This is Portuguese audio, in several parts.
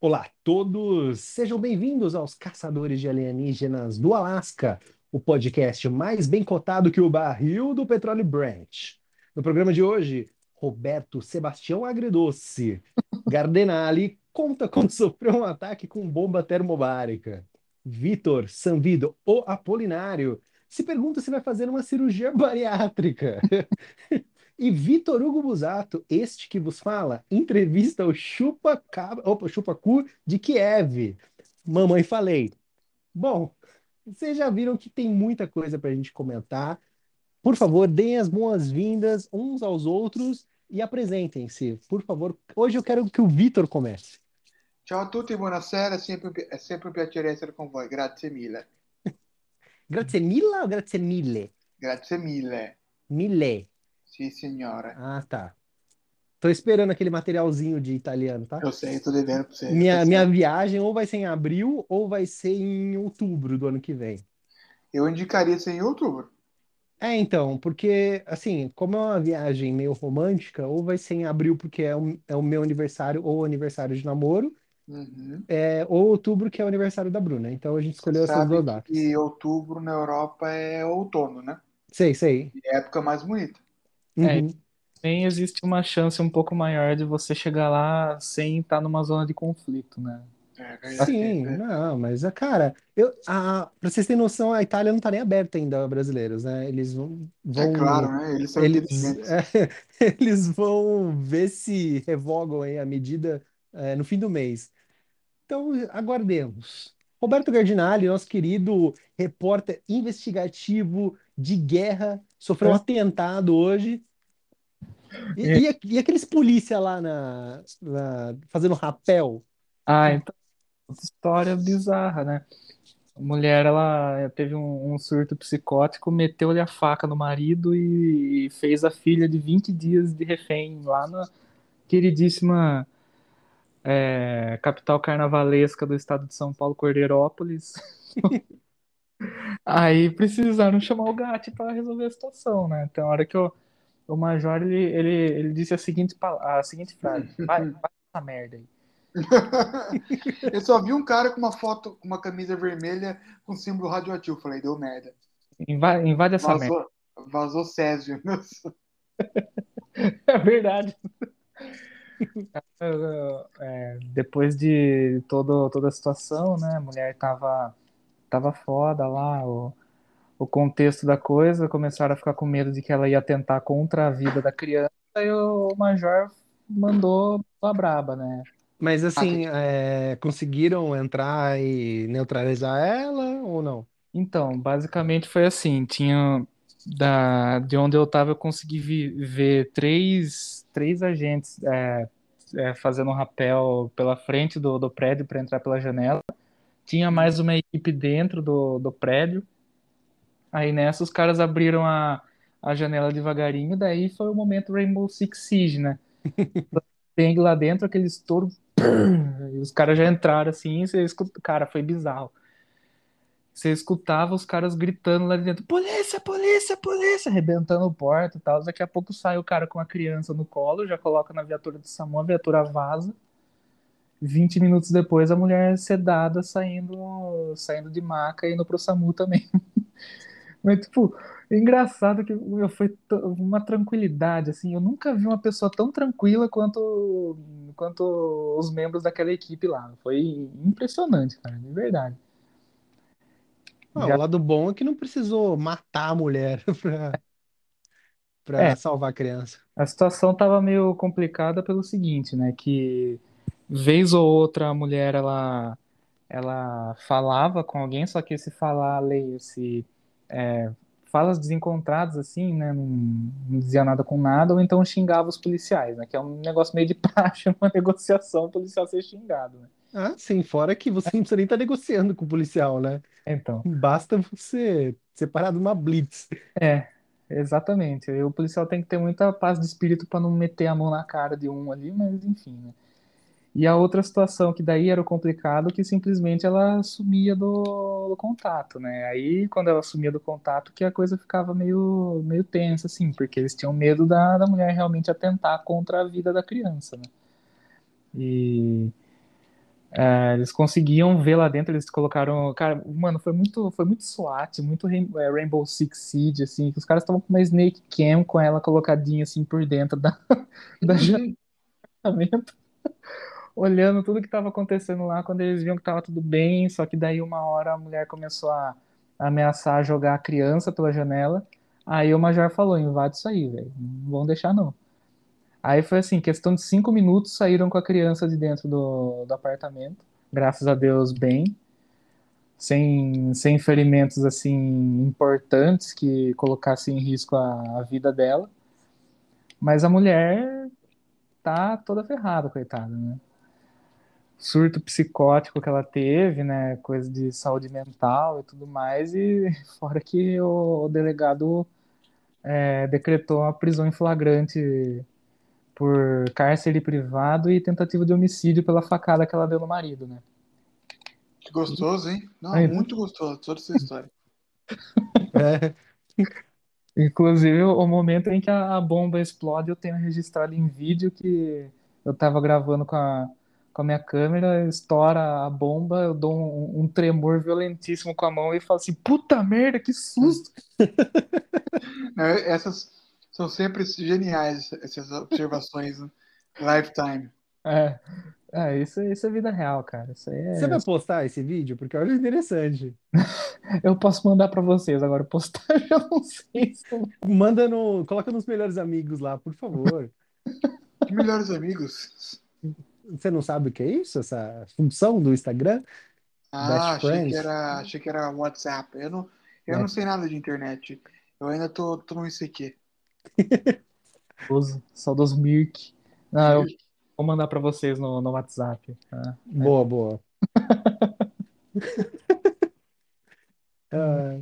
Olá a todos, sejam bem-vindos aos Caçadores de Alienígenas do Alasca, o podcast mais bem cotado que o barril do petróleo Brent. No programa de hoje, Roberto Sebastião Agredoce, Gardenali, conta como sofreu um ataque com bomba termobárica. Vitor Sanvido, o Apolinário, se pergunta se vai fazer uma cirurgia bariátrica. E Vitor Hugo Busato, este que vos fala, entrevista o Chupa, Opa, Chupa Cu de Kiev. Mamãe falei. Bom, vocês já viram que tem muita coisa para a gente comentar. Por favor, deem as boas-vindas uns aos outros e apresentem-se. Por favor, hoje eu quero que o Vitor comece. Ciao a tutti, buonasera, è sempre, è sempre un piacere essere con voi, grazie mille. grazie mille o grazie mille? Grazie mille. Mille. Sim, senhora. Ah, tá. Tô esperando aquele materialzinho de italiano, tá? Eu sei, tô devendo pra você. Minha, minha viagem ou vai ser em abril ou vai ser em outubro do ano que vem. Eu indicaria ser em outubro. É, então, porque, assim, como é uma viagem meio romântica, ou vai ser em abril porque é o, é o meu aniversário ou aniversário de namoro, Uhum. é, ou outubro que é o aniversário da Bruna. Então a gente escolheu essas Sabe duas datas. que outubro na Europa é outono, né? Sei, sei. É a época mais bonita. É, Uhum. também existe uma chance um pouco maior de você chegar lá sem estar numa zona de conflito, né? É verdade. Sim, É. não, mas, ah, cara, eu, a, pra vocês terem noção, a Itália não tá nem aberta ainda a brasileiros, né? Eles vão, É vão claro, né? Eles são eles, inteligentes. é, eles vão ver se revogam aí a medida é, no fim do mês. Então, aguardemos. Roberto Gardinali, nosso querido repórter investigativo de guerra, sofreu um É. atentado hoje. E, É. e, e aqueles polícia lá na, na- fazendo rapel? Ah, então, história bizarra, né? A mulher, ela teve um, um surto psicótico, meteu-lhe a faca no marido e fez a filha de 20 dias de refém lá na queridíssima é, capital carnavalesca do estado de São Paulo, Cordeirópolis. Aí precisaram chamar o Gatti para resolver a situação, né? Então, a hora que o, o Major ele, ele, ele disse a seguinte, a seguinte frase: vai, vai essa merda aí. Eu só vi um cara com uma foto, com uma camisa vermelha com símbolo radioativo. Falei, deu merda. Invade, invade essa merda. Vazou, vazou Césio. É verdade. É, depois de todo, toda a situação, né? A mulher tava, tava foda lá, o, o contexto da coisa, começaram a ficar com medo de que ela ia atentar contra a vida da criança, e o Major mandou a braba, né? Mas assim, é, conseguiram entrar e neutralizar ela ou não? Então, basicamente foi assim, tinha da, de onde eu tava eu consegui vi- ver três, três agentes é, é, fazendo um rapel pela frente do, do prédio para entrar pela janela. Tinha mais uma equipe dentro do, do prédio. Aí nessa os caras abriram a, a janela devagarinho, daí foi o momento Rainbow Six Siege, né? Tem lá dentro aquele estouro, e os caras já entraram assim, você escuta, cara, foi bizarro. Você escutava os caras gritando lá de dentro: polícia, polícia, polícia, arrebentando a porta e tal. Daqui a pouco sai o cara com a criança no colo, já coloca na viatura do SAMU, a viatura vaza. 20 minutos depois, a mulher sedada saindo, saindo de maca e indo pro SAMU também. Mas, tipo, é engraçado que foi uma tranquilidade, assim. Eu nunca vi uma pessoa tão tranquila quanto, quanto os membros daquela equipe lá. Foi impressionante, cara, de verdade. Ah, Já- o lado bom é que não precisou matar a mulher pra, pra É. salvar a criança. A situação estava meio complicada pelo seguinte, né? Que vez ou outra a mulher ela, ela falava com alguém, só que esse falar, leia-se, é, falas desencontradas assim, né? Não, não dizia nada com nada, ou então xingava os policiais, né? Que é um negócio meio de praxe, uma negociação, o policial ser xingado, né? Ah, sim, fora que você não precisa nem estar negociando com o policial, né? Então, Basta você separar de uma blitz. é, exatamente. E o policial tem que ter muita paz de espírito para não meter a mão na cara de um ali, mas enfim, né? E a outra situação que daí era o complicado, que simplesmente ela sumia do, do contato, né? Aí quando ela sumia do contato, que a coisa ficava meio, meio tensa, assim, porque eles tinham medo da, da mulher realmente atentar contra a vida da criança, né? E É, eles conseguiam ver lá dentro, eles colocaram. Cara, mano, foi muito, foi muito SWAT, muito é, Rainbow Six Siege, assim, que os caras estavam com uma Snake Cam com ela colocadinha assim por dentro da, da Uhum. olhando tudo que estava acontecendo lá, quando eles viam que estava tudo bem, só que daí uma hora a mulher começou a ameaçar jogar a criança pela janela. Aí o Major falou, invade isso aí, velho. Não vão deixar não. Aí foi assim, questão de cinco minutos, saíram com a criança de dentro do, do apartamento. Graças a Deus, bem. Sem, sem ferimentos assim importantes que colocassem em risco a, a vida dela. Mas a mulher tá toda ferrada, coitada, né? Surto psicótico que ela teve, né? Coisa de saúde mental e tudo mais. E fora que o, o delegado é, decretou a prisão em flagrante por cárcere privado e tentativa de homicídio pela facada que ela deu no marido, né? Que gostoso, hein? Não, Aí. muito gostoso toda essa história. É, Inclusive, o momento em que a, a bomba explode, eu tenho registrado em vídeo que eu tava gravando com a, com a minha câmera, estoura a bomba, eu dou um, um tremor violentíssimo com a mão e falo assim, puta merda, que susto! Não, Essas são sempre geniais, essas observações. né? Lifetime. É, é isso, isso é vida real, cara. Isso aí Você é... vai postar esse vídeo? Porque olha interessante. Eu posso mandar pra vocês, agora postar eu não sei se Manda no. Coloca nos melhores amigos lá, por favor. Que melhores amigos. Você não sabe o que é isso? Essa função do Instagram? Ah, Best achei friends. que era, achei que era WhatsApp. Eu não, eu É. não sei nada de internet. Eu ainda tô, tô no ICQ. Saudoso, saudoso Mirk. Não, eu vou mandar pra vocês no, no WhatsApp. tá? Boa, boa. Ah,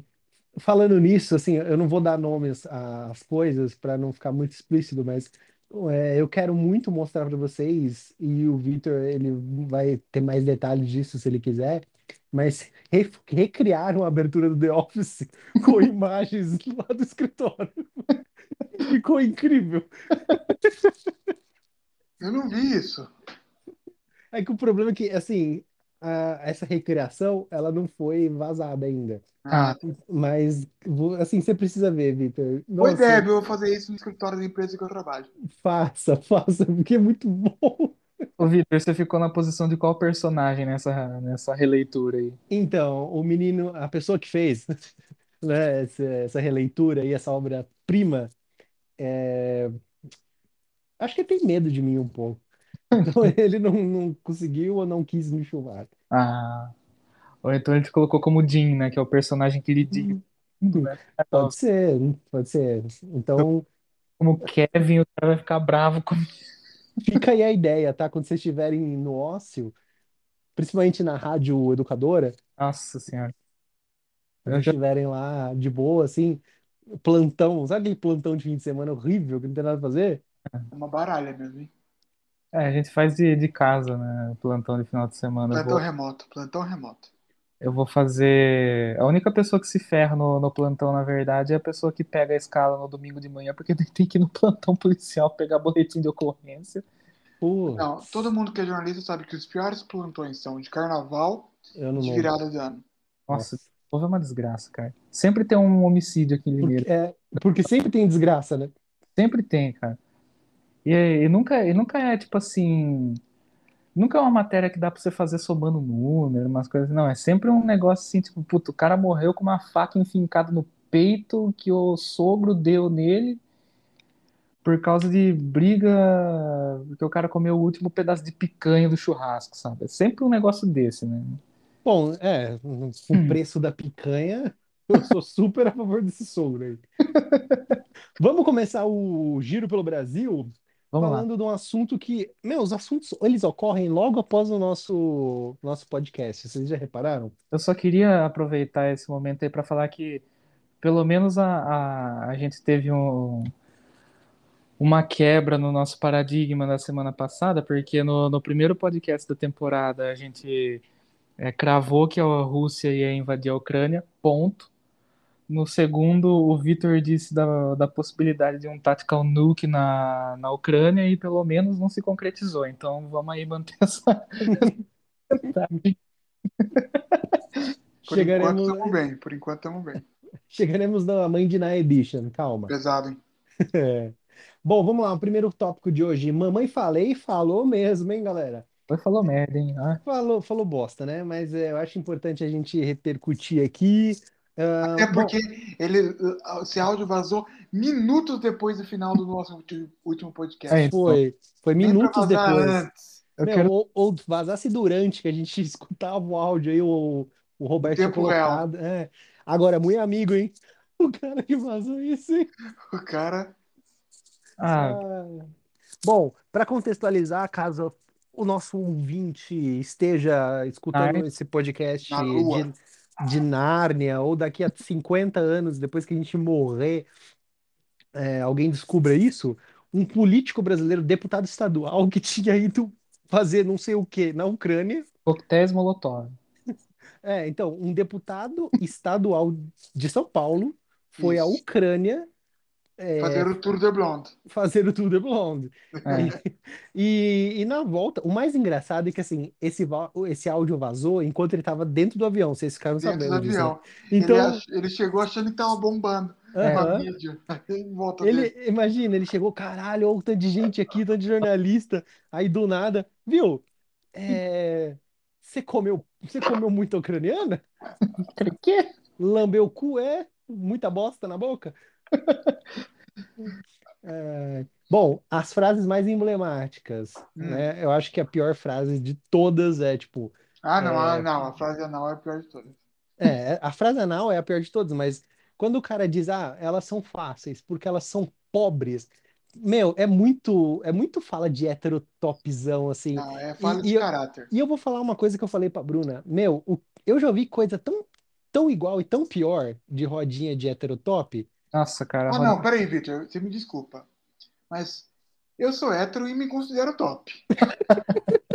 falando nisso, assim, eu não vou dar nomes às coisas para não ficar muito explícito, mas é, eu quero muito mostrar para vocês e o Victor ele vai ter mais detalhes disso se ele quiser, mas re- recriaram a abertura do The Office com imagens lá do escritório. Ficou incrível. Eu não vi isso. É que o problema é que, assim, a- essa recriação, ela não foi vazada ainda. Ah, Mas, assim, você precisa ver, Vitor. Boa Nossa, ideia, eu vou fazer isso no escritório da empresa que eu trabalho. faça, faça, porque é muito bom. Ô, Vitor, você ficou na posição de qual personagem nessa, nessa releitura aí? Então, o menino, a pessoa que fez, né, essa, essa releitura e essa obra-prima, é, acho que tem medo de mim um pouco. Então, ele não, não conseguiu ou não quis me filmar. Ah, ou então ele te colocou como Jim, né? Que é o personagem queridinho do mundo, né? Pode ser, pode ser. Então, Como Kevin, o cara vai ficar bravo comigo. fica aí a ideia, tá? Quando vocês estiverem no ócio, principalmente na rádio educadora, Nossa senhora. quando já- estiverem lá de boa, assim, plantão, sabe aquele plantão de fim de semana horrível que não tem nada pra fazer? É uma baralha mesmo, hein? É, a gente faz de, de casa, né? Plantão de final de semana. Eu Plantão vou, remoto, plantão remoto. eu vou fazer. A única pessoa que se ferra no, no plantão, na verdade, é a pessoa que pega a escala no domingo de manhã, porque daí tem que ir no plantão policial pegar boletim de ocorrência. Pô, Não, todo mundo que é jornalista sabe que os piores plantões são de carnaval eu e de lembro. virada de ano. Nossa, houve uma desgraça, cara. Sempre tem um homicídio aqui em Limeira. Porque, é, porque sempre tem desgraça, né? Sempre tem, cara. E, e nunca, e nunca é tipo assim. Nunca é uma matéria que dá pra você fazer somando número, umas coisas. Não, é sempre um negócio assim, tipo, puto, o cara morreu com uma faca enfincada no peito que o sogro deu nele por causa de briga, porque o cara comeu o último pedaço de picanha do churrasco, sabe? É sempre um negócio desse, né? Bom, é, o Hum. preço da picanha, eu sou super a favor desse sogro aí. Vamos começar o Giro pelo Brasil Vamos lá. falando de um assunto que, meu, os assuntos, eles ocorrem logo após o nosso, nosso podcast, vocês já repararam? Eu só queria aproveitar esse momento aí para falar que pelo menos a, a, a gente teve um, uma quebra no nosso paradigma da semana passada, porque no, no primeiro podcast da temporada a gente é, cravou que a Rússia ia invadir a Ucrânia, ponto. No segundo, o Vitor disse da, da possibilidade de um tactical nuke na, na Ucrânia e pelo menos não se concretizou. Então vamos aí manter essa. Por Chegaremos, enquanto estamos bem. Por enquanto estamos bem. chegaremos na Mãe de Edition, calma. Pesado, hein? É. Bom, vamos lá, o primeiro tópico de hoje. Mamãe falei, falou mesmo, hein, galera? Foi falou merda, hein? Ah, Falou, falou bosta, né? Mas é, eu acho importante a gente repercutir aqui. Ah, Até bom, porque ele, esse áudio vazou minutos depois do final do nosso último- podcast. É, então. foi, foi minutos depois. antes. eu Meu, quero. ou, ou vazasse durante, que a gente escutava o áudio aí, o, o Roberto Tempo real. colocado. É. Agora, muito amigo, hein? O cara que vazou isso, hein? O cara. Ah, Ah. Bom, para contextualizar, caso o nosso ouvinte esteja escutando esse podcast Na Lua. de, de Nárnia, ou daqui a 50 anos, depois que a gente morrer, é, alguém descubra isso, um político brasileiro, deputado estadual, que tinha ido fazer não sei o que na Ucrânia. coquetéis Molotov. É, então, um deputado estadual de São Paulo foi à Isso. Ucrânia é, Fazer o Tour de Blonde. fazer o Tour de Blonde. É. E, e na volta, o mais engraçado é que assim, esse, esse áudio vazou enquanto ele estava dentro do avião, vocês ficaram Dentro do sabendo disso, né? avião. Então, ele, ach- ele chegou achando que tava bombando volta ele, dele. imagina, ele chegou, caralho, olha o tanto de gente aqui, tanto de jornalista, aí do nada, viu? É, você comeu, você comeu muita ucraniana? Quê? Lambeu o cu, é? Muita bosta na boca? É, bom, as frases mais emblemáticas, Hum. né? Eu acho que a pior frase de todas é tipo, Ah, não, ah, é, não. A frase anal é a pior de todas. é, a frase anal é a pior de todas, mas quando o cara diz, ah, elas são fáceis porque elas são pobres, meu, é muito, é muito fala de heterotopzão assim. É falha E, de e eu, caráter. e eu vou falar uma coisa que eu falei pra Bruna, meu, o- eu já ouvi coisa tão, tão igual e tão pior de rodinha de heterotop. Nossa, cara. Ah, não, peraí, Victor. Você me desculpa. Mas eu sou hétero e me considero top.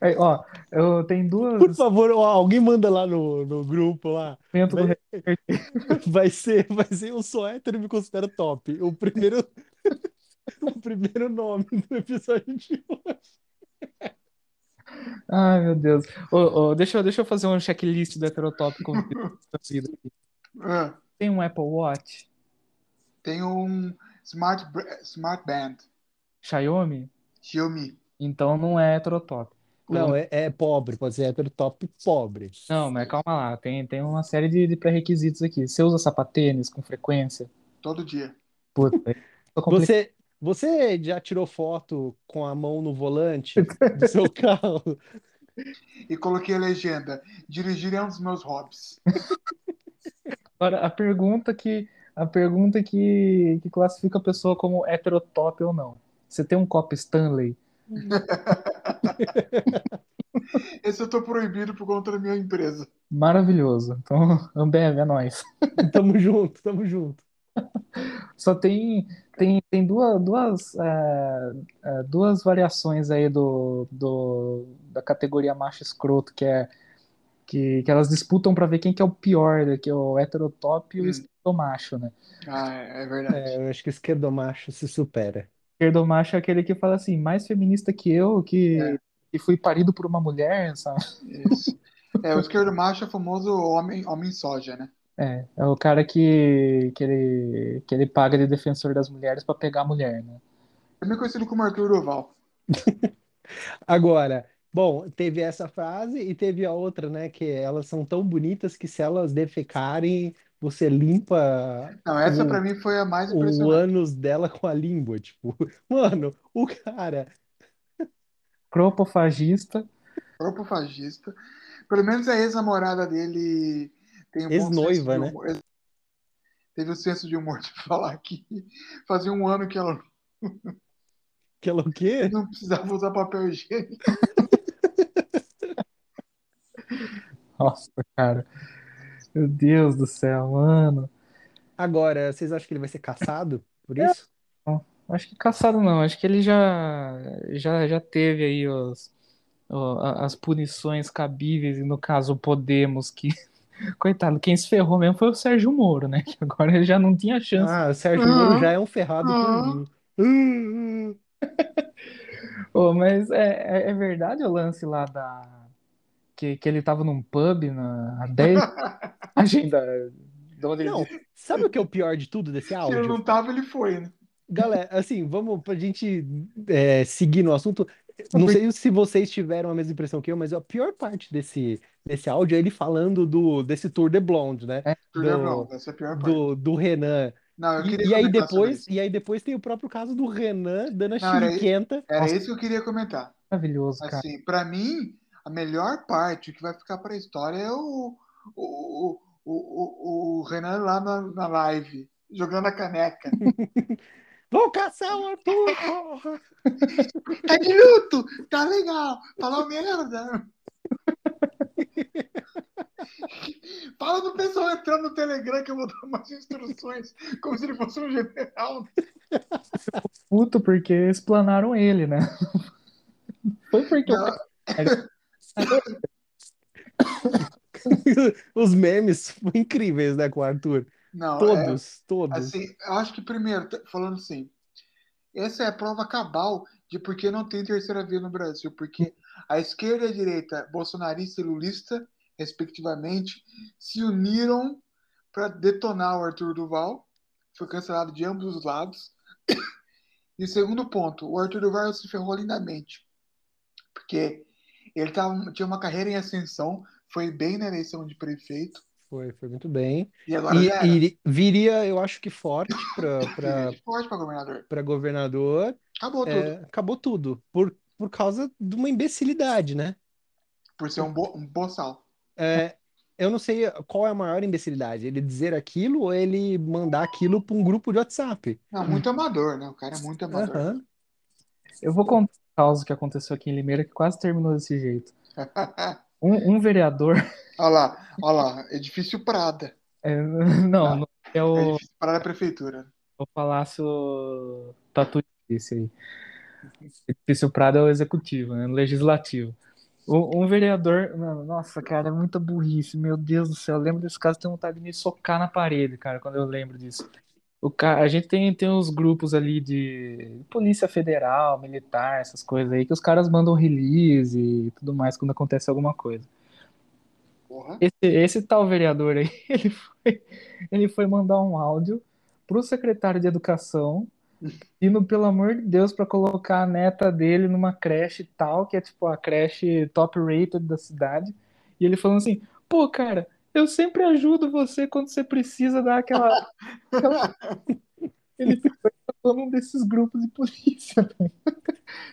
É, ó, eu tenho Por duas favor, ó, alguém manda lá no, no grupo lá. Vai, vai ser, vai ser eu sou hétero e me considero top. O primeiro, o primeiro nome do episódio de hoje. Ai, meu Deus. Ô, ô, deixa, eu- deixa eu fazer um checklist do heterotop com vida aqui. Ah, Tem um Apple Watch, tem um Smart, Smart Band. Xiaomi, Xiaomi. então não é heterotop. Não, é, é pobre, pode ser heterotop pobre. Não, mas calma lá, tem, tem uma série de, de pré-requisitos aqui. Você usa sapatênis com frequência? Todo dia. Puta. Você, você já tirou foto com a mão no volante do seu carro? E coloquei a legenda. Dirigir é um dos meus hobbies. Agora, a pergunta que a pergunta que, que classifica a pessoa como heterotop ou não. Você tem um copo Stanley? Esse eu tô proibido por conta da minha empresa. Maravilhoso. Então, Ambev, é nóis. Tamo junto, tamo junto. Só tem, tem, tem duas, duas, é, é, duas variações aí do, do, da categoria macho escroto, que é que, que elas disputam pra ver quem que é o pior, né, que é o heterotop e o Hum. esquerdomacho, né? Ah, é é verdade. É, eu acho que o esquerdomacho se supera. Esquerdomacho é aquele que fala assim, mais feminista que eu, que, É. que fui parido por uma mulher, sabe? Isso. É, o esquerdo macho é o famoso homem, homem soja, né? É, é o cara que, que, ele, que ele paga de defensor das mulheres pra pegar a mulher, né? Também conhecido como Arthur Duval. Agora, bom, teve essa frase e teve a outra, né? Que elas são tão bonitas que se elas defecarem, você limpa Não, essa o, pra mim foi a mais o impressionante. ânus dela com a língua. Tipo, mano, o cara. Cropofagista, Propofagista. Pelo menos a ex-namorada dele tem um bom senso Ex-noiva, de né? humor. Teve o senso de humor de falar que fazia um ano que ela Que ela o quê? não precisava usar papel higiênico. Nossa, cara. Meu Deus do céu, mano. Agora, vocês acham que ele vai ser caçado por isso? Acho que caçado não, acho que ele já já, já teve aí os, o- a- as punições cabíveis, e no caso o Podemos, que, coitado, quem se ferrou mesmo foi o Sérgio Moro, né? Que agora ele já não tinha chance. Ah, o Sérgio Ah, Moro já é um ferrado por ah. mim. Ah, ah. Mas é, é, é verdade o lance lá da. Que, que ele tava num pub na, há 10. Agenda. De Não, sabe o que é o pior de tudo desse Se ele áudio? não tava, ele foi, né? Galera, assim, vamos pra gente é, seguir no assunto. Não sei se vocês tiveram a mesma impressão que eu, mas a pior parte desse, desse áudio é ele falando do, desse Tour de Blonde, né? É, é Do- bom, essa é a pior parte. Do, do Renan. Não, eu E, queria e aí depois, isso. e aí depois tem o próprio caso do Renan dando a Não, era Nossa. isso que eu queria comentar. Maravilhoso, cara. Assim, pra mim, a melhor parte, o que vai ficar pra história é o, o, o, o, o Renan lá na, na live, jogando a caneca. Vou caçar o Arthur, porra! Tá de luto, tá legal, falou merda. Fala do pessoal entrando no Telegram que eu vou dar umas instruções, como se ele fosse um general. Puto porque explanaram ele, né? Foi porque Não, cara. Os memes foram incríveis, né, com o Arthur? não, é, Todos, todos. assim, acho que primeiro, falando assim, essa é a prova cabal de por que não tem terceira via no Brasil, porque a esquerda e a direita, bolsonarista e lulista, respectivamente, se uniram para detonar o Arthur Duval, foi cancelado de ambos os lados. E segundo ponto, o Arthur Duval se ferrou lindamente, porque ele tava, tinha uma carreira em ascensão, foi bem na eleição de prefeito, Foi, foi muito bem. e agora E, e viria, eu acho que forte para para governador. para governador. Acabou tudo. É, acabou tudo. Por, por causa de uma imbecilidade, né? Por ser um, bo um boçal. É, eu não sei qual é a maior imbecilidade, ele dizer aquilo ou ele mandar aquilo para um grupo de WhatsApp. Não, muito amador, né? O cara é muito amador. Aham. Eu vou caso que aconteceu aqui em Limeira que quase terminou desse jeito. Um, um vereador. olha lá, olha lá. Edifício Prada. é, não, não é o, Edifício Prada Prefeitura. o Palácio Tatuí, esse aí. Edifício Prado é o executivo, né? O legislativo. Um, um vereador. não, Nossa, cara, é muita burrice. Meu Deus do céu. Eu lembro desse caso, tenho vontade de me socar na parede, cara, quando eu lembro disso. O ca... A gente tem, tem uns grupos ali de Polícia Federal, militar, essas coisas aí, que os caras mandam release e tudo mais quando acontece alguma coisa. Esse, esse tal vereador aí, ele foi, ele foi mandar um áudio pro secretário de Educação, pedindo, pelo amor de Deus, para colocar a neta dele numa creche tal, que é tipo a creche top rated da cidade. E ele falando assim: pô, cara, eu sempre ajudo você quando você precisa dar aquela. aquela... Ele ficou num desses grupos de polícia, velho.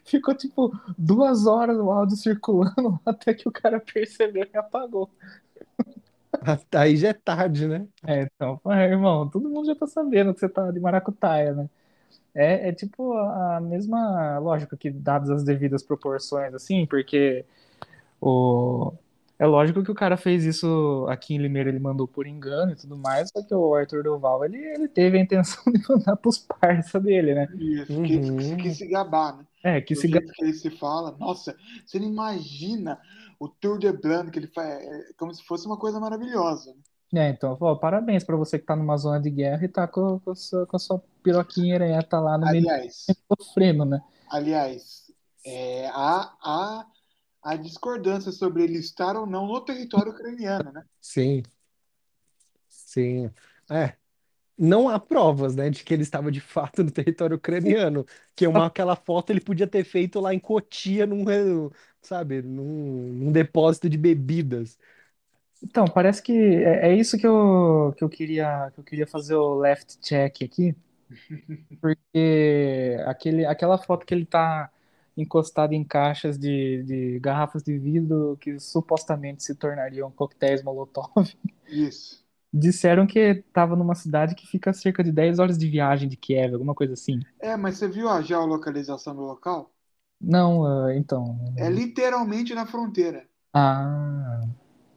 Ficou tipo duas horas o áudio circulando até que o cara percebeu e apagou. Aí já é tarde, né? É, então, irmão, todo mundo já tá sabendo que você tá de maracutaia, né? É, é tipo a mesma lógica que dadas as devidas proporções, assim, porque o... é lógico que o cara fez isso aqui em Limeira, ele mandou por engano e tudo mais, só que o Arthur Duval, ele, ele teve a intenção de mandar pros parça dele, né? Isso, Uhum. quis, quis se gabar, né? É, que Do se jeito que ele se fala. Nossa, você não imagina o Tour de Blanc que ele faz. É como se fosse uma coisa maravilhosa. né? É, então, ó, parabéns pra você que tá numa zona de guerra e tá com, com, a, sua, com a sua piroquinha ereta lá no meio Aliás, sofrendo, né? aliás é, há, há, há discordância sobre ele estar ou não no território ucraniano, né? Sim. Sim. É. Não há provas, né, de que ele estava de fato no território ucraniano, que uma, aquela foto ele podia ter feito lá em Cotia, num, sabe, num, num depósito de bebidas. Então, parece que é, é isso que eu, que eu queria, que eu queria fazer o left check aqui, porque aquele, aquela foto que ele tá encostado em caixas de, de garrafas de vidro que supostamente se tornariam coquetéis Molotov, Isso. disseram que estava numa cidade que fica a cerca de 10 horas de viagem de Kiev, alguma coisa assim. É, mas você viu a geolocalização do local? Não, ah, então. É literalmente na fronteira. Ah,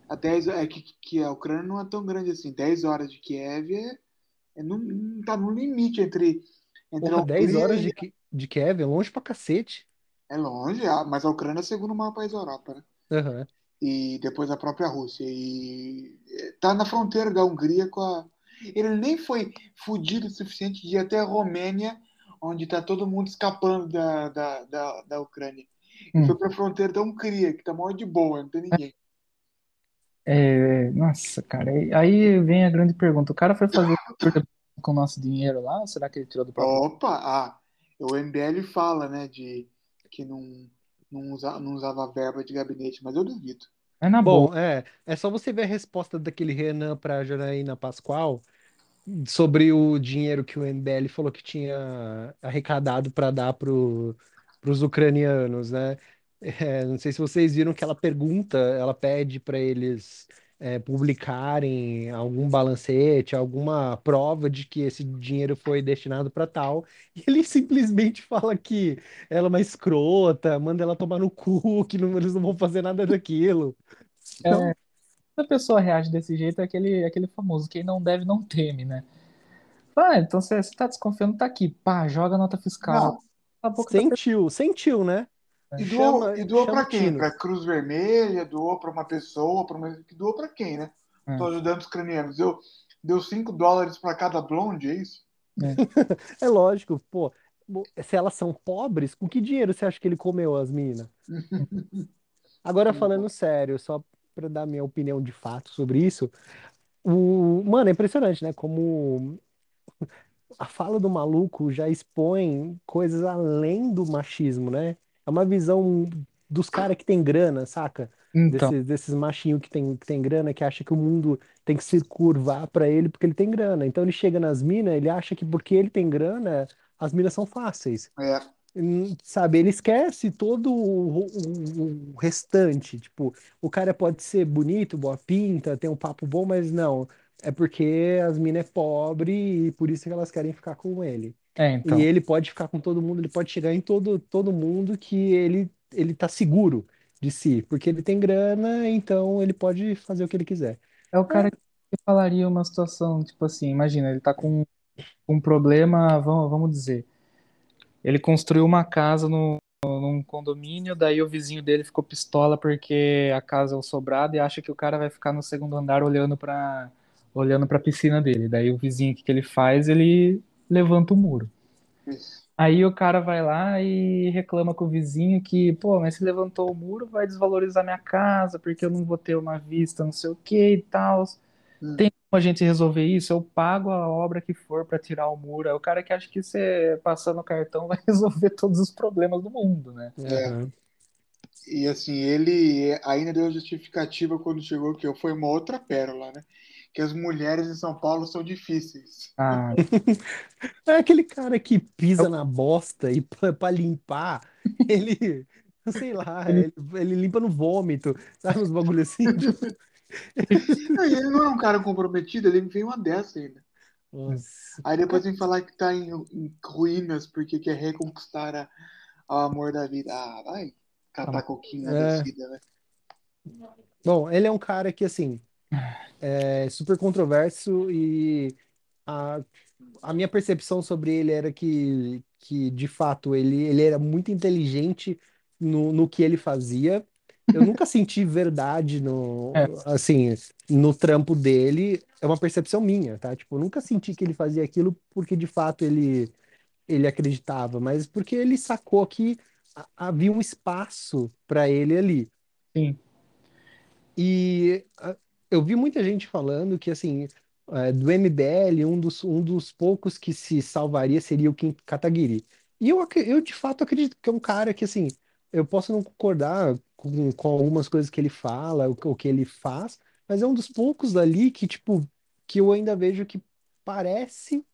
A 10, é que, que a Ucrânia não é tão grande assim. 10 horas de Kiev é, é no, tá no limite entre, entre a Porra, 10 Hungria horas de, de Kiev, é longe pra cacete. É longe, mas a Ucrânia é o segundo maior país da Europa, né? Aham. E depois a própria Rússia. E eh, tá na fronteira da Hungria com a. Ele nem foi fudido o suficiente de ir até a Romênia, onde tá todo mundo escapando da, da, da, da Ucrânia. Hum. E foi pra fronteira da Hungria, que tá maior de boa, não tem ninguém. É, nossa, cara, aí- aí vem a grande pergunta. O cara foi fazer com o nosso dinheiro lá, ou será que ele tirou do próprio? Opa, ah, o MBL fala, né, de que não, não, usa, não usava verba de gabinete, mas eu duvido. É na boa. Bom, é, é só você ver a resposta daquele Renan para Janaína Pascoal sobre o dinheiro que o MBL falou que tinha arrecadado para dar para os ucranianos, né? É, não sei se vocês viram que ela pergunta, ela pede para eles é, publicarem algum balancete, alguma prova de que esse dinheiro foi destinado para tal, e ele simplesmente fala que ela é uma escrota, manda ela tomar no cu, que não- eles não vão fazer nada daquilo. Então, É, a pessoa reage desse jeito, é aquele, aquele famoso, quem não deve não teme, né? Ah, então você, você tá desconfiando, tá aqui, pá, joga a nota fiscal. Não, sentiu, sentiu, né? E doou, Chama, e doou o quem? Pra Cruz Vermelha, doou pra uma pessoa, pra uma... doou pra quem, né? É. Tô ajudando os ucranianos. Deu, deu 5 dólares pra cada blonde, é isso? É lógico, pô, se elas são pobres, com que dinheiro você acha que ele comeu as minas? Agora, falando sério, só pra dar minha opinião de fato sobre isso, o, mano, é impressionante, né? Como a fala do maluco já expõe coisas além do machismo, né? É uma visão dos caras que tem grana, saca? Então, Desses, desses machinhos que tem, que tem grana, que acha que o mundo tem que se curvar pra ele porque ele tem grana. Então ele chega nas minas, ele acha que porque ele tem grana, as minas são fáceis. É, Hum, Sabe, ele esquece todo o, o- o restante. Tipo, o cara pode ser bonito, boa pinta, tem um papo bom, mas não. É porque as minas é pobre e por isso que elas querem ficar com ele. É, E então. ele pode ficar com todo mundo, ele pode chegar em todo, todo mundo que ele, ele tá seguro de si, porque ele tem grana, então ele pode fazer o que ele quiser. É o cara que falaria uma situação, tipo assim, imagina, ele tá com um problema, vamos, vamos dizer, ele construiu uma casa no, num condomínio, daí o vizinho dele ficou pistola porque a casa é o sobrado e acha que o cara vai ficar no segundo andar olhando pra, olhando pra piscina dele. Daí o vizinho, o que que ele faz? Ele levanta o muro. isso. Aí o cara vai lá e reclama com o vizinho que, pô, mas se levantou o muro, vai desvalorizar minha casa, porque eu não vou ter uma vista, não sei o que e tal. Hum. Tem como a gente resolver isso? Eu pago a obra que for pra tirar o muro. É o cara que acha que você passando o cartão vai resolver todos os problemas do mundo, né? É. Aham. E assim, ele ainda deu justificativa quando chegou, que foi uma outra pérola, né? Que as mulheres em São Paulo são difíceis. Ah, É aquele cara que pisa na bosta e pra, pra limpar, ele, sei lá, ele, ele limpa no vômito, sabe, uns bagulho assim. Não, ele não é um cara comprometido, ele vem uma dessa ainda. Nossa. Aí depois vem falar que tá em, em ruínas porque quer reconquistar a- o amor da vida. Ah, vai catar coquinho na É. descida, né? Bom, ele é um cara que, assim, é super controverso e a, a minha percepção sobre ele era que, que de fato, ele, ele era muito inteligente no, no que ele fazia. Eu nunca senti verdade no, É. assim, no trampo dele. É uma percepção minha, tá? Tipo, eu nunca senti que ele fazia aquilo porque de fato ele, ele acreditava, mas porque ele sacou que havia um espaço para ele ali. sim. E eu vi muita gente falando que, assim, eh, do MBL, um dos, um dos poucos que se salvaria seria o Kim Kataguiri. E eu, eu, de fato, acredito que é um cara que, assim, eu posso não concordar com, com algumas coisas que ele fala, o, que- o que ele faz, mas é um dos poucos ali que, tipo, que eu ainda vejo que parece.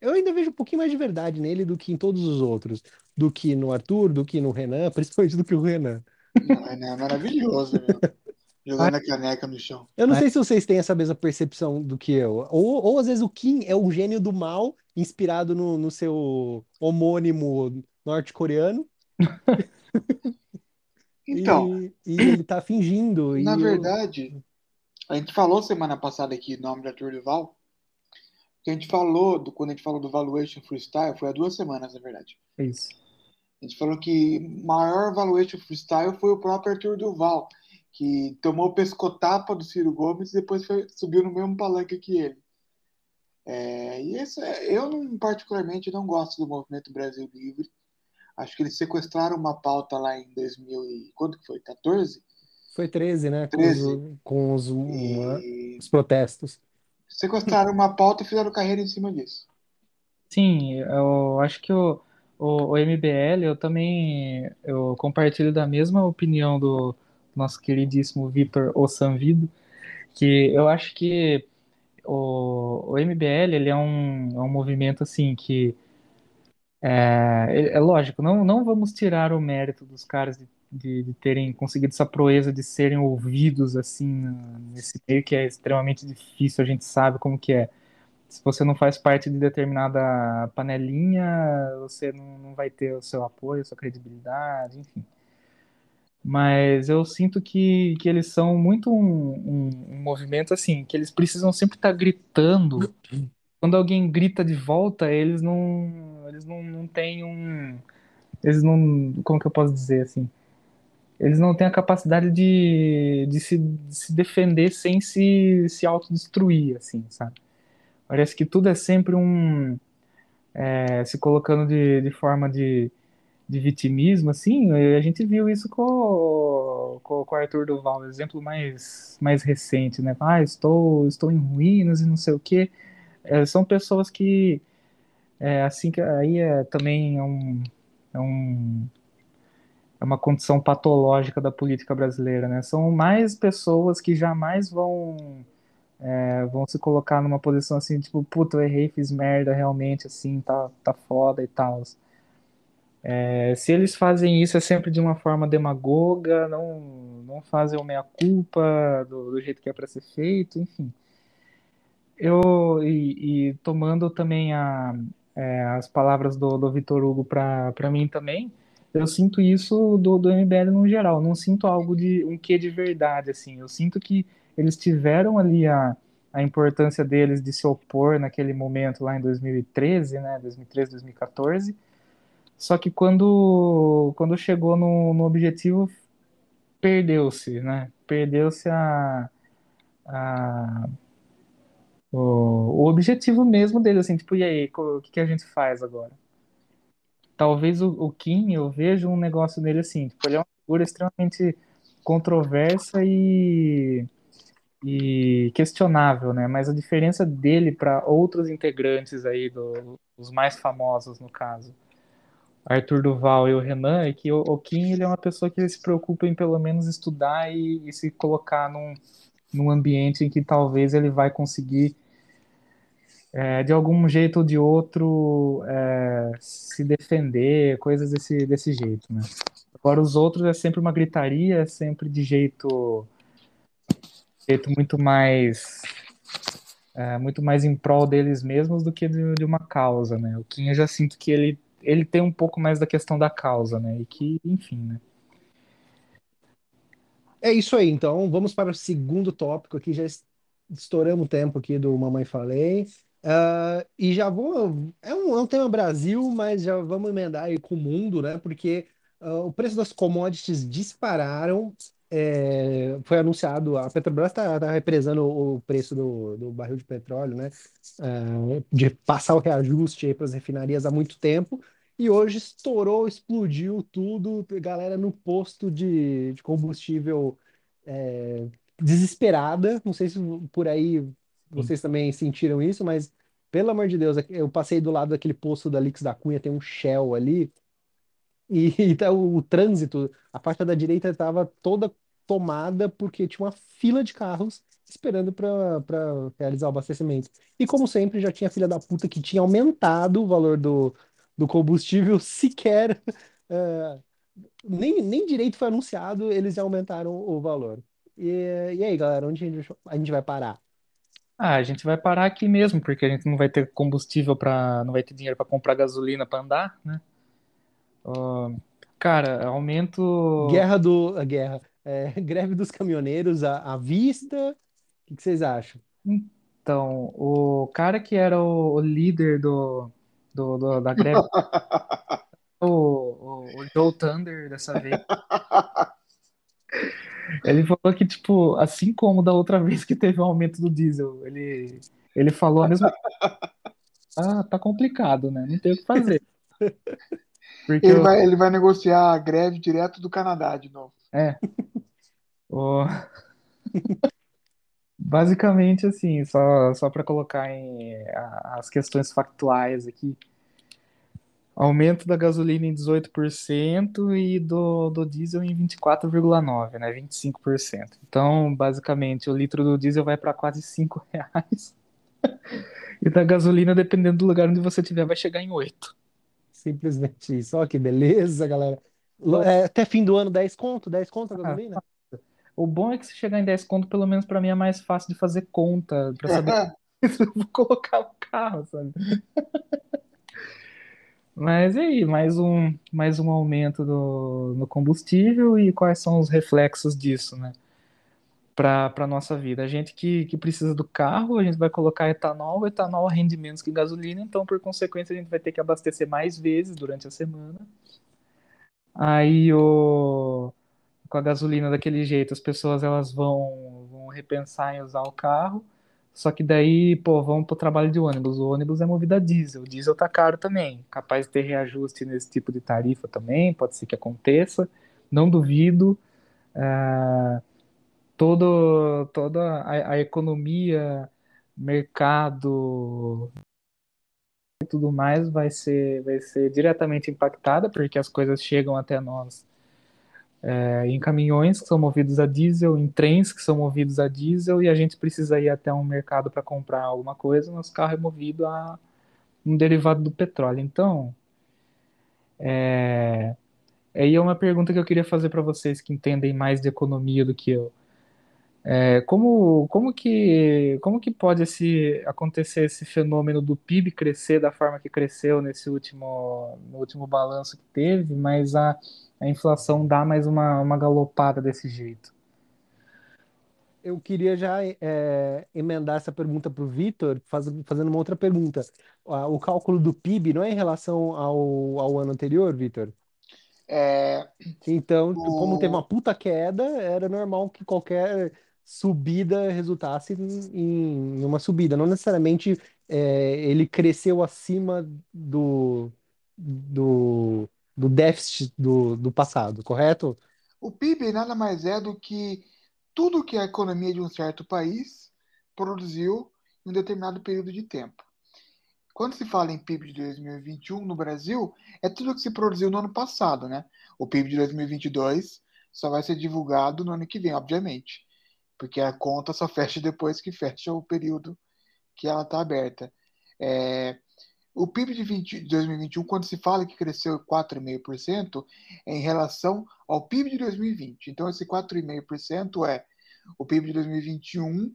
Eu ainda vejo um pouquinho mais de verdade nele do que em todos os outros. Do que no Arthur, do que no Renan, principalmente do que o Renan. Não, é, maravilhoso, meu. Jogando a caneca no chão. Eu não É. sei se vocês têm essa mesma percepção do que eu. Ou, ou às vezes o Kim é o gênio do mal, inspirado no, no seu homônimo norte-coreano, Então, e, e ele tá fingindo. e na eu- verdade, a gente falou semana passada aqui no nome da Arthur Duval, que a gente falou, do, quando a gente falou do Valuation Freestyle, foi há duas semanas, na verdade. É isso. A gente falou que o maior Valuation Freestyle foi o próprio Arthur Duval, que tomou o pescotapa do Ciro Gomes e depois foi- subiu no mesmo palanque que ele. É, e esse, é, eu, não, particularmente, não gosto do Movimento Brasil Livre. Acho que eles sequestraram uma pauta lá em 2000 e... Quando que foi? 14? Foi 13, né? 13. Com os, com os, E os protestos. sequestraram uma pauta e fizeram carreira em cima disso. Sim, eu acho que o, o, o MBL, eu também eu compartilho da mesma opinião do nosso queridíssimo Vitor Ossanvido, que eu acho que o, o MBL ele é um, é um movimento assim que é, é lógico, não, não vamos tirar o mérito dos caras de, de, de terem conseguido essa proeza de serem ouvidos assim nesse meio que é extremamente difícil, a gente sabe como que é. Se você não faz parte de determinada panelinha, você não, não vai ter o seu apoio, a sua credibilidade, enfim. Mas eu sinto que, que eles são muito um, um, um movimento assim, que eles precisam sempre estar gritando. Quando alguém grita de volta, eles não, eles não, não têm um, eles não, como que eu posso dizer assim? Eles não têm a capacidade de, de se, de se defender sem se, se autodestruir, assim, sabe? Parece que tudo é sempre um, é, se colocando de, de forma de, de vitimismo, assim, a gente viu isso com, com, com o Arthur Duval, exemplo mais, mais recente, né? Ah, estou, estou em ruínas e não sei o quê. É, são pessoas que, é, assim, que aí é também é um, é um, é uma condição patológica da política brasileira, né? São mais pessoas que jamais vão, é, vão se colocar numa posição assim, tipo, puta, eu errei, fiz merda, realmente, assim, tá, tá foda e tal. É, se eles fazem isso é sempre de uma forma demagoga, não, não fazem o meia-culpa do, do jeito que é para ser feito, enfim. Eu, e, e tomando também a, é, as palavras do, do Vitor Hugo para mim também, eu sinto isso do, do MBL no geral, não sinto algo de um quê de verdade, assim, eu sinto que eles tiveram ali a, a importância deles de se opor naquele momento lá em 2013, né, 2013, 2014, só que quando, quando chegou no, no objetivo, perdeu-se, né? Perdeu-se a, a, o, o objetivo mesmo dele, assim, tipo, e aí, o que que a gente faz agora? Talvez o, o Kim, eu vejo um negócio nele assim, tipo, ele é uma figura extremamente controversa e, e questionável, né? Mas a diferença dele para outros integrantes aí, do, os mais famosos no caso, Arthur Duval e o Renan, é que o, o Kim ele é uma pessoa que ele se preocupa em pelo menos estudar e, e se colocar num, num ambiente em que talvez ele vai conseguir, é, de algum jeito ou de outro, é, se defender, coisas desse, desse jeito, né? Agora os outros é sempre uma gritaria, é sempre de jeito, jeito muito mais é, muito mais em prol deles mesmos do que de, de uma causa, né? O Kim eu já sinto que ele, ele tem um pouco mais da questão da causa, né? E que, enfim, né? É isso aí, então vamos para o segundo tópico aqui. Já es- estouramos o tempo aqui do Mamãe Falei. Ah, e já vou. É um, é um tema Brasil, mas já vamos emendar aí com o mundo, né? Porque ah, o preço das commodities dispararam. É, foi anunciado, a Petrobras está represando o preço do, do barril de petróleo, né? Ah, de passar o reajuste para as refinarias há muito tempo. E hoje estourou, explodiu tudo, galera no posto de, de combustível é, desesperada. Não sei se por aí vocês também sentiram isso, mas pelo amor de Deus, eu passei do lado daquele posto da Lix da Cunha, tem um Shell ali, e, então, o, trânsito, a faixa da direita estava toda tomada porque tinha uma fila de carros esperando para realizar o abastecimento. E como sempre, já tinha filha da puta que tinha aumentado o valor do, do combustível, sequer eh, nem, nem direito foi anunciado, eles já aumentaram o valor. E, e aí, galera, onde a gente, a gente vai parar? Ah, a gente vai parar aqui mesmo, porque a gente não vai ter combustível para, não vai ter dinheiro para comprar gasolina para andar, né? Cara, aumento. Guerra do. A guerra. é, greve dos caminhoneiros à, à vista. O que, que vocês acham? Então, o cara que era o, o líder do, do, do- da greve, o, o, o Joe Thunder dessa vez, ele falou que, tipo, assim como da outra vez que teve o aumento do diesel, ele, Ele falou a mesma ah, tá complicado, né? Não tem o que fazer. Porque ele, eu... vai, ele vai negociar a greve direto do Canadá de novo. É. O... Basicamente, assim, só, só para colocar em, as questões factuais aqui. Aumento da gasolina em 18% e do, do diesel em 24,9%, né? 25%. Então, basicamente, o litro do diesel vai para quase 5 reais. e da gasolina, dependendo do lugar onde você estiver, vai chegar em 8. Simplesmente isso. Olha que beleza, galera. É, até fim do ano, 10 conto, 10 conto a gasolina? O bom é que se chegar em 10 conto, pelo menos para mim é mais fácil de fazer conta, para saber se eu vou colocar o carro, sabe? Mas e aí, mais um, mais um aumento do, no combustível e quais são os reflexos disso, né? Para a nossa vida. A gente que, que precisa do carro, a gente vai colocar etanol, o etanol rende menos que gasolina, então por consequência a gente vai ter que abastecer mais vezes durante a semana. Aí o, com a gasolina daquele jeito, as pessoas elas vão, vão repensar em usar o carro só que daí, pô, vamos pro trabalho de ônibus. O ônibus é movido a diesel. O diesel tá caro também. Capaz de ter reajuste nesse tipo de tarifa também, pode ser que aconteça. Não duvido. É, todo, toda a, a economia, mercado e tudo mais vai ser, vai ser diretamente impactada, porque as coisas chegam até nós é, em caminhões que são movidos a diesel, em trens que são movidos a diesel, e a gente precisa ir até um mercado para comprar alguma coisa, nosso carro é movido a um derivado do petróleo. Então, é, aí é uma pergunta que eu queria fazer para vocês que entendem mais de economia do que eu. É, como, como, que, como que pode esse, acontecer esse fenômeno do PIB crescer da forma que cresceu nesse último, no último balanço que teve, mas a a inflação dá mais uma, uma galopada desse jeito. Eu queria já é, emendar essa pergunta para o Vitor, faz, fazendo uma outra pergunta. O cálculo do PIB não é em relação ao, ao ano anterior, Vitor? É, então, o... como teve uma puta queda, era normal que qualquer subida resultasse em, em uma subida. Não necessariamente é, ele cresceu acima do, do, do déficit do, do passado, correto? O PIB nada mais é do que tudo que a economia de um certo país produziu em um determinado período de tempo. Quando se fala em PIB de 2021 no Brasil, é tudo que se produziu no ano passado, né? O PIB de 2022 só vai ser divulgado no ano que vem, obviamente, porque a conta só fecha depois que fecha o período que ela está aberta. É, o PIB de 20, 2021, quando se fala que cresceu 4,5%, é em relação ao PIB de 2020. Então, esse 4,5% é o PIB de 2021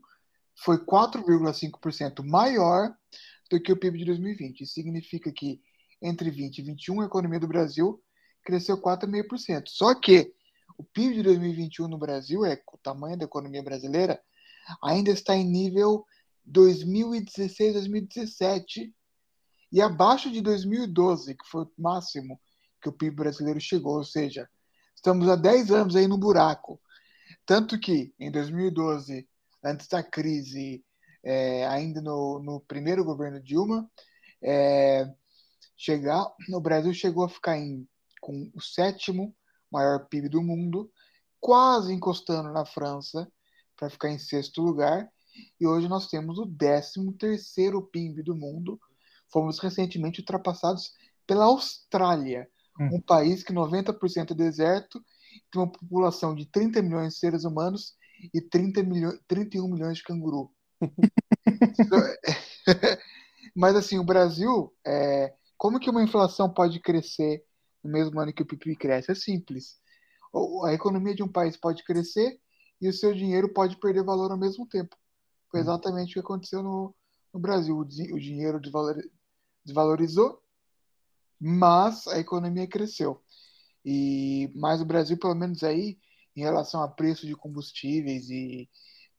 foi 4,5% maior do que o PIB de 2020. Isso significa que entre 20 e 21 a economia do Brasil cresceu 4,5%. Só que o PIB de 2021 no Brasil, é o tamanho da economia brasileira, ainda está em nível 2016, 2017 e abaixo de 2012, que foi o máximo que o PIB brasileiro chegou, ou seja, estamos há 10 anos aí no buraco. Tanto que em 2012, antes da crise, é, ainda no, no, primeiro governo Dilma, é, chegar, o Brasil chegou a ficar em, com o sétimo maior PIB do mundo, quase encostando na França para ficar em sexto lugar, e hoje nós temos o décimo terceiro PIB do mundo, fomos recentemente ultrapassados pela Austrália, hum. um país que 90% é deserto, tem uma população de 30 milhões de seres humanos e 30 milho 31 milhões de canguru. Mas assim, o Brasil, é... como que uma inflação pode crescer no mesmo ano que o PIB cresce? É simples. A economia de um país pode crescer e o seu dinheiro pode perder valor ao mesmo tempo. Foi hum. exatamente o que aconteceu no, no Brasil. O, dinheiro desvalorizou, mas a economia cresceu. E mais o Brasil, pelo menos aí, em relação a preço de combustíveis e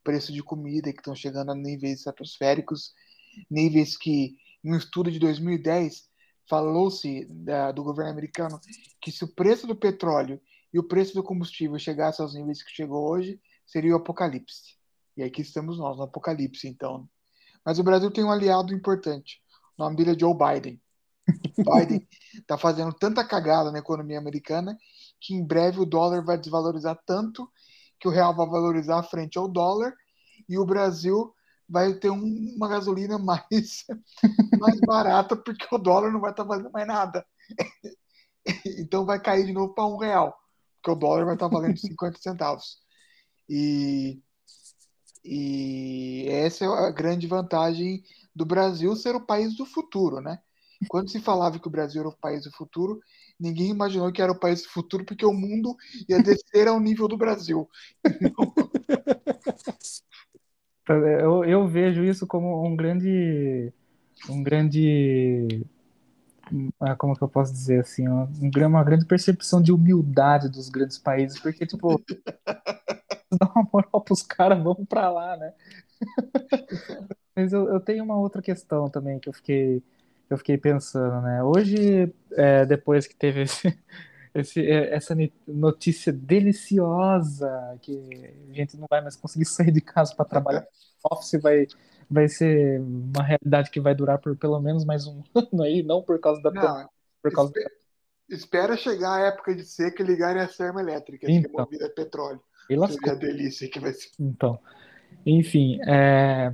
preço de comida que estão chegando a níveis estratosféricos, níveis que em um estudo de 2010 falou-se do governo americano que se o preço do petróleo e o preço do combustível chegasse aos níveis que chegou hoje, seria o apocalipse. E aqui estamos nós no apocalipse, então. Mas o Brasil tem um aliado importante. O nome dele é Joe Biden. Biden está fazendo tanta cagada na economia americana que em breve o dólar vai desvalorizar tanto que o real vai valorizar frente ao dólar e o Brasil vai ter um, uma gasolina mais, mais barata porque o dólar não vai estar tá valendo mais nada. Então vai cair de novo para um real, porque o dólar vai estar tá valendo 50 centavos. E, e essa é a grande vantagem do Brasil ser o país do futuro, né? Quando se falava que o Brasil era o país do futuro, ninguém imaginou que era o país do futuro, porque o mundo ia descer ao nível do Brasil. Eu, eu vejo isso como um grande, um grande, ah, como que eu posso dizer assim, uma, grande percepção de humildade dos grandes países, porque tipo, dá uma moral pros caras, vamos pra lá, né? Mas eu, eu tenho uma outra questão também que eu fiquei eu fiquei pensando, né? Hoje, é, depois que teve esse, esse, é, essa notícia deliciosa que a gente não vai mais conseguir sair de casa para trabalhar, office vai, vai ser uma realidade que vai durar por pelo menos mais um ano aí, não por causa da não, por causa espera, da... espera chegar a época de seca e ligarem a serma elétrica, então, que é movida a petróleo. E lascou. a delícia que vai ser. Então, enfim, é,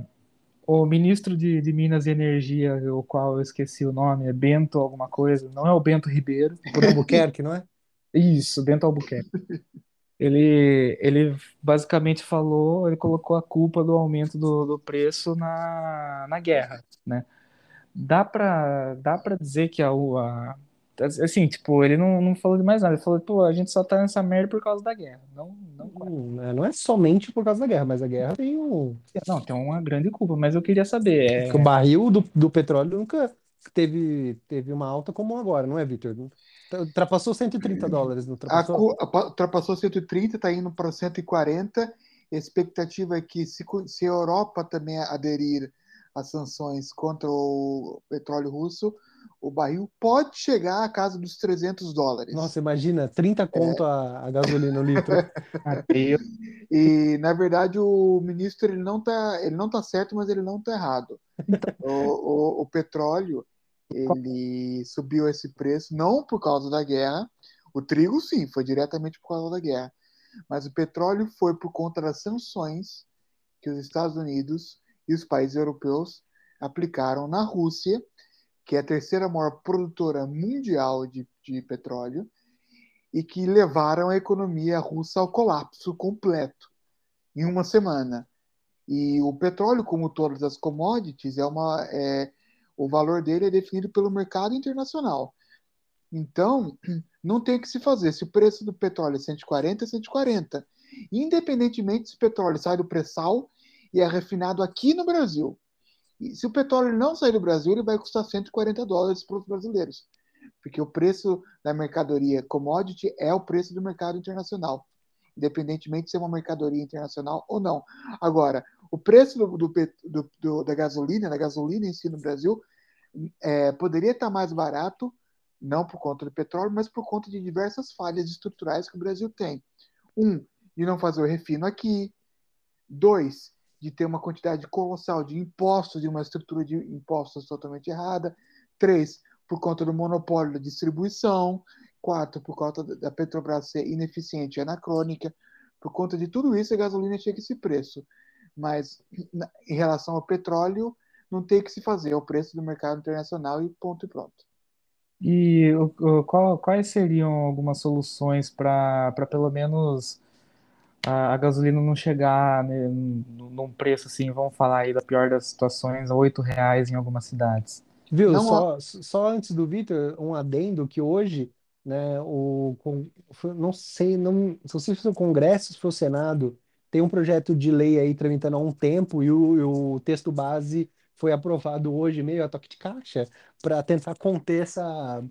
o ministro de, de, Minas e Energia, o qual eu esqueci o nome, é Bento alguma coisa, não é o Bento Ribeiro. Por Albuquerque, não é? Isso, Bento Albuquerque. Ele, ele basicamente falou, ele colocou a culpa do aumento do, do preço na, na guerra, né? Dá para dá para dizer que a, a, Assim, tipo, ele não, não falou de mais nada. Ele falou, pô, a gente só tá nessa merda por causa da guerra. Não, não, hum, é, não é somente por causa da guerra, mas a guerra tem um. Não, tem uma grande culpa, mas eu queria saber. É... O barril do, do petróleo nunca teve, teve uma alta como agora, não é, Victor? Ultrapassou 130 dólares, não ultrapassou? A, ultrapassou 130, está indo para 140. A expectativa é que, se, se a Europa também aderir às sanções contra o petróleo russo, o barril pode chegar à casa dos 300 dólares. Nossa, imagina, 30 conto é. a, a, gasolina no litro. e, na verdade, o ministro ele não está ele não tá certo, mas ele não está errado. O, o, o, petróleo ele subiu esse preço não por causa da guerra. O trigo, sim, foi diretamente por causa da guerra. Mas o petróleo foi por conta das sanções que os Estados Unidos e os países europeus aplicaram na Rússia que é a terceira maior produtora mundial de, de petróleo, e que levaram a economia russa ao colapso completo em uma semana. E o petróleo, como todas as commodities, é uma, é, o valor dele é definido pelo mercado internacional. Então, não tem o que se fazer. Se o preço do petróleo é 140, é 140. Independentemente se o petróleo sai do pré-sal e é refinado aqui no Brasil. E se o petróleo não sair do Brasil, ele vai custar 140 dólares para os brasileiros, porque o preço da mercadoria commodity é o preço do mercado internacional, independentemente de ser uma mercadoria internacional ou não. Agora, o preço do, do, do, da gasolina, da gasolina em si no Brasil, é, poderia estar mais barato, não por conta do petróleo, mas por conta de diversas falhas estruturais que o Brasil tem. Um, de não fazer o refino aqui. Dois, de ter uma quantidade colossal de impostos e uma estrutura de impostos totalmente errada. Três, por conta do monopólio da distribuição. Quatro, por conta da Petrobras ser ineficiente e anacrônica. Por conta de tudo isso, a gasolina chega a esse preço. Mas em relação ao petróleo, não tem o que se fazer, é o preço do mercado internacional e ponto e pronto. E qual, quais seriam algumas soluções para pelo menos a, a gasolina não chegar né, num preço assim, vamos falar aí da pior das situações, oito reais em algumas cidades. Viu? Não, só, só antes do Vitor, um adendo que hoje, né, o, não sei, não, se for o Congresso, se for o Senado, tem um projeto de lei aí tramitando há um tempo e o, o texto base foi aprovado hoje, meio a toque de caixa, para tentar conter essa,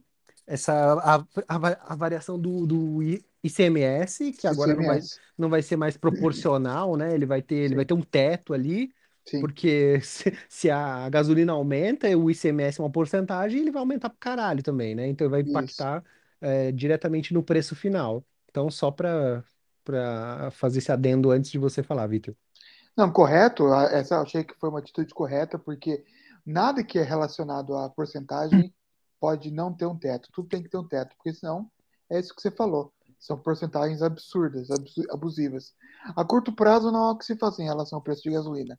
essa a, a, a variação do, do ICMS, que agora não vai, não vai ser mais proporcional, né? Ele vai ter, ele vai ter um teto ali, Sim. porque se, se a gasolina aumenta, o ICMS é uma porcentagem, ele vai aumentar para caralho também, né? Então vai impactar é, diretamente no preço final. Então, só para para fazer esse adendo antes de você falar, Vitor. Não, correto. Essa eu achei que foi uma atitude correta, porque nada que é relacionado à porcentagem pode não ter um teto. Tudo tem que ter um teto, porque senão é isso que você falou. São porcentagens absurdas, absu- abusivas. A curto prazo não há o que se fazer em relação ao preço de gasolina.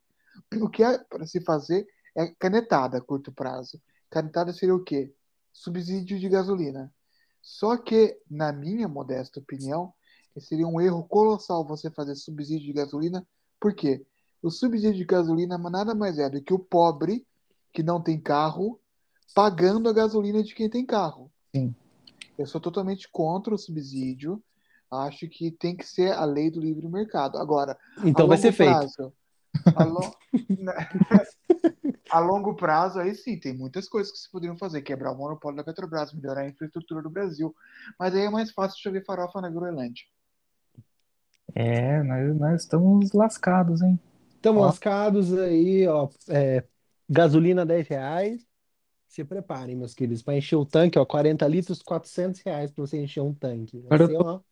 O que é para se fazer é canetada a curto prazo. Canetada seria o quê? Subsídio de gasolina. Só que, na minha modesta opinião, seria um erro colossal você fazer subsídio de gasolina. Por quê? O subsídio de gasolina nada mais é do que o pobre que não tem carro pagando a gasolina de quem tem carro. Sim. Eu sou totalmente contra o subsídio. Acho que tem que ser a lei do livre mercado. Agora, Então vai ser feito. prazo, a, lo- a longo prazo, aí sim, tem muitas coisas que se poderiam fazer. Quebrar o monopólio da Petrobras, melhorar a infraestrutura do Brasil. Mas aí é mais fácil chover farofa na Groenlândia. É, nós, nós estamos lascados, hein? Estamos Ó. lascados aí, ó. é, gasolina 10 reais. Se preparem, meus queridos, para encher o tanque, ó, 40 litros, 400 reais para você encher um tanque. Vai Agora ser eu tô- uma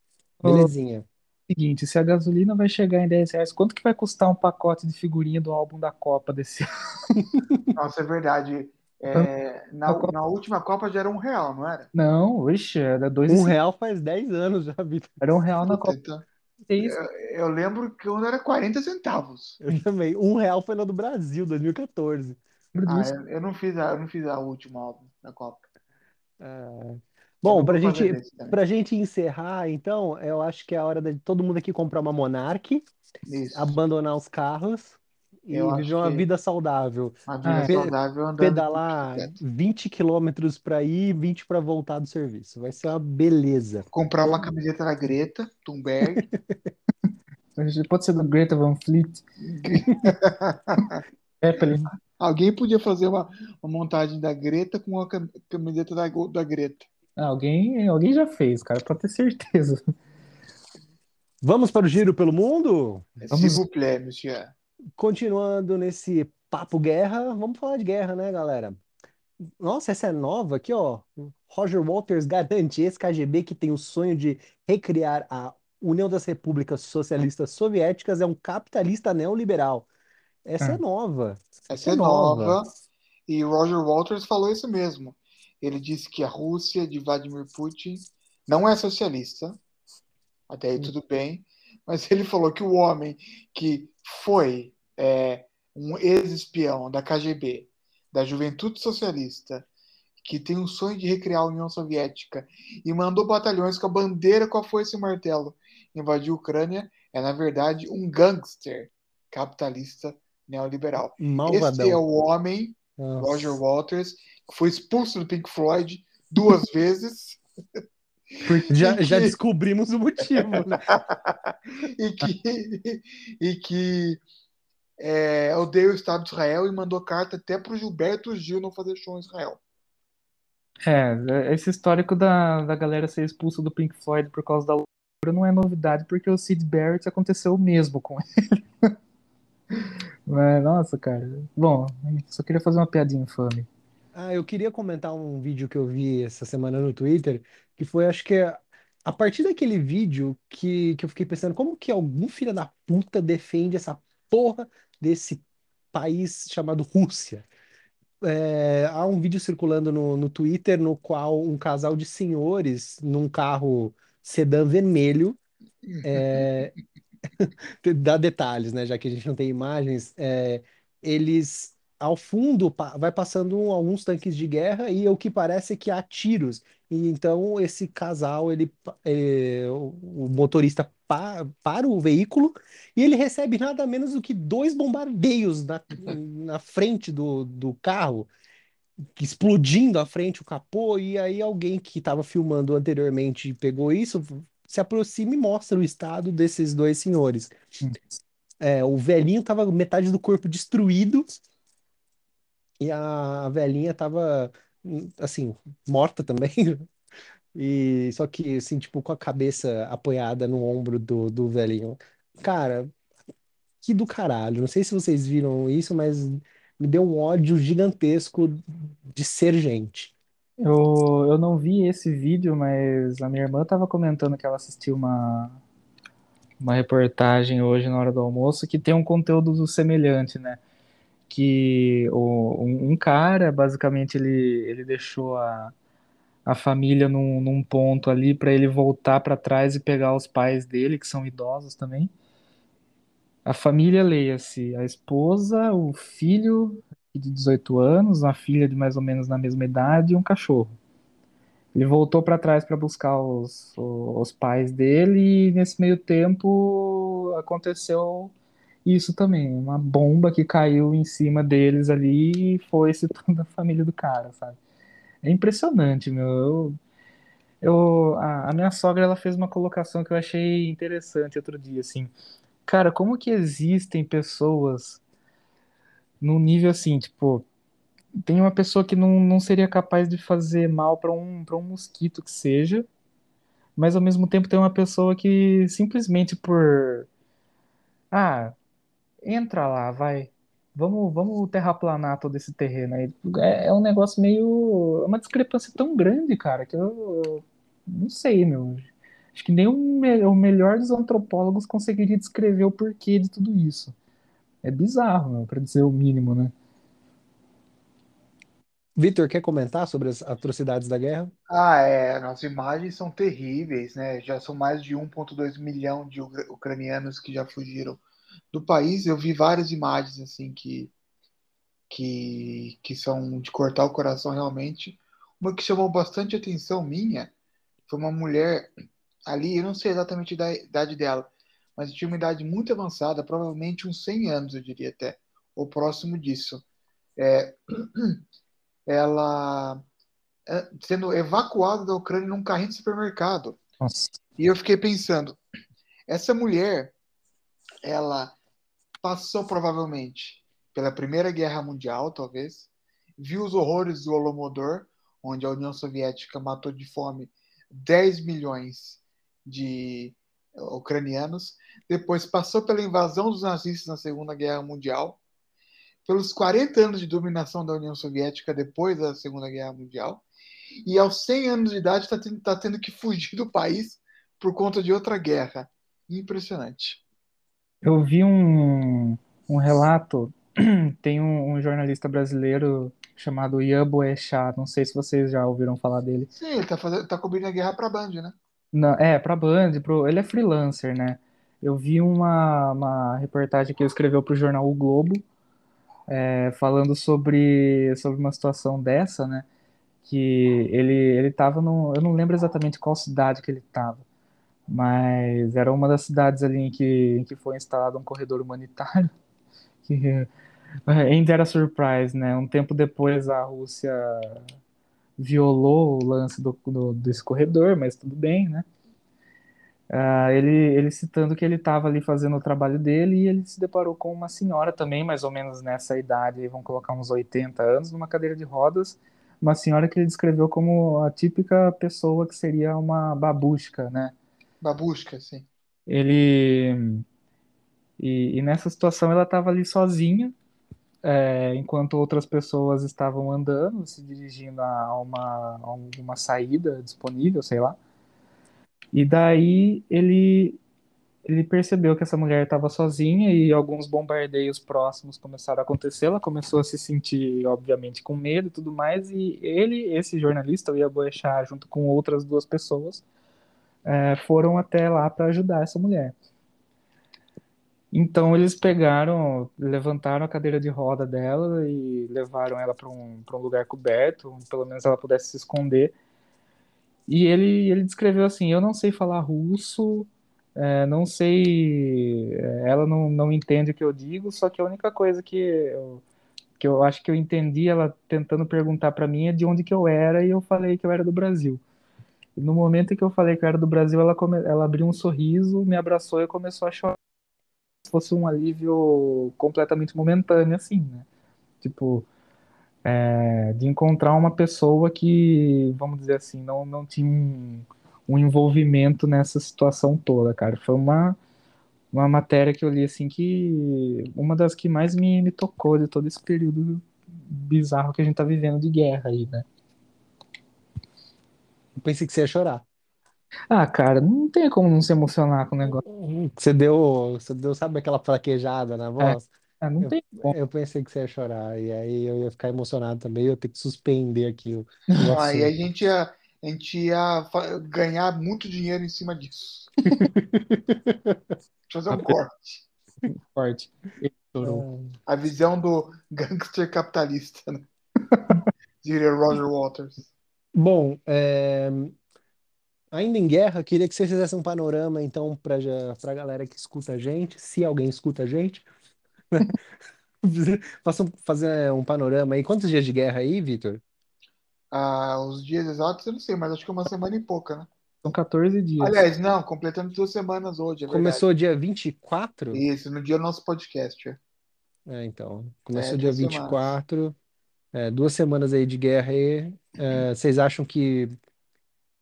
belezinha. Seguinte, se a gasolina vai chegar em 10 reais, quanto que vai custar um pacote de figurinha do álbum da Copa desse ano? Nossa, é verdade. É, na, na última Copa já era um real, não era? Não, vixe, era dois Um real faz 10 anos já, Vitor. Era um real na Copa. então, Seis. eu lembro que quando era 40 centavos. Eu também. Um real foi na do Brasil, 2014. Lembro Ah, eu, eu não fiz a, eu não fiz a última álbum da Copa. Eu Bom, pra gente, pra gente encerrar, então, eu acho que é a hora de todo mundo aqui comprar uma Monark, Isso. abandonar os carros e Eu viver uma vida saudável. Uma vida Ah, saudável andando Pedalar de bicicleta. 20 quilômetros para ir e 20 para voltar do serviço. Vai ser uma beleza. Comprar uma camiseta da Greta Thunberg. Pode ser do Greta Van Fleet. Zeppelin. Alguém podia fazer uma, uma montagem da Greta com a cam- camiseta da, da Greta. Ah, alguém, alguém já fez, cara, pode ter certeza. Vamos para o giro pelo mundo? Vamos- S'il vous plaît, monsieur. Continuando nesse papo guerra, vamos falar de guerra, né, galera? Nossa, essa é nova aqui, ó. Roger Waters garante ex-KGB que tem o sonho de recriar a União das Repúblicas Socialistas Soviéticas é um capitalista neoliberal. Essa é Ah. nova. Essa é nova. E Roger Walters falou isso mesmo. Ele disse que a Rússia de Vladimir Putin não é socialista. Até aí tudo bem. Mas ele falou que o homem que foi é, um ex-espião da KGB, da Juventude Socialista, que tem o sonho de recriar a União Soviética e mandou batalhões com a bandeira, com a foice e martelo invadir a Ucrânia, é, na verdade, um gangster capitalista neoliberal. Esse é Malvadão. o homem, Nossa. Roger Waters, que foi expulso do Pink Floyd duas vezes Já, E já que- descobrimos o motivo, né? e que, e que é, odeia o Estado de Israel e mandou carta até para o Gilberto Gil não fazer show em Israel. É, esse histórico da, da galera ser expulsa do Pink Floyd por causa da loucura não é novidade, porque o Sid Barrett aconteceu o mesmo com ele. Mas, nossa, cara. Bom, só queria fazer uma piadinha infame. Ah, eu queria comentar um vídeo que eu vi essa semana no Twitter, que foi, acho que é a partir daquele vídeo que, que eu fiquei pensando, como que algum filho da puta defende essa porra desse país chamado Rússia? É, há um vídeo circulando no, no Twitter no qual um casal de senhores num carro sedã vermelho é, dá detalhes, né? Já que a gente não tem imagens, é, eles ao fundo vai passando alguns tanques de guerra e o que parece é que há tiros. E então esse casal, ele, pa- é, o, motorista pa- para o veículo e ele recebe nada menos do que dois bombardeios na, na frente do, do carro. Explodindo à frente o capô, e aí alguém que estava filmando anteriormente pegou isso, se aproxima e mostra o estado desses dois senhores. Hum. É, o velhinho tava metade do corpo destruído e a, velhinha tava assim, morta também. E só que assim, tipo, com a cabeça apoiada no ombro do, do velhinho. Cara, que do caralho. Não sei se vocês viram isso, mas me deu um ódio gigantesco de ser gente. Eu, eu não vi esse vídeo, mas a minha irmã tava comentando que ela assistiu uma, uma reportagem hoje na hora do almoço que tem um conteúdo semelhante, né? Que o, um, um cara, basicamente, ele, ele deixou a, a família num, num ponto ali para ele voltar para trás e pegar os pais dele, que são idosos também. A família, leia-se, a esposa, o filho de 18 anos, a filha de mais ou menos na mesma idade e um cachorro. Ele voltou para trás para buscar os, os pais dele e nesse meio tempo aconteceu isso também, uma bomba que caiu em cima deles ali e foi-se toda a família do cara, sabe? É impressionante, meu. Eu, eu, a, a minha sogra ela fez uma colocação que eu achei interessante outro dia, assim. Cara, como que existem pessoas no nível assim, tipo, tem uma pessoa que não, não seria capaz de fazer mal para um, para um mosquito que seja, mas ao mesmo tempo tem uma pessoa que simplesmente por. Ah, entra lá, vai. Vamos, vamos terraplanar todo esse terreno aí. É, é um negócio meio. É uma discrepância tão grande, cara, que eu, eu não sei, meu. Acho que nem o, me, o melhor dos antropólogos conseguiria descrever o porquê de tudo isso. É bizarro, para dizer o mínimo, né? Vitor, quer comentar sobre as atrocidades da guerra? Ah, é. As imagens são terríveis, né? Já são mais de 1,2 milhão de ucranianos que já fugiram do país. Eu vi várias imagens assim que, que, que são de cortar o coração realmente. Uma que chamou bastante atenção minha foi uma mulher ali, eu não sei exatamente a idade dela, mas tinha uma idade muito avançada, provavelmente uns 100 anos, eu diria até, ou próximo disso. É, ela é, sendo evacuada da Ucrânia num carrinho de supermercado. Nossa. E eu fiquei pensando, essa mulher, ela passou provavelmente pela Primeira Guerra Mundial, talvez, viu os horrores do Holodomor, onde a União Soviética matou de fome 10 milhões de ucranianos, depois passou pela invasão dos nazistas na Segunda Guerra Mundial, pelos 40 anos de dominação da União Soviética depois da Segunda Guerra Mundial, e aos 100 anos de idade está tendo, tá tendo que fugir do país por conta de outra guerra. Impressionante. Eu vi um, um relato, tem um, um jornalista brasileiro chamado Ian Boechat, não sei se vocês já ouviram falar dele. Sim, ele tá, fazendo, tá cobrindo a guerra para a Band, né? Não, é, pra Band, pro, ele é freelancer, né? Eu vi uma, uma reportagem que ele escreveu pro jornal O Globo, é, falando sobre, sobre uma situação dessa, né? Que ele, ele tava no. Eu não lembro exatamente qual cidade que ele tava, mas era uma das cidades ali em que, em que foi instalado um corredor humanitário. Que ainda era surprise, né? Um tempo depois a Rússia violou o lance do, do, desse corredor, mas tudo bem, né? Uh, ele, ele citando que ele estava ali fazendo o trabalho dele e ele se deparou com uma senhora também, mais ou menos nessa idade, vamos colocar uns 80 anos, numa cadeira de rodas, uma senhora que ele descreveu como a típica pessoa que seria uma babushka, né? Babushka, sim. Ele... E, e nessa situação ela estava ali sozinha, é, enquanto outras pessoas estavam andando, se dirigindo a uma, a uma saída disponível, sei lá. E daí ele, ele percebeu que essa mulher estava sozinha e alguns bombardeios próximos começaram a acontecer. Ela começou a se sentir, obviamente, com medo e tudo mais. E ele, esse jornalista, o Iaboechá, junto com outras duas pessoas, é, foram até lá para ajudar essa mulher. Então eles pegaram, levantaram a cadeira de roda dela e levaram ela para um, um lugar coberto, pelo menos ela pudesse se esconder. E ele, ele descreveu assim: Eu não sei falar russo, é, não sei. É, ela não, não entende o que eu digo, só que a única coisa que eu, que eu acho que eu entendi ela tentando perguntar para mim é de onde que eu era, e eu falei que eu era do Brasil. No momento em que eu falei que era do Brasil, ela, come, ela abriu um sorriso, me abraçou e começou a chorar fosse um alívio completamente momentâneo, assim, né? Tipo, é, de encontrar uma pessoa que, vamos dizer assim, não, não tinha um, um envolvimento nessa situação toda, cara. Foi uma, uma matéria que eu li, assim, que uma das que mais me, me tocou de todo esse período bizarro que a gente tá vivendo de guerra aí, né? Eu pensei que você ia chorar. Ah, cara, não tem como não se emocionar com o negócio. Você deu, você deu, sabe aquela fraquejada na É, voz? ah, não Eu, tem como. eu pensei que você ia chorar, e aí eu ia ficar emocionado também, eu ia ter que suspender aqui o, o Aí a assunto. gente ia, a gente ia fa- ganhar muito dinheiro em cima disso. Deixa eu fazer um corte. Forte. Ele chorou. A visão do gangster capitalista, né? Diria Roger Waters. Bom, é, ainda em guerra, queria que você fizesse um panorama, então, para a galera que escuta a gente, se alguém escuta a gente, faça um, fazer um panorama aí. Quantos dias de guerra aí, Vitor? Ah, os dias exatos eu não sei, mas acho que é uma semana e pouca, né? São 14 dias. Aliás, não, completando duas semanas hoje, é verdade. Começou dia 24? Isso, no dia do nosso podcast. é. É, então, começou É, dia duas semanas. 24, é, duas semanas aí de guerra aí. É, vocês acham que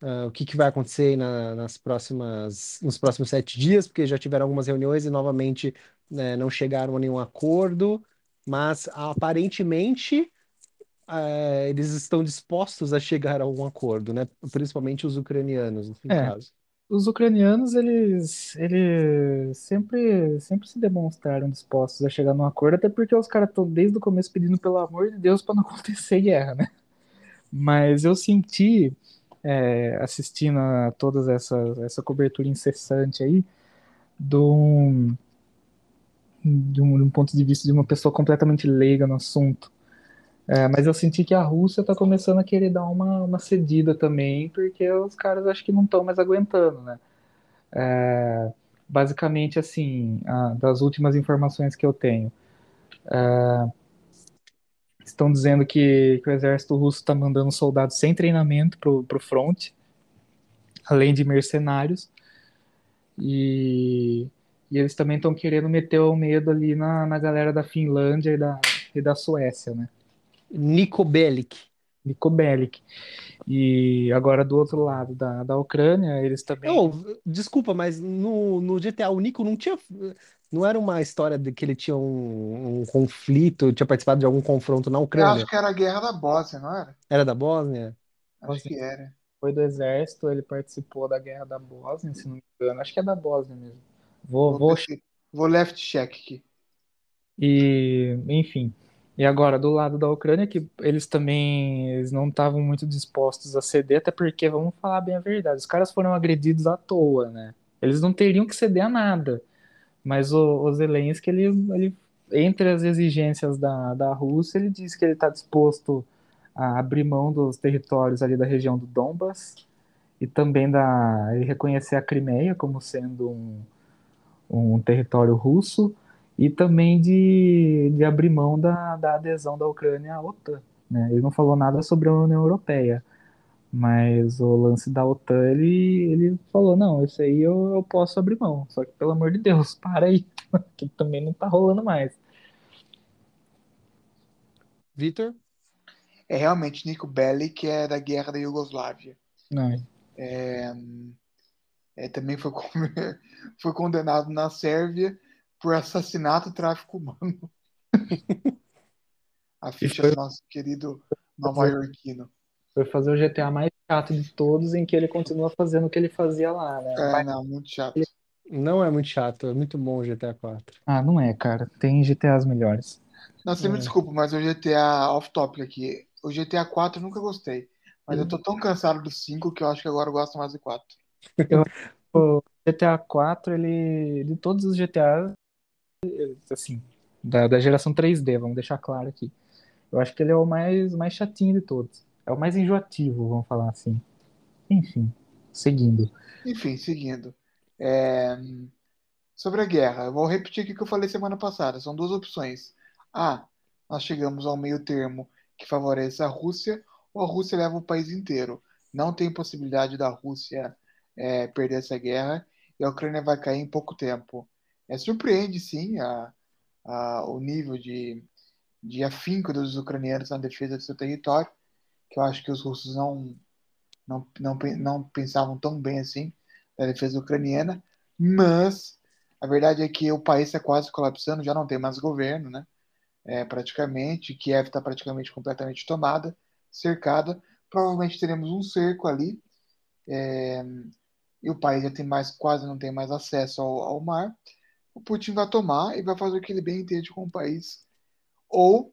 ah, o que, que vai acontecer na- nas próximas, nos próximos sete dias? Porque já tiveram algumas reuniões e novamente né, não chegaram a nenhum acordo, mas aparentemente é, eles estão dispostos a chegar a algum acordo, né? Principalmente os ucranianos, no É. caso. Os ucranianos, eles, eles sempre, sempre se demonstraram dispostos a chegar num acordo, até porque os caras estão desde o começo pedindo pelo amor de Deus para não acontecer guerra, né? Mas eu senti, é, assistindo a toda essa, essa cobertura incessante aí, um, de um, de um ponto de vista de uma pessoa completamente leiga no assunto. É, mas eu senti que a Rússia está começando a querer dar uma, uma cedida também, porque os caras acho que não estão mais aguentando, né? É, basicamente, assim, a- das últimas informações que eu tenho, é, estão dizendo que, que o exército russo está mandando soldados sem treinamento pro, pro front, além de mercenários, e, e eles também estão querendo meter o medo ali na, na galera da Finlândia e da, e da Suécia, né? Niko Bellic. Niko Bellic. E agora do outro lado da, da Ucrânia, eles também. Oh, desculpa, mas no, no GTA o Nico não tinha. Não era uma história de que ele tinha um, um conflito, tinha participado de algum confronto na Eu Ucrânia? acho que era a guerra da Bósnia, não era? Era da Bósnia? Acho Bósnia. que era. Foi do exército, ele participou da guerra da Bósnia, se não me engano. Acho que é da Bósnia mesmo. Vou, Vou, vou vou left check aqui. E, enfim. E agora, do lado da Ucrânia, que eles também eles não estavam muito dispostos a ceder, até porque, vamos falar bem a verdade, os caras foram agredidos à toa, né? Eles não teriam que ceder a nada. Mas o, o Zelensky, ele, ele, entre as exigências da, da Rússia, ele disse que ele está disposto a abrir mão dos territórios ali da região do Donbas e também da, ele reconhecer a Crimeia como sendo um, um território russo e também de, de abrir mão da, da adesão da Ucrânia à OTAN. Né? Ele não falou nada sobre a União Europeia, mas o lance da OTAN, ele, ele falou, não, isso aí eu, eu posso abrir mão, só que pelo amor de Deus, para aí, que também não tá rolando mais. Vitor? É realmente Nico Bellic, que é da guerra da Iugoslávia. Não, É, é, também foi, foi condenado na Sérvia por assassinato e tráfico humano. A ficha foi- do nosso querido nova-iorquino. Foi fazer o GTA mais chato de todos, em que ele continua fazendo o que ele fazia lá, né? É, Vai- não, muito chato. Não é muito chato, é muito bom o GTA 4. Ah, não é, cara, tem GTAs melhores. Não, você me É. desculpa, desculpa, mas o GTA off-topic aqui. O GTA 4 eu nunca gostei. Mas eu tô tão cansado do 5 que eu acho que agora eu gosto mais do 4. O GTA 4, ele, de todos os GTAs, assim, da, da geração 3D, vamos deixar claro aqui. Eu acho que ele é o mais, mais chatinho de todos. É o mais enjoativo, vamos falar assim. Enfim, seguindo. Enfim, seguindo. É, Sobre a guerra, eu vou repetir aqui o que eu falei semana passada. São duas opções. A, nós chegamos ao meio termo que favorece a Rússia, ou a Rússia leva o país inteiro. Não tem possibilidade da Rússia é, perder essa guerra e a Ucrânia vai cair em pouco tempo. É, surpreende, sim, a, a- o nível de, de afinco dos ucranianos na defesa do seu território, que eu acho que os russos não, não, não, não pensavam tão bem assim da defesa ucraniana, mas a verdade é que o país está quase colapsando, já não tem mais governo, né? É, praticamente, Kiev está praticamente completamente tomada, cercada. Provavelmente teremos um cerco ali, é, e o país já tem mais, quase não tem mais acesso ao, ao mar, o Putin vai tomar e vai fazer o que ele bem entende com o país. Ou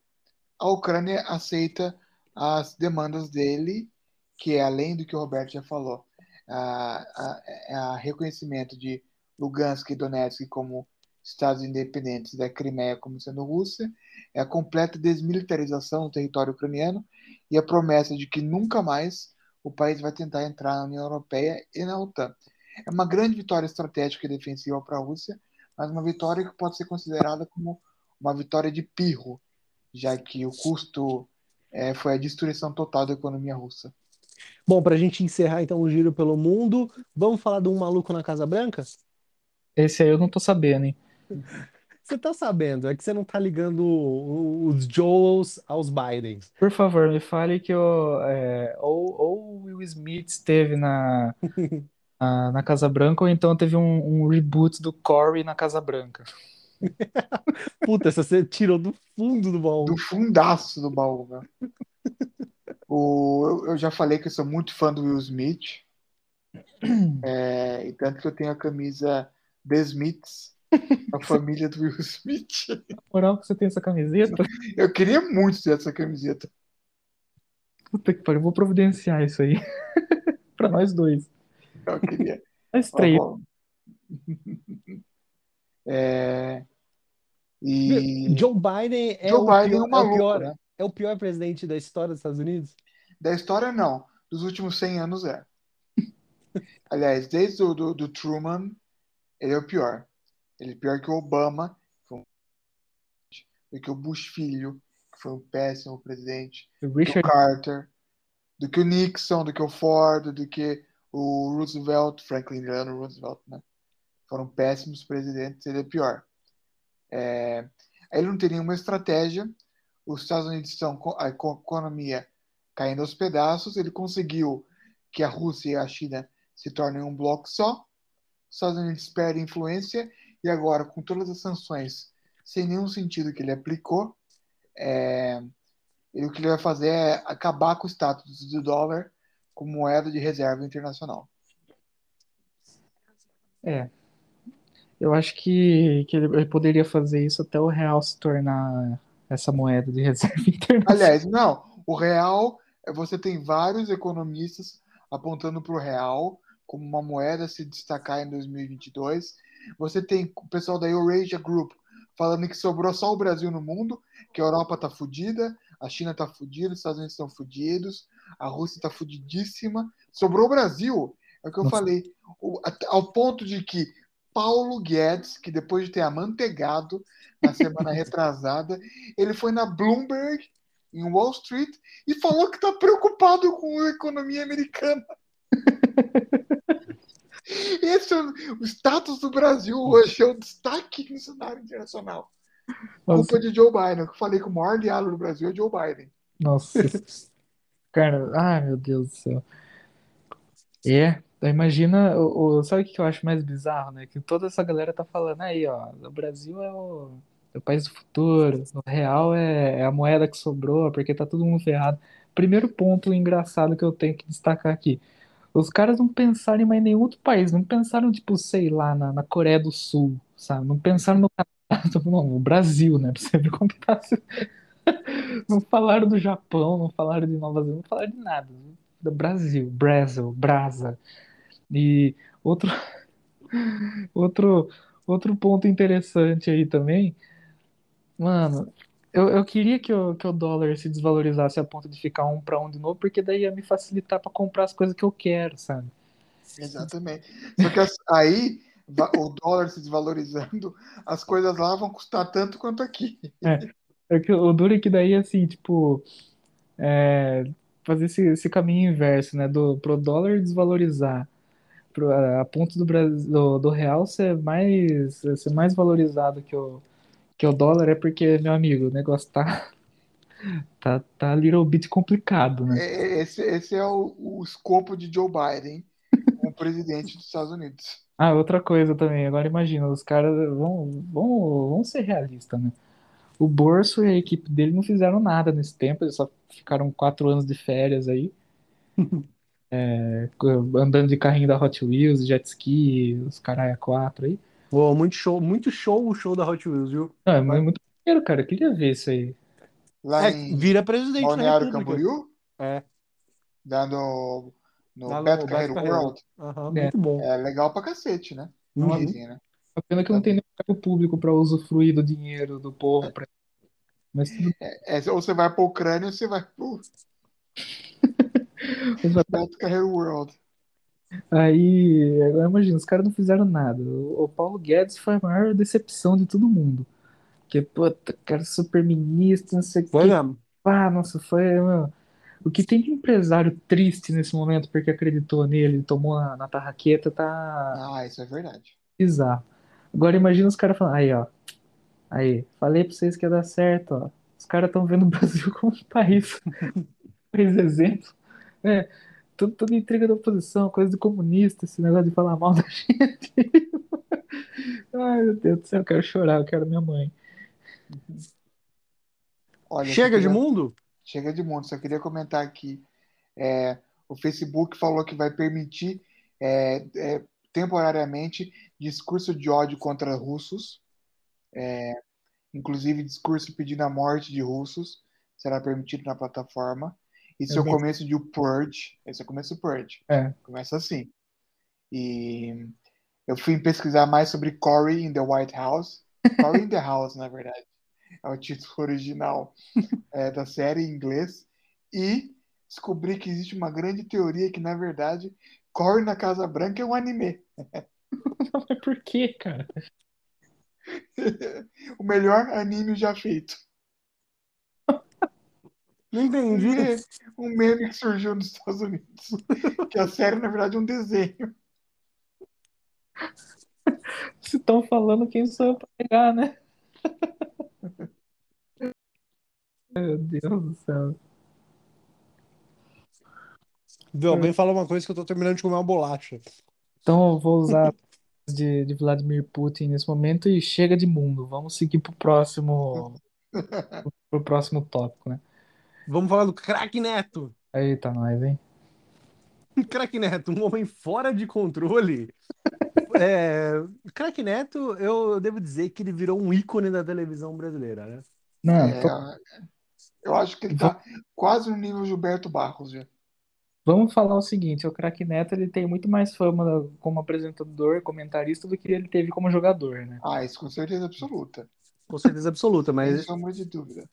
a Ucrânia aceita as demandas dele, que é além do que o Roberto já falou, a, a, a reconhecimento de Lugansk e Donetsk como estados independentes da Crimeia como sendo Rússia, é a completa desmilitarização do território ucraniano e a promessa de que nunca mais o país vai tentar entrar na União Europeia e na OTAN. É uma grande vitória estratégica e defensiva para a Rússia, mas uma vitória que pode ser considerada como uma vitória de pirro, já que o custo é, foi a destruição total da economia russa. Bom, para a gente encerrar então o giro pelo mundo, vamos falar de um maluco na Casa Branca? Esse aí eu não tô sabendo, hein? Você tá sabendo, é que você não tá ligando os Joels aos Bidens. Por favor, me fale que o, é, ou, ou Will Smith esteve na, na, na, Casa Branca, ou então teve um, um reboot do Corey na Casa Branca. Puta, essa você tirou do fundo do baú. Do fundaço do baú, né? o, eu já falei que eu sou muito fã do Will Smith. É, e tanto que eu tenho a camisa The Smiths a família do Will Smith. Moral que você tem essa camiseta? Eu queria muito ter essa camiseta. Puta que pariu, vou providenciar isso aí. pra nós dois. Eu queria. Nós três. É... E... Joe Biden é, Joe o, Biden pior, é, um maluco, é, o pior, né? é o pior presidente da história dos Estados Unidos? Da história, não. Dos últimos 100 anos, é. Aliás, desde o do, do Truman, ele é o pior. Ele é pior que o Obama, do que o Bush filho, que foi um péssimo presidente, O do Richard, Carter, do que o Nixon, do que o Ford, do que o Roosevelt, Franklin Delano Roosevelt, né? Foram péssimos presidentes, ele é pior. É, ele não tem nenhuma estratégia. Os Estados Unidos estão com a eco- economia caindo aos pedaços. Ele conseguiu que a Rússia e a China se tornem um bloco só. Os Estados Unidos perdem influência e agora, com todas as sanções sem nenhum sentido que ele aplicou, é, ele, o que ele vai fazer é acabar com o status do dólar como moeda de reserva internacional. é. Eu acho que, que ele poderia fazer isso até o real se tornar essa moeda de reserva internacional. Aliás, não, o real, você tem vários economistas apontando para o real como uma moeda a se destacar em 2022. Você tem o pessoal da Eurasia Group falando que sobrou só o Brasil no mundo, que a Europa está fodida, a China está fodida, os Estados Unidos estão fodidos, a Rússia está fodidíssima. Sobrou o Brasil, é o que eu Nossa. falei, O- ao ponto de que Paulo Guedes, que depois de ter amantegado na semana retrasada, ele foi na Bloomberg, em Wall Street, e falou que está preocupado com a economia americana. Esse é o, o status do Brasil hoje, é o destaque no cenário internacional. Nossa, Culpa de Joe Biden. Eu falei que o maior diálogo do Brasil é Joe Biden. nossa. Cara, ai meu Deus do céu. É, então imagina, o, o- sabe o que eu acho mais bizarro, né? Que toda essa galera tá falando aí, ó, o Brasil é o, é o país do futuro, o real é, é a moeda que sobrou, porque tá todo mundo ferrado. Primeiro ponto engraçado que eu tenho que destacar aqui. Os caras não pensaram em mais nenhum outro país, não pensaram, tipo, sei lá, na, na Coreia do Sul, sabe? Não pensaram no Canadá, não, no Brasil, né? Pra você ver tá. Não falaram do Japão, não falaram de Nova Zelândia, não falaram de nada. Do Brasil, Brasil, Brasa. E outro, outro, outro ponto interessante aí também, mano, eu, eu queria que o, que o dólar se desvalorizasse a ponto de ficar um para um de novo, porque daí ia me facilitar para comprar as coisas que eu quero, sabe? Exatamente. Só que as- aí, o dólar se desvalorizando, as coisas lá vão custar tanto quanto aqui. É que o duro é que daí, assim, tipo, é, fazer esse, esse caminho inverso, né? Do, pro dólar desvalorizar, pro, a, ponto do, Brasil, do, do real ser mais, ser mais valorizado que o, que o dólar, é porque, meu amigo, o negócio tá, tá, tá little bit complicado, né? É- Esse, esse é o, o escopo de Joe Biden como presidente dos Estados Unidos. Ah, outra coisa também, agora imagina, os caras vão, vão, vão ser realistas, né? O Borso e a equipe dele não fizeram nada nesse tempo, eles só ficaram quatro anos de férias aí. é, andando de carrinho da Hot Wheels, jet ski, os caralho 4 aí. Pô, muito show, muito show o show da Hot Wheels, viu? Não, é mu- muito maneiro, cara. Eu queria ver isso aí. Lá É, em vira presidente da Balneário República. Camboriú, É, lá no, no lá no Beto Carreiro. World. Aham, É. muito bom. É legal pra cacete, né? Uhum. Dizem, né? A pena que não tem nem cargo público pra usufruir do dinheiro do povo. pra- Mas tudo É, ou você vai pra Ucrânia ou você vai pro. Beto Carreiro World. Aí, agora imagina, os caras não fizeram nada. O o Paulo Guedes foi a maior decepção de todo mundo. Porque, puta, cara super ministro, não sei o Foi quê. mesmo. Ah, nossa, foi. meu, O que tem de empresário triste nesse momento porque acreditou nele, tomou na, na tarraqueta, tá Ah, isso é verdade. bizarro. Agora imagina os caras falando, aí, ó. Aí, falei pra vocês que ia dar certo, ó. Os caras estão vendo o Brasil como um país, país exemplo. É, tudo, tudo intriga da oposição, coisa de comunista, esse negócio de falar mal da gente. Ai, meu Deus do céu, eu quero chorar, eu quero minha mãe. Olha, Chega só de queria- mundo? Chega de mundo. Só queria comentar aqui. é, o Facebook falou que vai permitir é, é, temporariamente discurso de ódio contra russos, é, inclusive discurso pedindo a morte de russos, será permitido na plataforma. Isso é, o começo de purge. Esse é o começo do purge. É. Começa assim. E eu fui pesquisar mais sobre Cory in the White House. Cory in the House, na verdade. É o título original é, da série em inglês. E descobri que existe uma grande teoria que, na verdade, Cory na Casa Branca é um anime. Mas por quê, cara? o melhor anime já feito. Não entendi. um meme que surgiu nos Estados Unidos. Que a série, na verdade, é um desenho. Se estão falando, quem sou eu pra pegar, né? Meu Deus do céu. Viu, alguém fala uma coisa que eu tô terminando de comer uma bolacha. Então eu vou usar de, de Vladimir Putin nesse momento e chega de mundo. Vamos seguir pro próximo, pro próximo tópico, né? Vamos falar do Crack Neto. Eita, nós, hein? Crack Neto, um homem fora de controle. É, Crack Neto, eu devo dizer que ele virou um ícone da televisão brasileira, né? Não, É, tô- eu acho que ele tá quase no nível Gilberto Barros, já. vamos falar o seguinte, o Craque Neto ele tem muito mais fama como apresentador, comentarista do que ele teve como jogador, né? Ah, isso com certeza absoluta. Com certeza absoluta, Sem mas, sombra de dúvida.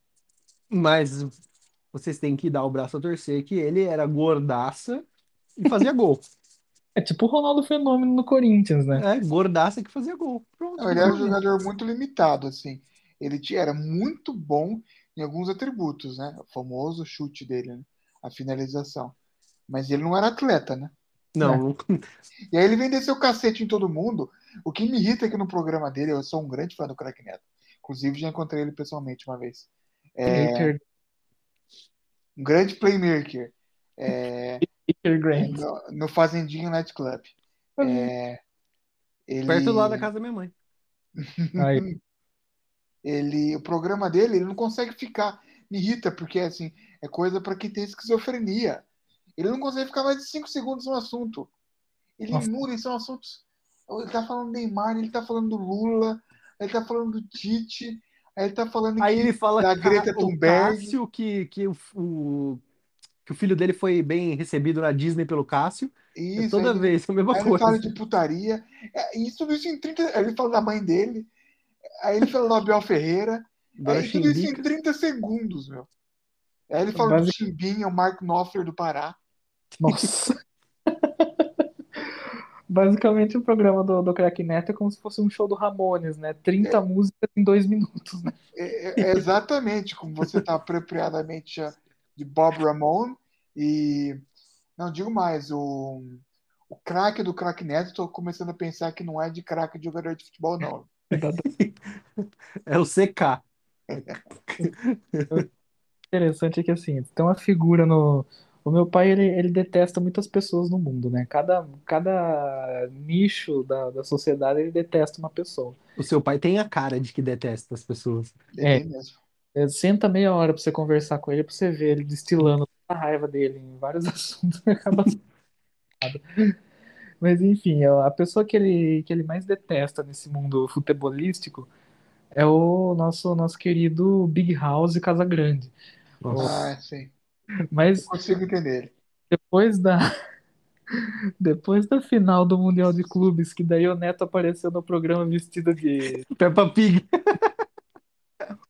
mas vocês têm que dar o braço a torcer que ele era gordaça e fazia gol. É tipo o Ronaldo Fenômeno no Corinthians, né? É, gordaça que fazia gol. Pronto. Ele era um jogador muito limitado, assim. Ele era muito bom em alguns atributos, né? O famoso chute dele, né? A finalização. Mas ele não era atleta, né? Não, E aí ele vem descer o cacete em todo mundo. O que me irrita aqui no programa dele, eu sou um grande fã do Crack Neto. Inclusive, já encontrei ele pessoalmente uma vez. É, um grande playmaker. É, no, no Fazendinha Night Club. É, ele, perto lá da casa da minha mãe. Aí, ele, o programa dele, ele não consegue ficar. Me irrita, porque assim, é coisa para quem tem esquizofrenia. Ele não consegue ficar mais de 5 segundos no assunto. Ele Nossa. muda, e são assuntos. Ele tá falando do Neymar, ele tá falando do Lula, ele tá falando do Tite, aí ele tá falando Aí que- ele fala da Greta o Thunberg. Cássio, que, que, o, o- que o filho dele foi bem recebido na Disney pelo Cássio. É Isso, toda ele- vez, a mesma Aí ele coisa. fala de putaria. É, e tudo isso em 30. Aí ele fala da mãe dele. Aí ele fala do Abel Ferreira. Dona Aí tudo isso em Chimbica. 30 segundos, meu. Aí ele fala do Basi- Chimbinha, o Mark Knopfler do Pará. Nossa. Basicamente, o programa do, do Crack Neto é como se fosse um show do Ramones, né? 30 músicas em dois minutos, né? É, é exatamente como você está apropriadamente de Bob Ramone. E não digo mais, o, o craque do craque Neto, estou começando a pensar que não é de craque de jogador de futebol, não. É o CK. interessante é que assim, tem uma figura no. O meu pai, ele, ele detesta muitas pessoas no mundo, né? Cada, cada nicho da, da sociedade, ele detesta uma pessoa. O seu pai tem a cara de que detesta as pessoas. É. Ele mesmo. É, Senta meia hora pra você conversar com ele, pra você ver ele destilando a raiva dele em vários assuntos. Acaba Mas enfim, a pessoa que ele, que ele mais detesta nesse mundo futebolístico é o nosso, nosso querido Big House Casagrande. Nossa. Ah, sim. Mas Consigo entender depois da, depois da final do Mundial de Clubes, que daí o Neto apareceu no programa vestido de. Peppa Pig.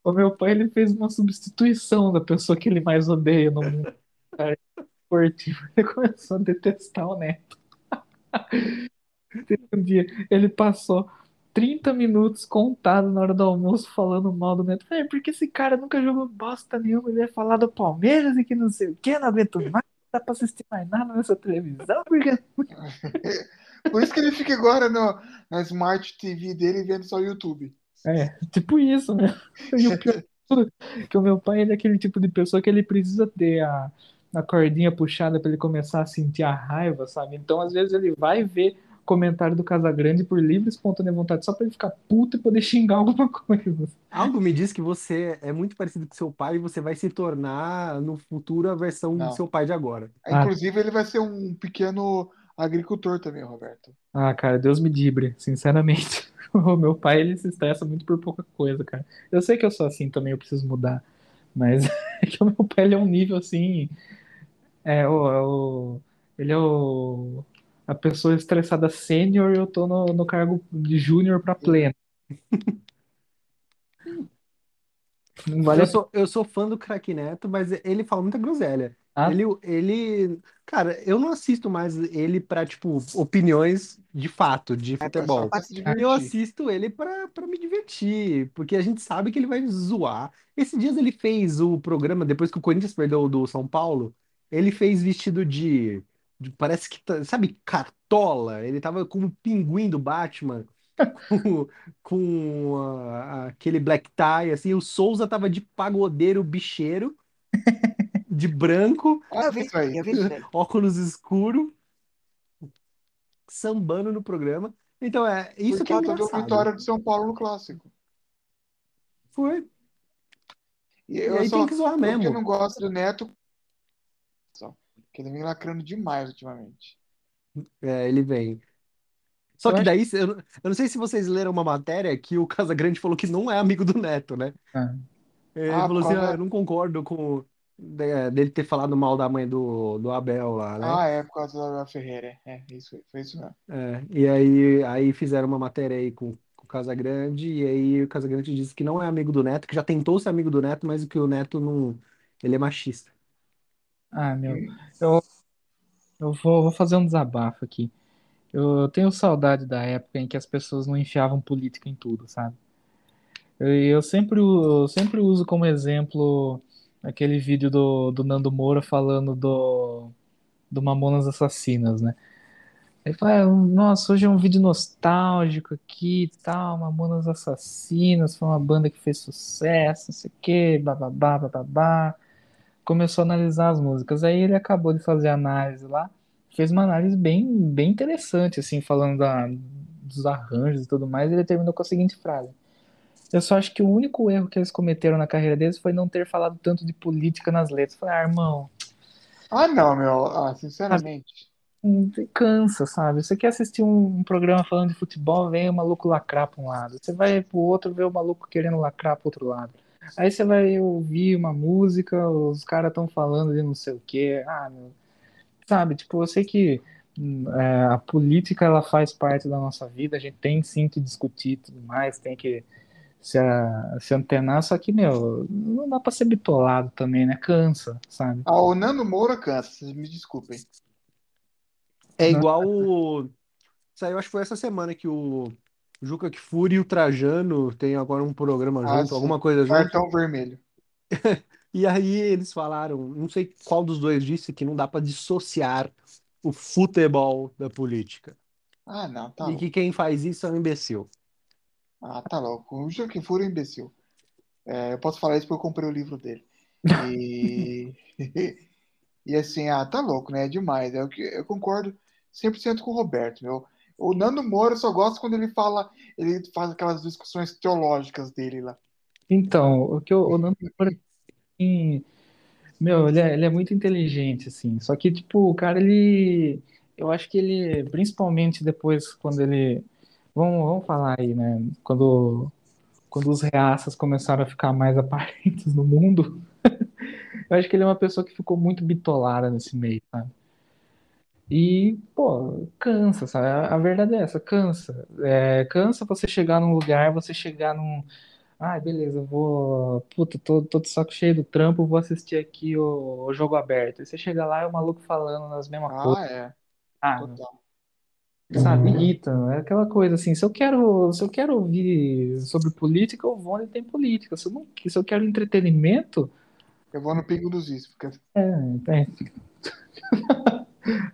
O meu pai ele fez uma substituição da pessoa que ele mais odeia no mundo cara, esportivo. Ele começou a detestar o Neto. Teve Um dia ele passou 30 minutos contado na hora do almoço falando mal do Neto. Falei, porque esse cara nunca jogou bosta nenhuma, ele vai falar do Palmeiras e que não sei o que, não aguento mais, não dá pra assistir mais nada nessa televisão, porque Por isso que ele fica agora no, na Smart TV dele vendo só o YouTube. É, tipo isso, né? E o pior tudo é que o meu pai ele é aquele tipo de pessoa que ele precisa ter a, a cordinha puxada pra ele começar a sentir a raiva, sabe? Então, às vezes, ele vai ver comentário do Casagrande por livre e espontânea vontade, só pra ele ficar puto e poder xingar alguma coisa. Algo me diz que você é muito parecido com seu pai e você vai se tornar no futuro a versão Não. do seu pai de agora. Ah. Inclusive, ele vai ser um pequeno agricultor também, Roberto. Ah, cara, Deus me dibre, sinceramente. O meu pai, ele se estressa muito por pouca coisa, cara. Eu sei que eu sou assim também, eu preciso mudar. Mas é que o meu pai, ele é um nível assim. É o, é o- ele é o, a pessoa estressada sênior e eu tô no, no cargo de júnior pra pleno. Não vale Eu a sou, eu sou fã do Craque Neto, mas ele fala muita groselha. Ah. Ele, ele, cara, eu não assisto mais ele pra, tipo, opiniões de fato, de É futebol. Eu assisto ele pra, pra me divertir, porque a gente sabe que ele vai zoar. Esses dias ele fez o programa, depois que o Corinthians perdeu do São Paulo, ele fez vestido de- parece que, tá- sabe, cartola. Ele tava como o pinguim do Batman, com, com aquele black tie, assim. O Souza tava de pagodeiro bicheiro, de branco, Ah, eu vi isso aí. Eu vi isso aí. óculos escuro, sambando no programa. Então, é isso Por que é engraçado. vitória do São Paulo no Clássico. Foi. E E eu aí só, tem que zoar eu mesmo. não gosto do Neto, só, que ele vem lacrando demais ultimamente. É, ele vem. Só Eu que acho- daí, eu, não- eu não sei se vocês leram uma matéria que o Casagrande falou que não é amigo do Neto, né? Ah. Ele Ah, falou assim, ah, eu não concordo com de- dele ter falado mal da mãe do, do Abel lá, né? Ah, é, por causa da Ferreira. É, é isso, foi isso mesmo. É, e aí, aí fizeram uma matéria aí com, com o Casagrande, e aí o Casagrande disse que não é amigo do Neto, que já tentou ser amigo do Neto, mas que o Neto não. Ele é machista. Ah, meu. Eu, eu vou, vou fazer um desabafo aqui. Eu, tenho saudade da época em que as pessoas não enfiavam política em tudo, sabe? Eu, eu sempre, eu sempre uso como exemplo aquele vídeo do, do Nando Moura falando do, do Mamonas Assassinas, né? Ele fala, "Ah, nossa, hoje é um vídeo nostálgico aqui e tal, Mamonas Assassinas, foi uma banda que fez sucesso, não sei o quê, bababá, bababá. Começou a analisar as músicas. Aí ele acabou de fazer a análise lá, fez uma análise bem, bem interessante, assim, falando da, dos arranjos e tudo mais, e ele terminou com a seguinte frase. Eu só acho que o único erro que eles cometeram na carreira deles foi não ter falado tanto de política nas letras. Eu Falei, ah, irmão, Ah, não, meu. Ah, sinceramente. Cansa, sabe? Você quer assistir um, um programa falando de futebol, vem o maluco lacrar pra um lado. Você vai pro outro, ver o maluco querendo lacrar pro outro lado. Aí você vai ouvir uma música, os caras estão falando de não sei o quê. Ah, meu. Sabe, tipo, eu sei que hum, é, a política ela faz parte da nossa vida, a gente tem sim que discutir e tudo mais, tem que se, a- se antenar, só que, meu, não dá pra ser bitolado também, né? Cansa, sabe? Ah, o Nando Moura cansa, vocês me desculpem. É igual o. Saiu, acho que foi essa semana que o Juca Kfouri e o Trajano tem agora um programa Ah, junto, sim. alguma coisa junto. Cartão vermelho. E aí eles falaram, não sei qual dos dois disse, que não dá pra dissociar o futebol da política. Ah, não, tá E louco. que quem faz isso é um imbecil. Ah, tá louco. O Joaquim Fura é um imbecil. É, eu posso falar isso porque eu comprei o livro dele. E, e assim, ah, tá louco, né? É demais. É que eu concordo 100% com o Roberto, meu. O Nando Moura eu só gosta quando ele fala, ele faz aquelas discussões teológicas dele lá. Então, o que o, o Nando Moura, assim, meu, ele é, ele é muito inteligente, assim. Só que, tipo, o cara, ele, eu acho que ele, principalmente depois, quando ele. Vamos, vamos falar aí, né? Quando, quando os reaças começaram a ficar mais aparentes no mundo, eu acho que ele é uma pessoa que ficou muito bitolada nesse meio, sabe? E, pô, cansa, sabe? A, a verdade é essa, cansa. É, cansa você chegar num lugar, você chegar num. Ah, beleza, eu vou. Puta, tô, tô de saco cheio do trampo, vou assistir aqui o, o jogo aberto. E você chega lá e o maluco falando nas mesmas coisas. Ah, é. Ah, Total. sabe, irrita. É aquela coisa assim, se eu quero, se eu quero ouvir sobre política, eu vou onde tem política. Se eu, não, se eu quero entretenimento, Eu vou no Pingo dos Is. Porque... é, é.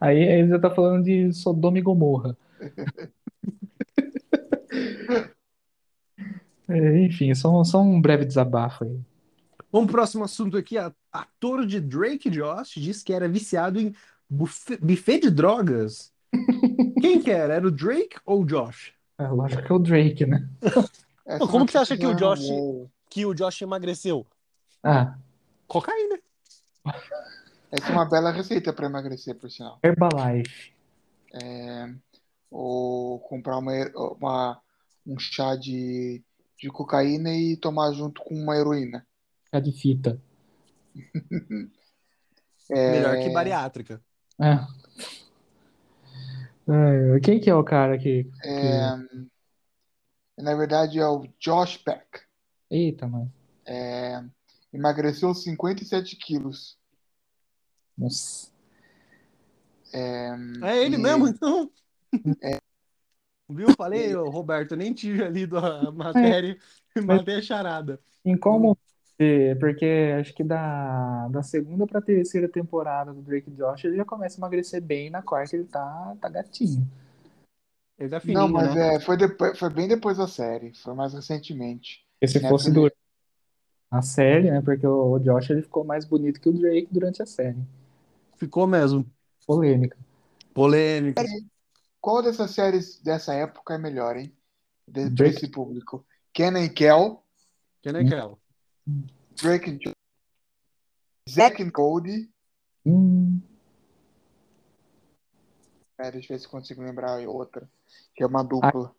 Aí, aí já tá falando de Sodoma e Gomorra. É, enfim, só, só um breve desabafo aí. Vamos pro próximo assunto aqui. A- Ator de Drake Josh disse que era viciado em buffet, buffet de drogas. Quem que era? Era o Drake ou o Josh? É, lógico que é o Drake, né? Essa como que você acha que o notícia não é Josh- UOL. Que o Josh emagreceu. Ah, Cocaína. Essa é uma bela receita para emagrecer, por sinal. Herbalife. Ou comprar uma, uma- um chá de, de cocaína e tomar junto com uma heroína. Chá de fita. É, Melhor que bariátrica. É. É, quem que é o cara que. é, na verdade, é o Josh Peck. Eita, mano. É, emagreceu 57 quilos. Nossa. É ele E- mesmo, então? Viu? Falei, ô, Roberto, eu nem tinha lido a matéria e matei a charada. Em momento? Porque acho que da, da segunda pra terceira temporada do Drake Josh ele já começa a emagrecer bem. Na quarta ele tá, tá gatinho. Ele tá Não, fininho, mas né? é, foi, depois, foi bem depois da série. Foi mais recentemente. E se fosse durante a série, né? Porque o, o Josh ele ficou mais bonito que o Drake durante a série. Ficou mesmo. Polêmica. Polêmica. Qual dessas séries dessa época é melhor, hein? De, Drake. desse público. Kenan e Kel, é aquela? Drake and Zack and Cody. Hum, É, deixa eu ver se consigo lembrar outra. Que é uma dupla.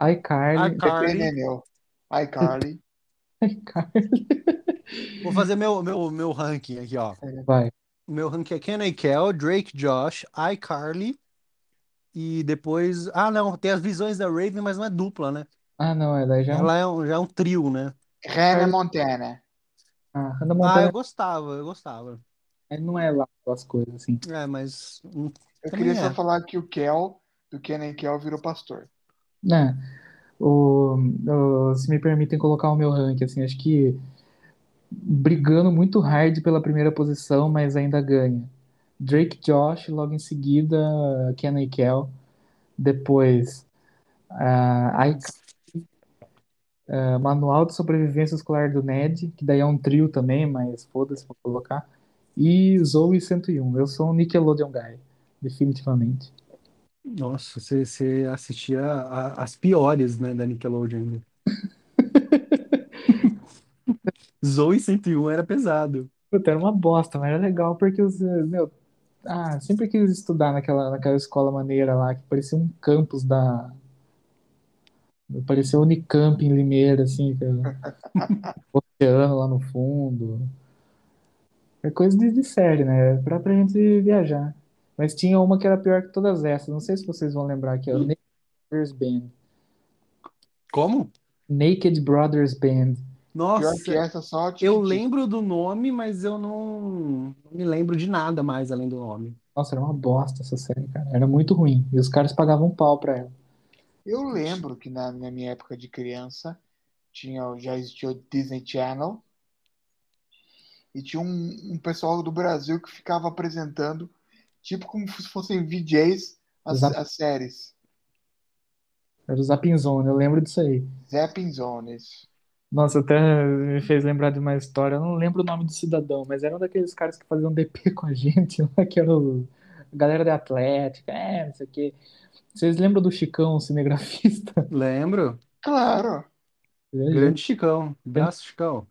iCarly. iCarly. Nenel. iCarly. iCarly. Vou fazer meu, meu, meu ranking aqui, ó. Vai. Meu ranking é Kenan e Kel, Drake, Josh, iCarly e depois... Ah, não, tem as visões da Raven, mas não é dupla, né? Ah, não, é daí já. Ela é um, já é um trio, né? Hannah Montana. Ah, Hannah Ah, Montana eu gostava, eu gostava. não é lá as coisas assim. É, mas... Eu queria é. só falar que o Kel, do Kenan e Kel, virou pastor. Né? O, o- se me permitem colocar o meu ranking, assim, acho que brigando muito hard pela primeira posição, mas ainda ganha. Drake Josh, logo em seguida, Kenan e Kel. Depois, ah, iCarly, ah, Manual de Sobrevivência Escolar do Ned, que daí é um trio também, mas foda-se, vou colocar. E Zoe 101. Eu sou um Nickelodeon guy, definitivamente. Nossa, você, você assistia a- as piores, né, da Nickelodeon. Zoe 101 era pesado. Puta, era uma bosta, mas era legal porque os, eh, meu, ah, sempre quis estudar naquela, naquela escola maneira lá, que parecia um campus da, parecia Unicamp em Limeira, assim, o oceano lá no fundo. É coisa de, de série, né? Pra, pra gente viajar. Mas tinha uma que era pior que todas essas, não sei se vocês vão lembrar, que é o Naked Brothers Band. Como? Naked Brothers Band. Pior Nossa, que essa, só te eu lembro do nome, mas eu não, não me lembro de nada mais além do nome. Nossa, era uma bosta essa série, cara. Era muito ruim. E os caras pagavam pau pra ela. Eu lembro que na, na minha época de criança tinha, já existia o Disney Channel e tinha um, um pessoal do Brasil que ficava apresentando, tipo como se fossem VJs, as, Exato. as séries. Era o Zapinzone, eu lembro disso aí. Zapping Zones. Nossa, até me fez lembrar de uma história. Eu não lembro o nome do cidadão, mas era um daqueles caras que faziam DP com a gente lá, que era o... a galera da Atlética, é, não sei o quê. Vocês lembram do Chicão, o cinegrafista? Lembro? Claro. Grande Chicão. Braço, Chicão.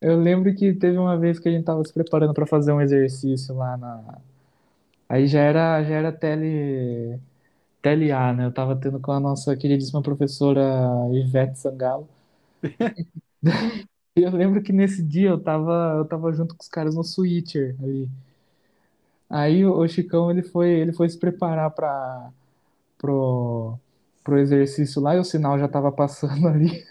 Eu lembro que teve uma vez que a gente tava se preparando para fazer um exercício lá na, Aí já era, já era tele, TLA, né? Eu tava tendo com a nossa queridíssima professora Ivete Sangalo. Eu lembro que nesse dia eu tava, eu tava junto com os caras no Switcher ali. Aí o, Chicão ele foi, ele foi se preparar para pro, pro exercício lá e o sinal já tava passando ali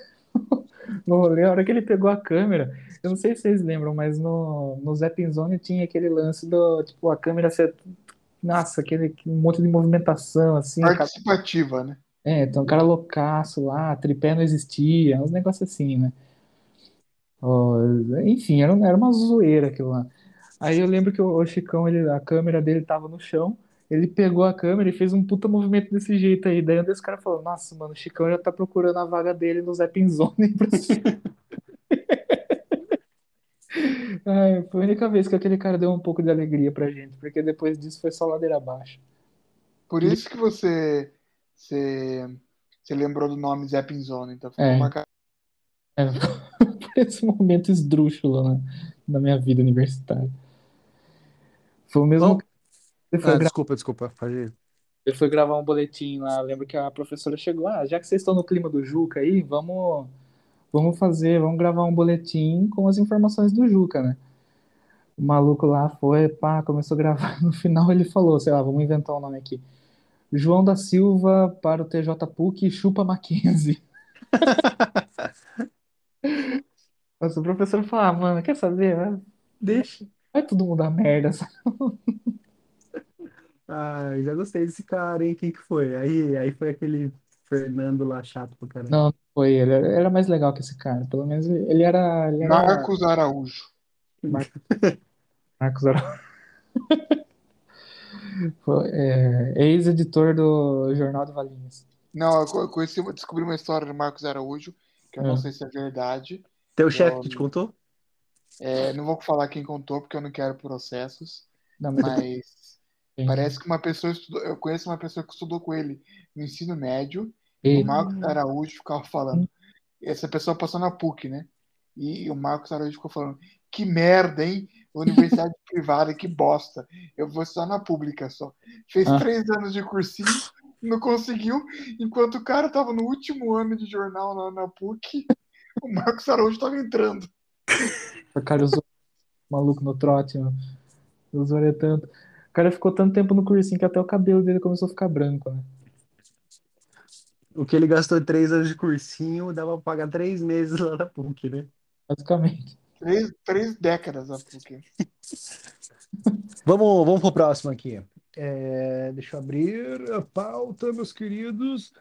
no rolê. A hora que ele pegou a câmera, eu não sei se vocês lembram, mas no, no Zapping Zone tinha aquele lance do, tipo, a câmera ser, nossa, aquele um monte de movimentação assim. Participativa, né? É, então o cara loucaço lá, tripé não existia, uns negócios assim, né? Ó, enfim, era, era uma zoeira aquilo lá. Aí eu lembro que o, o Chicão, ele, a câmera dele tava no chão, ele pegou a câmera e fez um puta movimento desse jeito aí. Daí um desses caras falou, nossa, mano, o Chicão já tá procurando a vaga dele no Zapping Zone pra cima." Ai, foi a única vez que aquele cara deu um pouco de alegria pra gente, porque depois disso foi só ladeira abaixo. Por isso que você, você, você lembrou do nome Zone, então ficou É. marcado. É, esse momento esdrúxulo na, na minha vida universitária. Foi o mesmo Bom, ele foi ah, gra- desculpa, desculpa. Pode ir. ele foi gravar um boletim lá. Lembro que a professora chegou, ah, já que vocês estão no clima do Juca aí, vamos, vamos fazer, vamos gravar um boletim com as informações do Juca, né? O maluco lá foi, pá, começou a gravar. No final ele falou, sei lá, vamos inventar um nome aqui. João da Silva para o TJ PUC chupa Mackenzie. Nossa, o professor falou, ah, mano, quer saber? Deixa, vai todo mundo a merda, sabe? Ah, já gostei desse cara, hein? Quem que foi? Aí, aí foi aquele Fernando lá chato pra caramba. Não, não foi ele. Era mais legal que esse cara. Pelo menos ele era, ele era Marcos Araújo. Marcos Araújo. É, ex-editor do Jornal de Valinhos. Não, eu co- eu conheci, descobri uma história do Marcos Araújo, que eu não É. sei se é verdade. Teu chefe Não, que te não. contou? É, não vou falar quem contou, porque eu não quero processos, Não, mas parece que uma pessoa estudou, eu conheço uma pessoa que estudou com ele no ensino médio, E- o Marcos Araújo ficava falando. Essa pessoa passou na PUC, né? E o Marcos Araújo ficou falando: que merda, hein? Universidade privada, que bosta. Eu vou só na pública só. Fez Ah. três anos de cursinho, não conseguiu, enquanto o cara tava no último ano de jornal na, na PUC, o Marcos Araújo tava entrando. O cara usou o maluco no trote, mano. Usou ele tanto. O cara ficou tanto tempo no cursinho que até o cabelo dele começou a ficar branco, né? O que ele gastou em três anos de cursinho, dava pra pagar três meses lá na PUC, né? Basicamente. Três, três décadas PUC. Vamos, vamos pro próximo aqui. É, deixa eu abrir a pauta, meus queridos.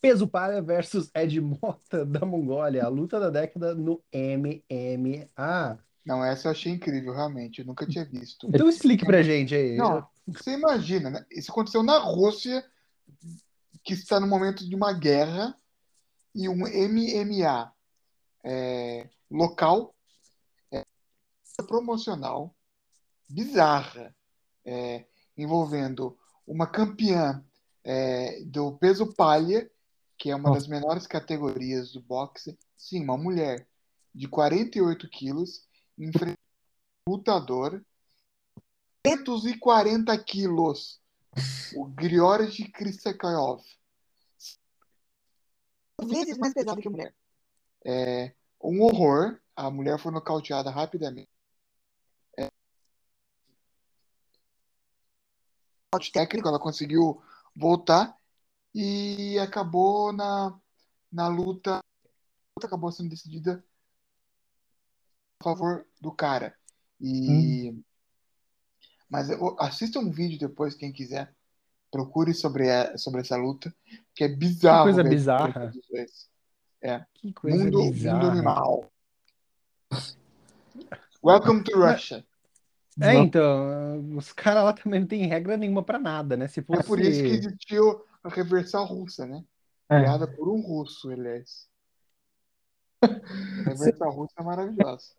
Peso Palha versus Ed Mota da Mongólia, a luta da década no MMA. Não, essa eu achei incrível, realmente. Eu nunca tinha visto. Então explique pra gente aí. Não, você imagina, né? Isso aconteceu na Rússia, que está no momento de uma guerra, e um MMA é, local, promocional, bizarra, é, envolvendo uma campeã é, do peso palha, que é uma Nossa. das menores categorias do boxe, sim, uma mulher de 48 quilos, enfrenta um lutador 240 quilos. O Griorgy Kristakaov. Vezes mais pesado que a mulher. É um horror. A mulher foi nocauteada rapidamente. É... Nocaute técnico, ela conseguiu voltar e acabou na, na luta. Acabou sendo decidida a favor do cara. E. Mas eu- assista um vídeo depois, quem quiser. Procure sobre, a- sobre essa luta, que é bizarro. coisa ver a bizarra. dois. Que coisa Mundo, mundo bizarra. animal. Welcome to Russia. É, então, os caras lá também não tem regra nenhuma pra nada, né? Se É fosse. por isso que existiu a reversal russa, né? É. Criada por um russo, aliás. A reversal russa é maravilhosa.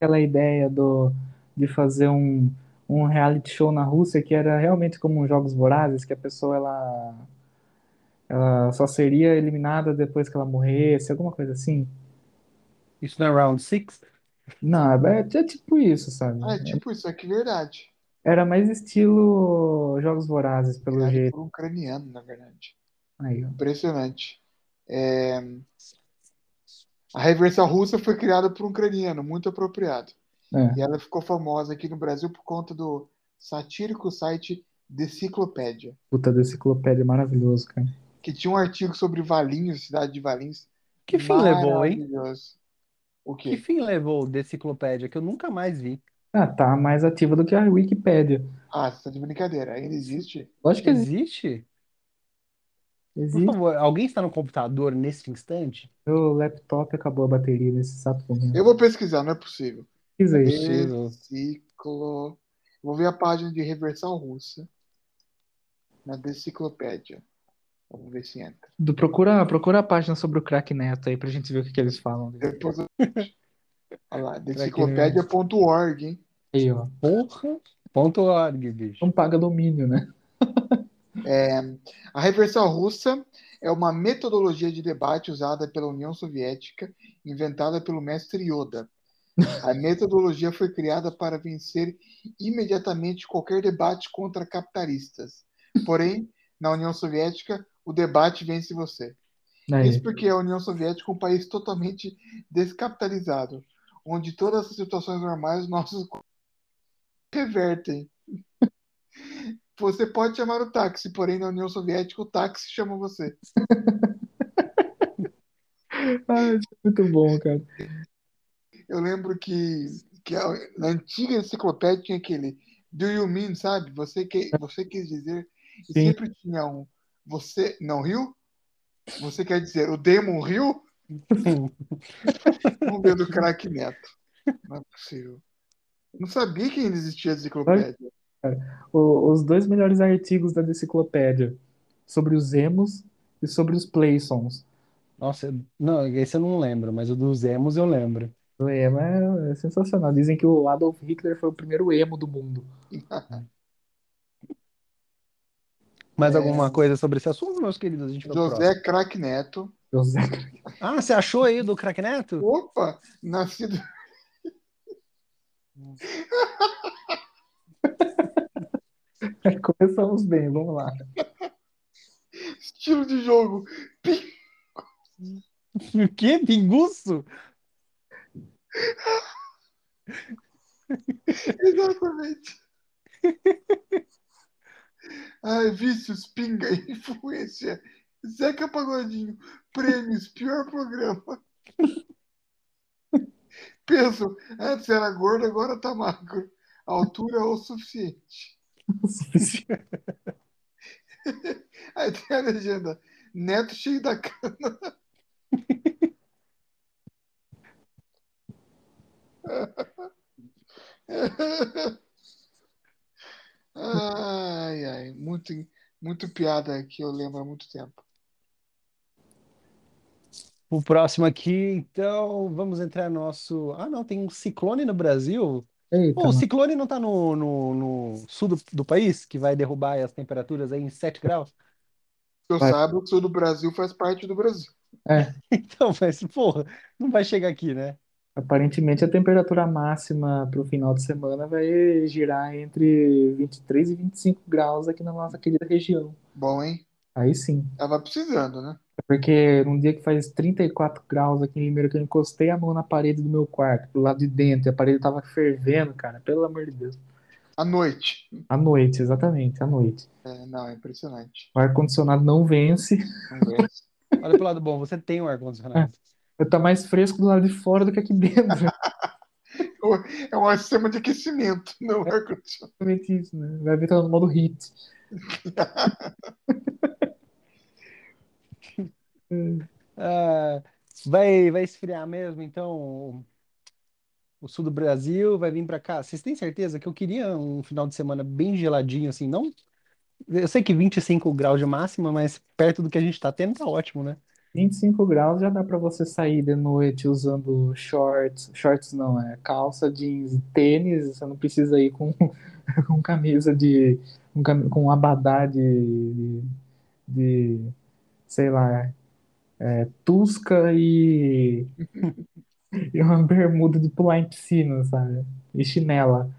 Aquela ideia do, de fazer um, um reality show na Rússia que era realmente como um Jogos Vorazes, que a pessoa ela, ela só seria eliminada depois que ela morresse, alguma coisa assim. Isso não é Round Six? Não, é, é tipo isso, sabe? Ah, é tipo isso, é que verdade. Era mais estilo Jogos Vorazes, pelo Criado jeito. por um ucraniano, na verdade. Aí, ó. Impressionante. É, A reversal russa foi criada por um ucraniano, muito apropriado. É. E ela ficou famosa aqui no Brasil por conta do satírico site Deciclopédia, Puta da enciclopédia maravilhoso, cara. que tinha um artigo sobre Valinhos, cidade de Valinhos. Que fim levou, hein? O Que quê? fim levou o Deciclopédia, que eu nunca mais vi. Ah, tá mais ativa do que a Wikipédia. Ah, você tá de brincadeira. Ainda existe? Lógico que existe. Existe? Por existe. favor, alguém está no computador nesse instante? Meu laptop acabou a bateria nesse exato momento. Eu vou pesquisar, não é possível. Fiz aí. Possível. Deciclo... Vou ver a página de reversal russa na Deciclopédia. Vamos ver se entra. Do, procura, procura a página sobre o craque Neto aí pra gente ver o que, que eles falam. Depois. Olha lá, deciclopédia.org, hein? Aí, ó. Porra. Ponto .org, bicho. Não paga domínio, né? A reversal russa é uma metodologia de debate usada pela União Soviética, inventada pelo mestre Yoda. A metodologia foi criada para vencer imediatamente qualquer debate contra capitalistas. Porém, na União Soviética, o debate vence você. Aí. Isso porque a União Soviética é um país totalmente descapitalizado, onde todas as situações normais nossos revertem. Você pode chamar o táxi, porém na União Soviética o táxi chama você. Ah, isso é muito bom, cara. Eu lembro que, que a- na antiga enciclopédia tinha aquele Do you mean, sabe? Você, que, você quis dizer. E Sim. sempre tinha um. Você não riu? Você quer dizer o Demon riu? Vamos ver do craque Neto. Não é possível. Não sabia que ainda existia enciclopédia. O- os dois melhores artigos da enciclopédia sobre os emos e sobre os Playsons. Nossa, não, esse eu não lembro, mas o dos emos eu lembro. O emo é, é sensacional. Dizem que o Adolf Hitler foi o primeiro emo do mundo. Mais É. alguma coisa sobre esse assunto, meus queridos? A gente. José Craque Neto. José Ah, você achou aí do Crack Neto? Opa! Nascido. Começamos bem, vamos lá. Estilo de jogo. Pi- O quê? Pinguço? Exatamente. Ai, vícios, pinga, influência. Zeca Pagodinho. Prêmios, pior programa. Peso. Antes era gordo, agora tá magro. Altura é o suficiente. Aí tem a legenda. Neto cheio da cana. Ai, ai, muito, muito piada que eu lembro há muito tempo. O próximo aqui, então, vamos entrar no nosso. Ah, não, tem um ciclone no Brasil. Eita, Pô, o ciclone não tá no, no, no sul do, do país, que vai derrubar as temperaturas aí em 7 graus? Eu Vai. saiba, o sul do Brasil faz parte do Brasil. Então, mas, porra, não vai chegar aqui, né? Aparentemente a temperatura máxima para o final de semana vai girar entre 23 e 25 graus aqui na nossa querida região. Bom, hein? Aí sim. Tava precisando, né? Porque num dia que faz 34 graus aqui em Limeira, que eu encostei a mão na parede do meu quarto, do lado de dentro, e a parede tava fervendo, cara, pelo amor de Deus. À noite. À noite, exatamente, à noite. É, não, é impressionante. O ar-condicionado não vence, Não vence. Olha pro lado bom, você tem um ar-condicionado. tá mais fresco do lado de fora do que aqui dentro. É um sistema de aquecimento, não é. Exatamente isso, né? Vai ver tá no modo hit. Ah, vai, vai esfriar mesmo, então o, sul do Brasil vai vir pra cá. Vocês têm certeza que eu queria um final de semana bem geladinho, assim, não? Eu sei que 25 graus de máxima, mas perto do que a gente tá tendo, tá ótimo, né? 25 graus já dá pra você sair de noite usando shorts, shorts não, é calça, jeans, e tênis, você não precisa ir com, com camisa de, com, com abadá de, de, sei lá, é, tusca e, e uma bermuda de pular em piscina, sabe? E chinela.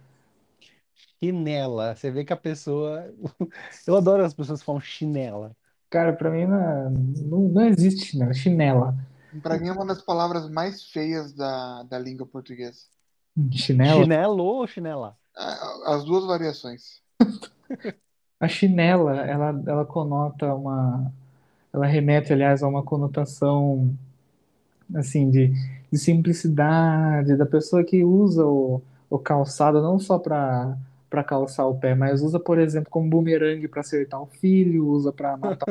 Chinela. Você vê que a pessoa. Eu adoro as pessoas que falam chinela. Cara, pra mim não, é- não, não existe chinela. Chinela. Pra mim é uma das palavras mais feias da, da língua portuguesa. Chinela? Chinelo ou chinela? A- As duas variações. A chinela, ela, ela conota uma. Ela remete, aliás, a uma conotação assim de, de simplicidade, da pessoa que usa o, o calçado não só para para calçar o pé, mas usa, por exemplo, como bumerangue para acertar o filho, usa para matar,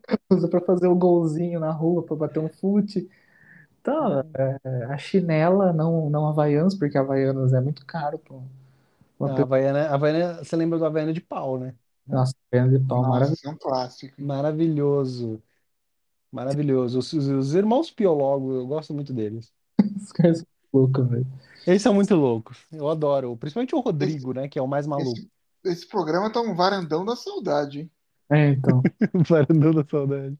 usa para fazer o golzinho na rua, para bater um fute. Então, é, a chinela, não, não Havaianas, porque Havaianas é muito caro, pô. Uma A Havaiana, a Havaiana, você lembra do Havaiana de pau, né? Nossa, perna de pau, Nossa, maravilhoso. é um clássico. Maravilhoso. Maravilhoso. Os, os- os irmãos Piologo, eu gosto muito deles. Os caras são loucos, velho. Eles são muito loucos. Eu adoro. Principalmente o Rodrigo, né? Que é o mais maluco. Esse, esse programa tá um varandão da saudade, hein? É, então. Varandão da saudade.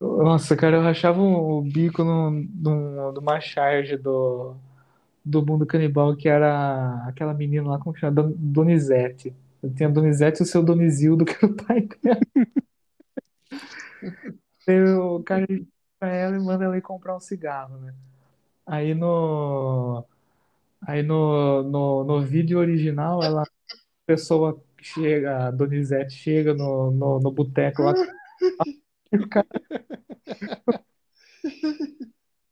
Nossa, cara, eu rachava o bico no, no, numa charge do, do mundo canibal, que era aquela menina lá, como que chama? Don- Donizete. Eu tinha a Donizete e o seu Donizildo, que era o pai dela. Aí o cara pra ela e manda ela ir comprar um cigarro, né? Aí no, aí no, no, no vídeo original, ela, a pessoa chega, a Donizete chega no, no, no boteco lá, e o cara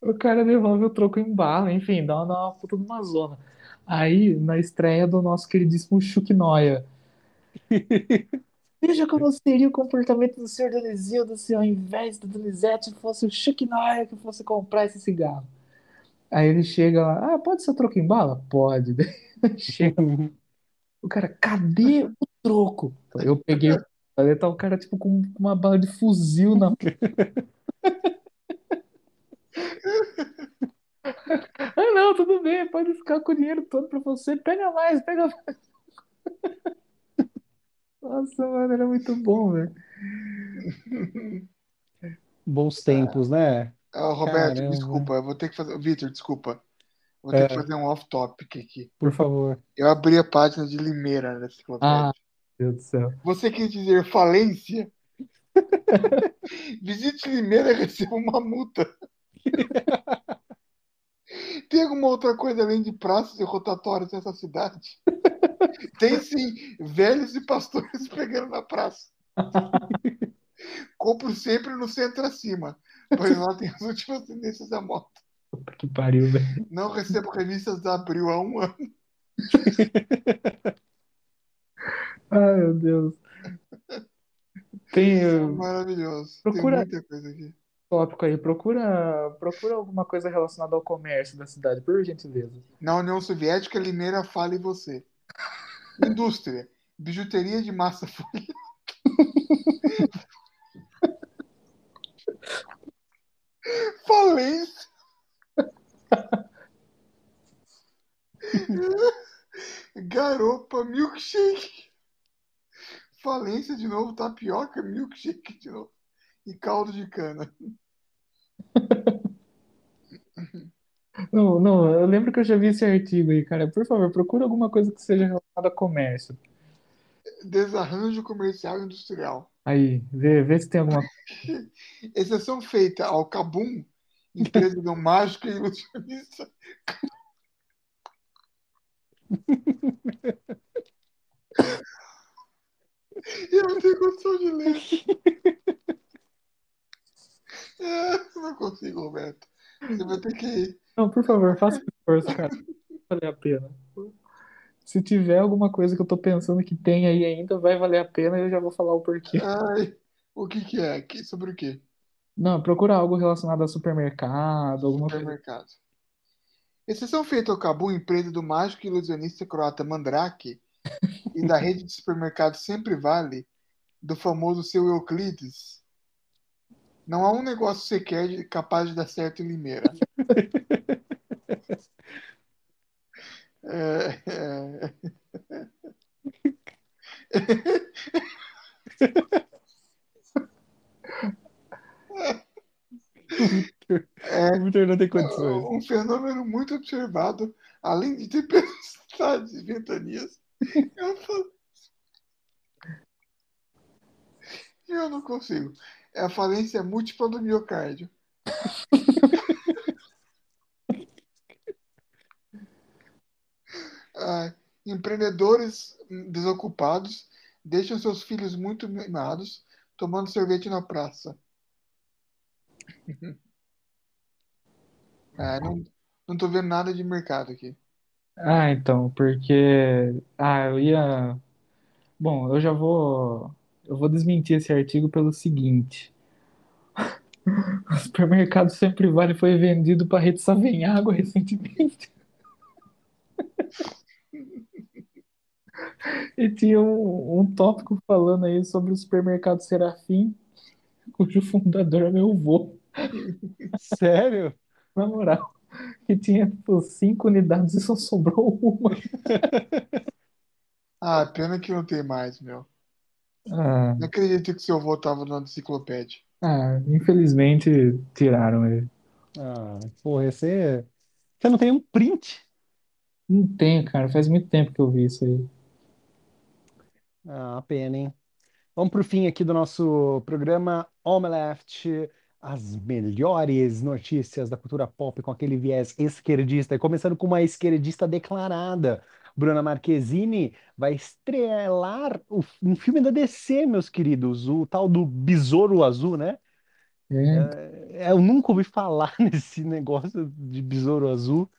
O cara devolve o troco em bala, enfim, dá uma, dá uma puta de uma zona. Aí, na estreia do nosso queridíssimo Chuck Noia. Veja como seria o comportamento do senhor Donizildo se ao invés do Donizete fosse o Chuck Noia que fosse comprar esse cigarro. Aí ele chega lá, ah, pode ser troco em bala? Pode. Chega o cara, cadê o troco? Eu peguei, aí tá o cara tipo com uma bala de fuzil na Ah, não, tudo bem, pode ficar com o dinheiro todo pra você. Pega mais, pega mais. Nossa, mano, era muito bom, velho. Bons tempos, né? Ah, Roberto, Caramba. desculpa, eu vou ter que fazer. Vitor, desculpa. Vou ter É. que fazer um off-topic aqui. Por favor. Eu abri a página de Limeira nessa enciclopédia. Ah, meu Deus do céu. Você quer dizer falência? Visite Limeira e receba uma multa. Tem alguma outra coisa além de praças e rotatórios nessa cidade? Tem sim, velhos e pastores pegando na praça. Compro sempre no centro acima, pois lá tem as últimas tendências da moda. Puta que pariu, velho. Não recebo revistas da Abril há um ano. Ai, meu Deus. Tem uh, Maravilhoso. Procura- Tem muita coisa aqui. tópico aí, procura, procura alguma coisa relacionada ao comércio da cidade, por gentileza. Na União Soviética, Limeira fala em você. Indústria. Bijuteria de massa folha. Falência. Garopa, milkshake. Falência de novo, tapioca, milkshake de novo. E caldo de cana. Não, não, eu lembro que eu já vi esse artigo aí, cara. Por favor, procura alguma coisa que seja relacionada a comércio. Desarranjo comercial e industrial. Aí, vê, vê se tem alguma Exceção feita ao Cabum, empresa do mágico e ilusionista. Eu não tenho condição de ler. É, não consigo, Roberto. Você vai ter que ir. Não, por favor, faça esforço, cara. Vai valer a pena. Se tiver alguma coisa que eu tô pensando que tem aí ainda, vai valer a pena e eu já vou falar o porquê. Ai, o que que é? Que- Sobre o quê? Não, procura algo relacionado a supermercado, alguma coisa. Supermercado. Exceção feita ao Cabum, empresa do mágico e ilusionista croata Mandrake e da rede de supermercados Sempre Vale, do famoso seu Euclides. Não há um negócio sequer capaz de dar certo em Limeira. É, é. Victor não tem condições. Um fenômeno muito observado, além de tempestades e ventanias. Eu falo. Eu não consigo. É a falência múltipla do miocárdio. Ah, empreendedores desocupados deixam seus filhos muito mimados tomando sorvete na praça. Ah, não, não tô vendo nada de mercado aqui. Ah, então, porque. Ah, eu ia. Bom, eu já vou. Eu vou desmentir esse artigo pelo seguinte. O supermercado Sempre Vale foi vendido para Rede Savenhago recentemente. E tinha um, um tópico falando aí sobre o supermercado Serafim, cujo fundador é meu avô, Sério? na moral. Que tinha tipo, cinco unidades e só sobrou uma. Ah, pena que não tem mais, meu. Ah, Não acredito que seu avô tava na enciclopédia. ah, infelizmente tiraram ele. Ah, porra, você. Você não tem um print? Não tenho, cara. Faz muito tempo que eu vi isso aí. Ah, uma pena, hein? Vamos pro fim aqui do nosso programa Omeleft, as melhores notícias da cultura pop com aquele viés esquerdista. E começando com uma esquerdista declarada. Bruna Marquezine vai estrelar o- um filme da DC, meus queridos, o tal do Besouro Azul, né? É, É, eu nunca ouvi falar nesse negócio de Besouro Azul.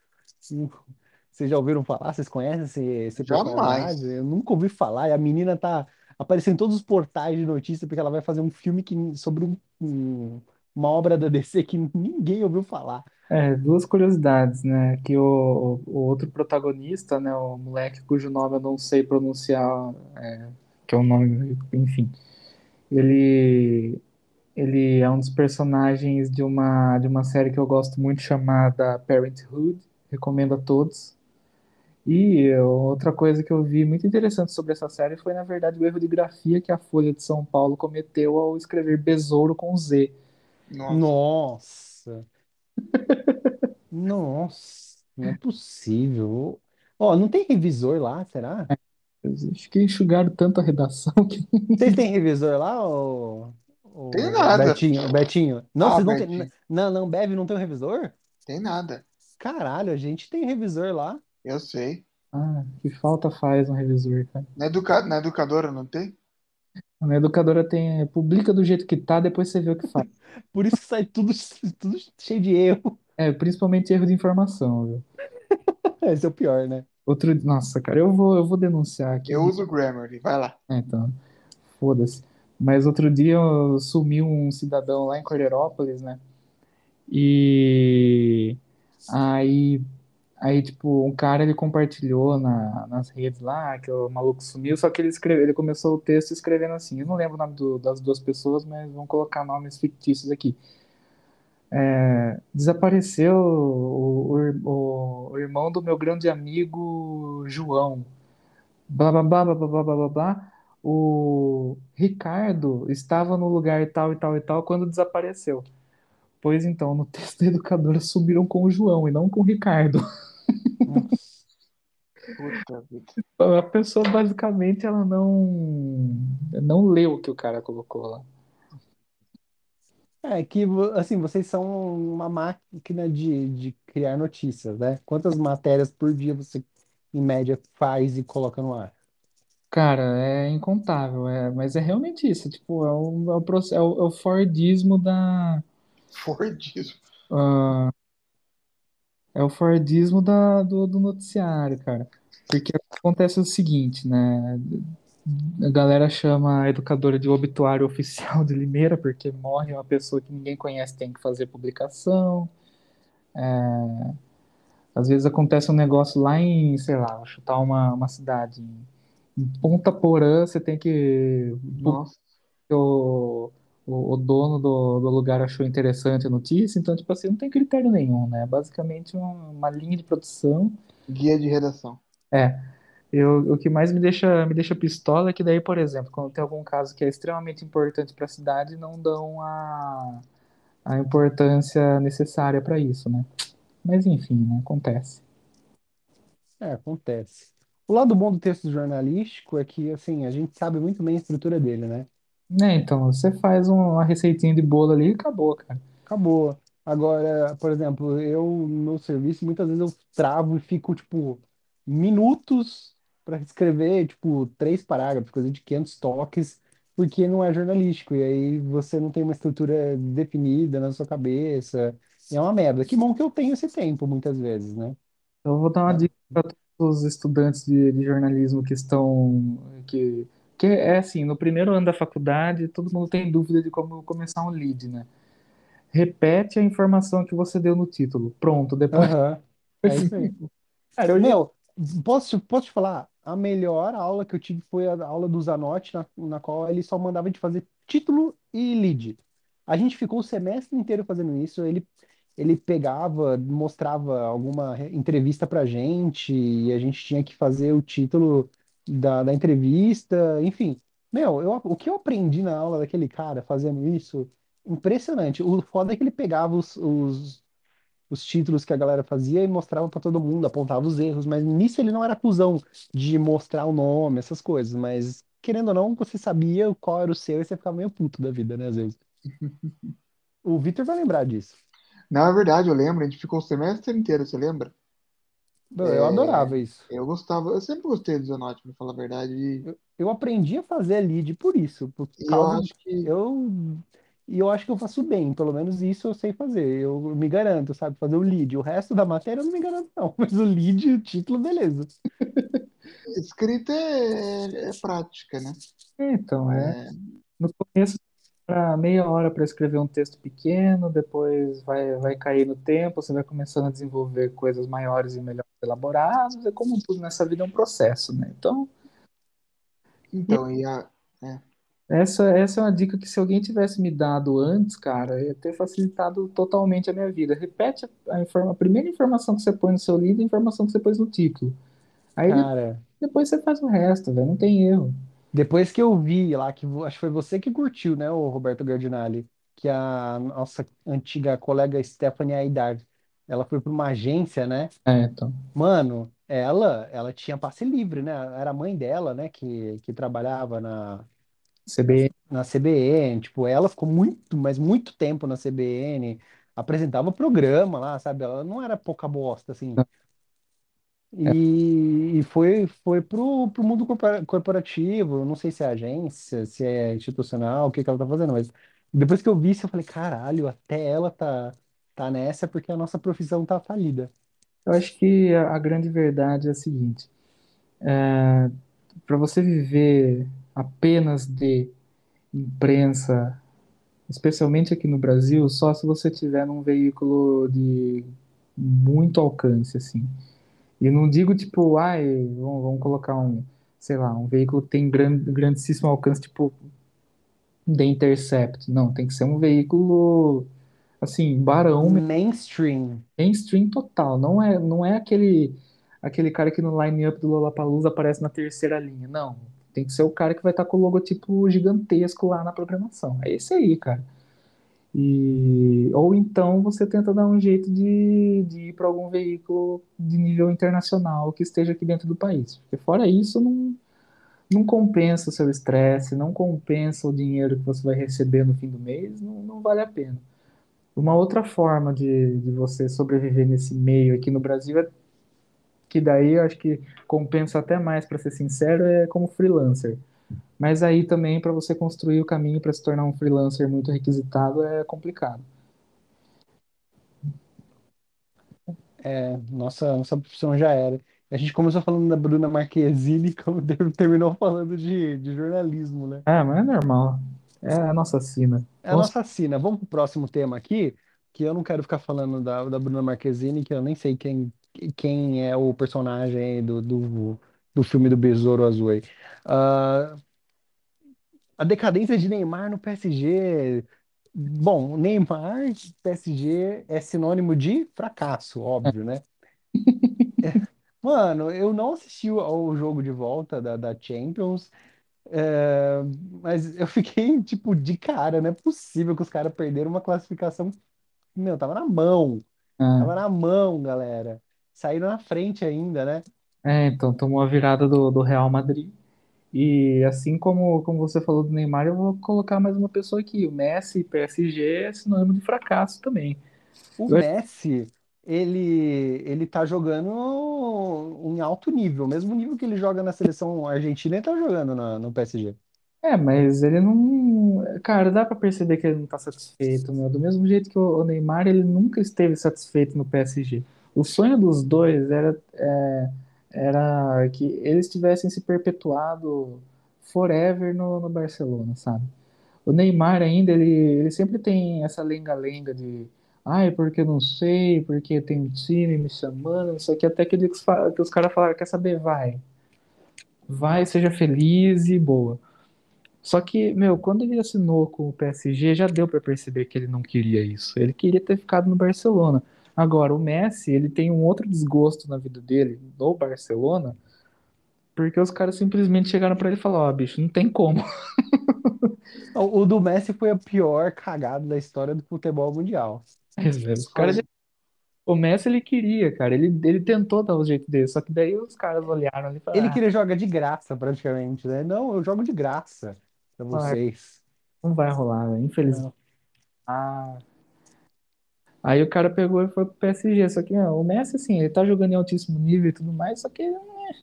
Vocês já ouviram falar? Vocês conhecem esse, esse Jamais. personagem? Eu nunca ouvi falar. E a menina tá aparecendo em todos os portais de notícia porque ela vai fazer um filme que, sobre um- um- uma obra da DC que ninguém ouviu falar. É, duas curiosidades, né? Que o, o outro protagonista, né? O moleque cujo nome eu não sei pronunciar, é, que é um nome, enfim. Ele, ele é um dos personagens de uma, de uma série que eu gosto muito chamada Parenthood. Recomendo a todos. E outra coisa que eu vi muito interessante sobre essa série foi, na verdade, o erro de grafia que a Folha de São Paulo cometeu ao escrever besouro com Z. Nossa. Nossa! Não é possível. Ó, não tem revisor lá, será? Acho que enxugaram tanto a redação que Vocês têm revisor lá, ô Tem nada. Betinho, Betinho? Não, Ah, vocês não. Betinho. Não, não, Beve não tem um revisor? Tem nada. Caralho, a gente tem revisor lá. Eu sei. Ah, que falta faz um revisor, cara. Na, educa... Na educadora não tem? Na educadora tem, publica do jeito que tá, depois você vê o que faz. Por isso que sai tudo, tudo cheio de erro. É, principalmente erro de informação, viu? Esse é o pior, né? Outro, nossa, cara, eu vou, eu vou denunciar aqui. Eu uso o Grammarly. Vai lá. É, então, foda-se. Mas outro dia eu- sumiu um cidadão lá em Cordeirópolis, né? E aí, Aí, tipo, um cara ele compartilhou na, nas redes lá que o maluco sumiu, só que ele escreveu, ele começou o texto escrevendo assim. Eu não lembro o nome do, das duas pessoas, mas vamos colocar nomes fictícios aqui. É, desapareceu o, o, o, irmão do meu grande amigo João. Blá blá blá blá blá blá blá blá. O Ricardo estava no lugar tal e tal e tal quando desapareceu. Pois então, no texto da educadora subiram com o João e não com o Ricardo. Puta vida. A pessoa basicamente ela não não leu o que o cara colocou lá. É que, assim, vocês são uma máquina de, de criar notícias, né? Quantas matérias por dia você, em média, faz e coloca no ar? Cara, é incontável, é, mas é realmente isso, tipo, é o, é o, é o, é o Fordismo da Fordismo. ah, é o Fordismo da, do, do noticiário, cara. Porque acontece o seguinte, né? A galera chama a educadora de obituário oficial de Limeira, porque morre uma pessoa que ninguém conhece, tem que fazer publicação. É, às vezes acontece um negócio lá em, sei lá, vou chutar uma, uma cidade, em, Ponta Porã, você tem que. Nossa. O, o, o dono do, do lugar achou interessante a notícia, então, tipo assim, não tem critério nenhum, né? Basicamente uma, uma linha de produção. Guia de redação. Eu, o que mais me deixa, me deixa pistola é que daí, por exemplo, quando tem algum caso que é extremamente importante para a cidade, não dão a, a importância necessária para isso, né? Mas enfim, né? Acontece. É, acontece. O lado bom do texto jornalístico é que, assim, a gente sabe muito bem a estrutura dele, né? Né, então, você faz um- uma receitinha de bolo ali e acabou, cara. Acabou. Agora, por exemplo, eu no meu serviço, muitas vezes eu travo e fico, tipo, minutos para escrever, tipo, três parágrafos, coisa de 500 toques, porque não é jornalístico. E aí você não tem uma estrutura definida na sua cabeça. E é uma merda. Que bom que eu tenho esse tempo, muitas vezes, né? Então, eu vou dar uma É. dica para todos os estudantes de, de jornalismo que estão, que, que é assim, no primeiro ano da faculdade, todo mundo tem dúvida de como começar um lead, né? Repete a informação que você deu no título. Pronto, depois. Aham. É isso aí. Cara, eu Meu, posso, posso te falar? A melhor aula que eu tive foi a aula do Zanotti, na, na qual ele só mandava a gente fazer título e lead. A gente ficou o semestre inteiro fazendo isso. Ele, ele pegava, mostrava alguma re- entrevista pra gente, e a gente tinha que fazer o título da, da entrevista. Enfim, meu, eu, o que eu aprendi na aula daquele cara fazendo isso, impressionante. O foda é que ele pegava os, os os títulos que a galera fazia e mostrava pra todo mundo, apontava os erros, mas nisso ele não era cuzão de mostrar o nome, essas coisas, mas querendo ou não, você sabia qual era o seu e você ficava meio puto da vida, né, às vezes. O Vitor vai lembrar disso. Não, é verdade, eu lembro, a gente ficou o semestre inteiro, você lembra? Eu adorava isso. Eu gostava, eu sempre gostei do Zanotti, pra falar a verdade. E Eu, eu aprendi a fazer a lead por isso, por e eu acho que. eu e eu acho que eu faço bem, pelo menos isso eu sei fazer. Eu me garanto, sabe, fazer o lead. O resto da matéria eu não me garanto não, mas o lead, o título, beleza. Escrita é, é prática, né? Então, é. É, No começo, para meia hora para escrever um texto pequeno, depois vai, vai cair no tempo, você vai começando a desenvolver coisas maiores e melhor elaboradas, é como tudo nessa vida é um processo, né? Então, então, e a, é, essa, essa é uma dica que se alguém tivesse me dado antes, cara, ia ter facilitado totalmente a minha vida. Repete a, a, informa- a primeira informação que você põe no seu livro e a informação que você pôs no título. Aí Cara, depois você faz o resto, velho, não tem erro. Depois que eu vi lá, que vo- acho que foi você que curtiu, né, o Roberto Gardinali, que a nossa antiga colega Stephanie Aidar, ela foi para uma agência, né? É, então, Mano, ela, ela tinha passe livre, né? Era a mãe dela, né, que, que trabalhava na, CBN, na CBN. Tipo, ela ficou muito, mas muito tempo na CBN, apresentava programa lá, sabe? Ela não era pouca bosta, assim. É, E, e foi, foi pro, pro mundo corpora- corporativo, não sei se é agência, se é institucional, o que que ela tá fazendo, mas depois que eu vi isso, eu falei, caralho, até ela tá, tá nessa porque a nossa profissão tá falida. eu acho que a, a grande verdade é a seguinte. para você viver apenas de imprensa, especialmente aqui no Brasil, só se você tiver num veículo de muito alcance, assim. E não digo tipo, ai, vamos, vamos colocar um, sei lá, um veículo que tem grande, grandíssimo alcance, tipo The Intercept. Não, tem que ser um veículo assim, barão, Mainstream. mainstream total. Não é, não é aquele aquele cara que no line-up do Lollapalooza aparece na terceira linha. Não. Tem que ser o cara que vai estar com o logotipo gigantesco lá na programação. É esse aí, cara. E, ou então você tenta dar um jeito de, de ir para algum veículo de nível internacional que esteja aqui dentro do país. Porque fora isso, não, não compensa o seu estresse, não compensa o dinheiro que você vai receber no fim do mês, não, não vale a pena. Uma outra forma de, de você sobreviver nesse meio aqui no Brasil é que daí eu acho que compensa até mais, para ser sincero, é como freelancer. Mas aí também para você construir o caminho para se tornar um freelancer muito requisitado é complicado. É, nossa, nossa profissão já era. A gente começou falando da Bruna Marquezine, como ter- terminou falando de, de jornalismo, né? Ah, mas é normal. É a nossa sina. É a nossa sina. Vamos pro próximo tema aqui, que eu não quero ficar falando da, da Bruna Marquezine, que eu nem sei quem, quem é o personagem do, do, do filme do Besouro Azul aí. Ah, a decadência de Neymar no PSG. Bom, Neymar, PSG é sinônimo de fracasso, óbvio, né? Mano, eu não assisti ao jogo de volta da, da Champions. É, mas eu fiquei, tipo, de cara, não é possível que os caras perderam uma classificação. Meu, tava na mão. Tava Ah, na mão, galera. Saíram na frente ainda, né? é, então tomou a virada do, do Real Madrid. E assim como, como você falou do Neymar, eu vou colocar mais uma pessoa aqui. O Messi, PSG, é sinônimo de fracasso também. O Eu Messi, ele, ele tá jogando em alto nível, mesmo nível que ele joga na seleção argentina, ele tá jogando na- no PSG. É, mas ele não. Cara, dá pra perceber que ele não tá satisfeito, meu. Do mesmo jeito que o o Neymar, ele nunca esteve satisfeito no PSG. O sonho dos dois era, é, era que eles tivessem se perpetuado forever no, no Barcelona, sabe? O Neymar ainda, ele, ele sempre tem essa lenga-lenga de ai, porque não sei, porque tem um time me chamando, isso aqui, até que eles fa- que os caras falaram, quer saber, vai. Vai, seja feliz e boa. Só que, meu, quando ele assinou com o PSG, já deu pra perceber que ele não queria isso. Ele queria ter ficado no Barcelona. Agora, o Messi, ele tem um outro desgosto na vida dele, no Barcelona, porque os caras simplesmente chegaram pra ele e falaram, ó, bicho, não tem como. O, do Messi foi a pior cagada da história do futebol mundial. Velho, os caras já- O Messi, ele queria, cara, ele, ele tentou dar o jeito dele, só que daí os caras olharam ali e falaram, Ele ah, queria jogar de graça, praticamente, né? Não, eu jogo de graça pra vocês. não vai rolar, velho, infelizmente. Ah. Aí o cara pegou e foi pro PSG. Só que, meu, o Messi, assim, ele tá jogando em altíssimo nível e tudo mais, só que ele não, é-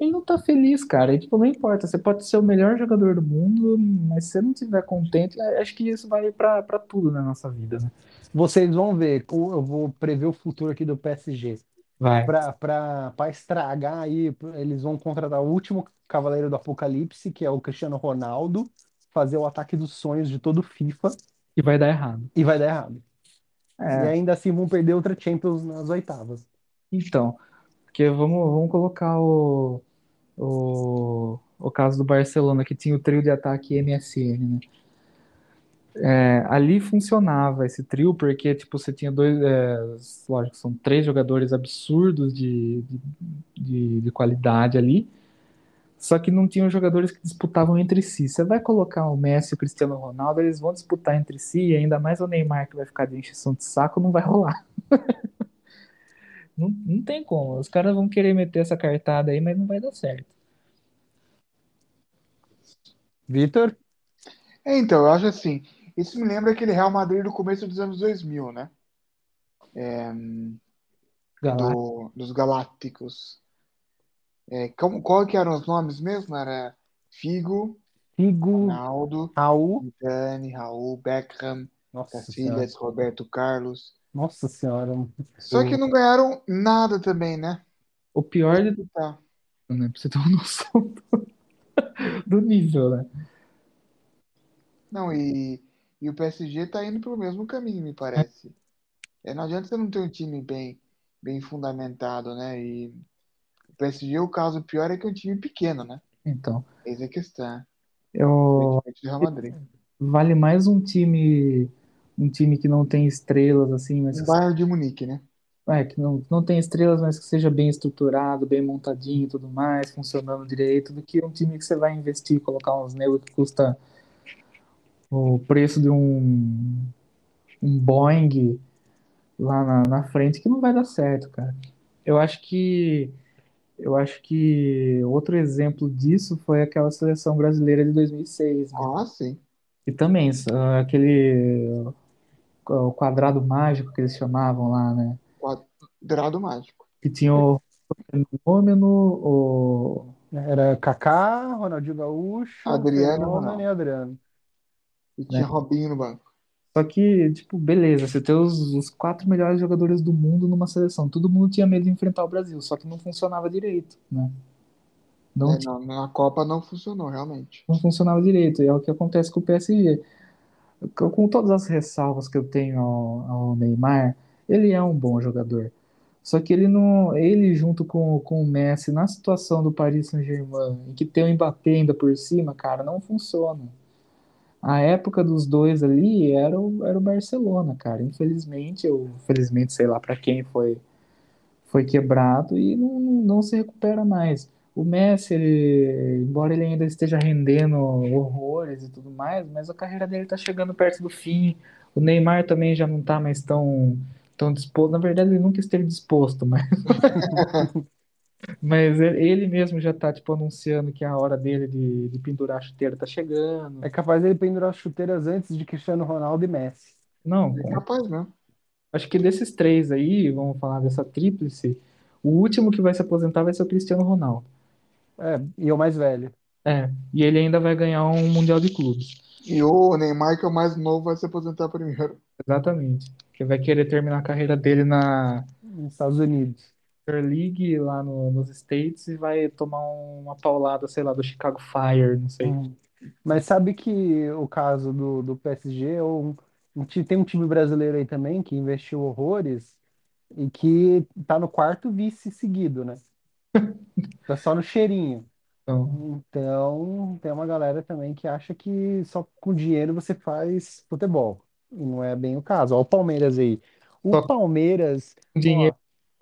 ele não tá feliz, cara. E, tipo, não importa, você pode ser o melhor jogador do mundo, mas se você não estiver contente, é, acho que isso vale pra, pra tudo na nossa vida, né? Vocês vão ver, eu vou prever o futuro aqui do PSG. Vai. Pra, pra, pra estragar aí, eles vão contratar o último Cavaleiro do Apocalipse, que é o Cristiano Ronaldo, fazer o ataque dos sonhos de todo FIFA E vai dar errado. e vai dar errado. E É, ainda assim vão perder outra Champions nas oitavas. então, porque vamos, vamos colocar o, o, o caso do Barcelona, que tinha o trio de ataque MSN, né? É, ali funcionava esse trio porque tipo você tinha dois, é, lógico, são três jogadores absurdos de, de, de, de qualidade ali, só que não tinham jogadores que disputavam entre si. Você vai colocar o Messi e o Cristiano Ronaldo, eles vão disputar entre si, e ainda mais o Neymar que vai ficar de encheção de saco, não vai rolar. Não, não tem como. Os caras vão querer meter essa cartada aí, mas não vai dar certo. Vitor? É, então, eu acho assim. Isso me lembra aquele Real Madrid do começo dos anos 2000, né? Galá- Do, dos Galácticos. É, como, qual que eram os nomes mesmo? Era Figo, Figo, Ronaldo, Raul. Zidane, Raul, Beckham, Nossa senhora. Cacilhas, Roberto Carlos. Nossa senhora. Só que não ganharam nada também, né? O pior de Tá. tudo, né? Pra você ter uma noção do, do nível, né? Não, e, e o PSG tá indo pelo mesmo caminho, me parece. É, não adianta você não ter um time bem, bem fundamentado, né? E PSG, o caso pior é que é um time pequeno, né? Então, Essa é a questão. eu, Real Madrid. vale mais um time, um time que não tem estrelas, assim, mas Um Bayern de Munique, né? é, que não, não tem estrelas, mas que seja bem estruturado, bem montadinho e tudo mais, funcionando direito, do que um time que você vai investir, colocar uns negros que custa o preço de um, um Boeing lá na, na frente, que não vai dar certo, cara. Eu acho que eu acho que outro exemplo disso foi aquela seleção brasileira de 2006, né? Ah, sim. E também ah, aquele o quadrado mágico que eles chamavam lá, né? Quadrado mágico. Que tinha o Fenômeno, o Era Kaká, Ronaldinho Gaúcho, Adriano, Fenômeno e Adriano. E tinha Robinho no banco. Só que, tipo, beleza, você tem os, os quatro melhores jogadores do mundo numa seleção. Todo mundo tinha medo de enfrentar o Brasil, só que não funcionava direito, né? Não É, não, na Copa não funcionou, realmente. não funcionava direito. E é o que acontece com o PSG. Com com todas as ressalvas que eu tenho ao, ao Neymar, ele é um bom jogador. Só que ele não, ele junto com, com o Messi na situação do Paris Saint-Germain, em que tem o Mbappé ainda por cima, cara, não funciona. A época dos dois ali era o, era o Barcelona, cara. Infelizmente, ou felizmente, sei lá para quem foi foi quebrado e não, não se recupera mais. o Messi, ele, embora ele ainda esteja rendendo horrores e tudo mais, mas a carreira dele tá chegando perto do fim. O Neymar também já não tá mais tão, tão disposto. Na verdade, ele nunca esteve disposto, mas, mas ele mesmo já tá, tipo, anunciando que a hora dele de, de pendurar a chuteira tá chegando. É capaz dele pendurar as chuteiras antes de Cristiano Ronaldo e Messi. Não, É capaz mesmo. acho que desses três aí, vamos falar dessa tríplice, o último que vai se aposentar vai ser o Cristiano Ronaldo. É, e o mais velho. É, e ele ainda vai ganhar um Mundial de Clubes. E o Neymar, que é o mais novo, vai se aposentar primeiro. Exatamente. Que vai querer terminar a carreira dele na Nos Estados Unidos. Premier League lá no- nos States e vai tomar uma paulada, sei lá, do Chicago Fire, não sei. Hum. Mas sabe que o caso do, do PSG, ou um, ti- tem um time brasileiro aí também que investiu horrores e que tá no quarto vice seguido, né? Tá só no cheirinho. Então, Então, tem uma galera também que acha que só com dinheiro você faz futebol. E não é bem o caso. Olha o Palmeiras aí. O Palmeiras, dinheiro, ó,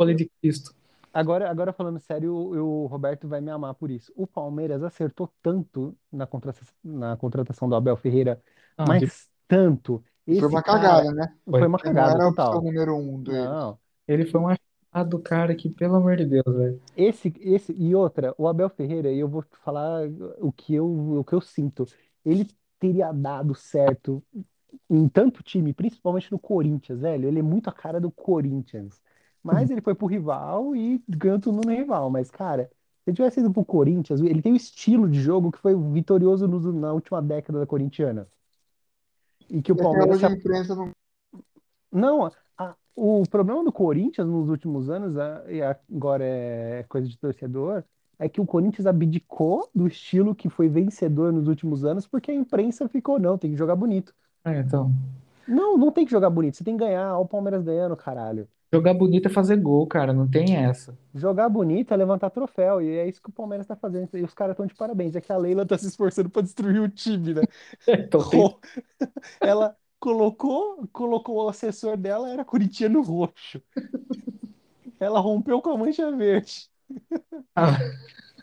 folha de Cristo. agora, agora falando sério, o, o Roberto vai me amar por isso. O Palmeiras acertou tanto na contratação, na contratação do Abel Ferreira, Ah, mas de- tanto. Foi uma cara cagada, né? foi uma não cagada era total. número um dele. Não. ele foi um achado cara que, pelo amor de Deus, velho. Esse, esse e outra, o Abel Ferreira, e eu vou te falar o que eu, o que eu sinto. Ele teria dado certo em tanto time, principalmente no Corinthians, velho. Ele é muito a cara do Corinthians. Mas ele foi pro rival e ganhou tudo no rival. Mas, cara, se ele tivesse ido pro Corinthians, ele tem o estilo de jogo que foi vitorioso no- na última década da corintiana. E que o E Palmeiras a imprensa não. não, a- o problema do Corinthians nos últimos anos, a- e agora é coisa de torcedor, é que o Corinthians abdicou do estilo que foi vencedor nos últimos anos, porque a imprensa ficou, não, tem que jogar bonito. É, então, Não, não tem que jogar bonito, você tem que ganhar. Olha o Palmeiras ganhando, caralho. Jogar bonito é fazer gol, cara, não tem essa. Jogar bonito é levantar troféu, e é isso que o Palmeiras tá fazendo. E os caras estão de parabéns. É que a Leila tá se esforçando pra destruir o time, né? Então tem Ela colocou, colocou o assessor dela, era corintiano roxo. Ela rompeu com a mancha verde. Ah,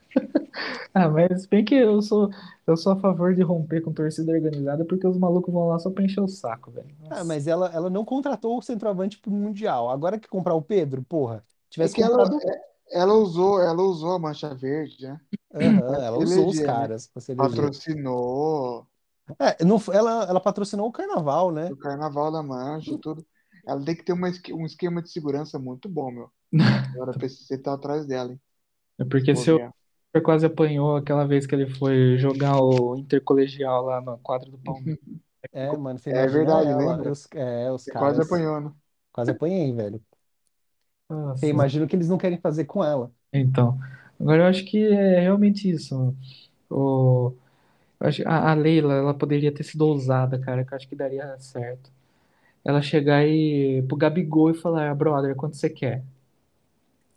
ah, mas bem que eu sou, eu sou a favor de romper com torcida organizada porque os malucos vão lá só pra encher o saco, velho. Ah, Nossa. mas ela, ela não contratou o centroavante pro Mundial. Agora que comprar o Pedro, porra, É tivesse que ela, comprado. ela usou, ela usou a mancha verde, né? Aham, ela usou os eleger, né? caras pra se eleger. Patrocinou É, não, foi- ela, ela patrocinou o carnaval, né? o Carnaval da Mancha, tudo. Ela tem que ter uma, esque- um esquema de segurança muito bom, meu. Agora precisa estar atrás dela, hein? É porque se Bobear. Super quase apanhou aquela vez que ele foi jogar o intercolegial lá no quadro do Palmeiras. É, mano, você É imagina verdade, ela, lembra? os, é, os Você caras. quase apanhou, né? Quase apanhei, velho. Nossa. Eu imagino que eles não querem fazer com ela. Então, agora eu acho que é realmente isso. O, eu acho, a, a Leila, ela poderia ter sido ousada, cara, que eu acho que daria certo. Ela chegar e pro Gabigol e falar, "Ah, brother, quanto você quer?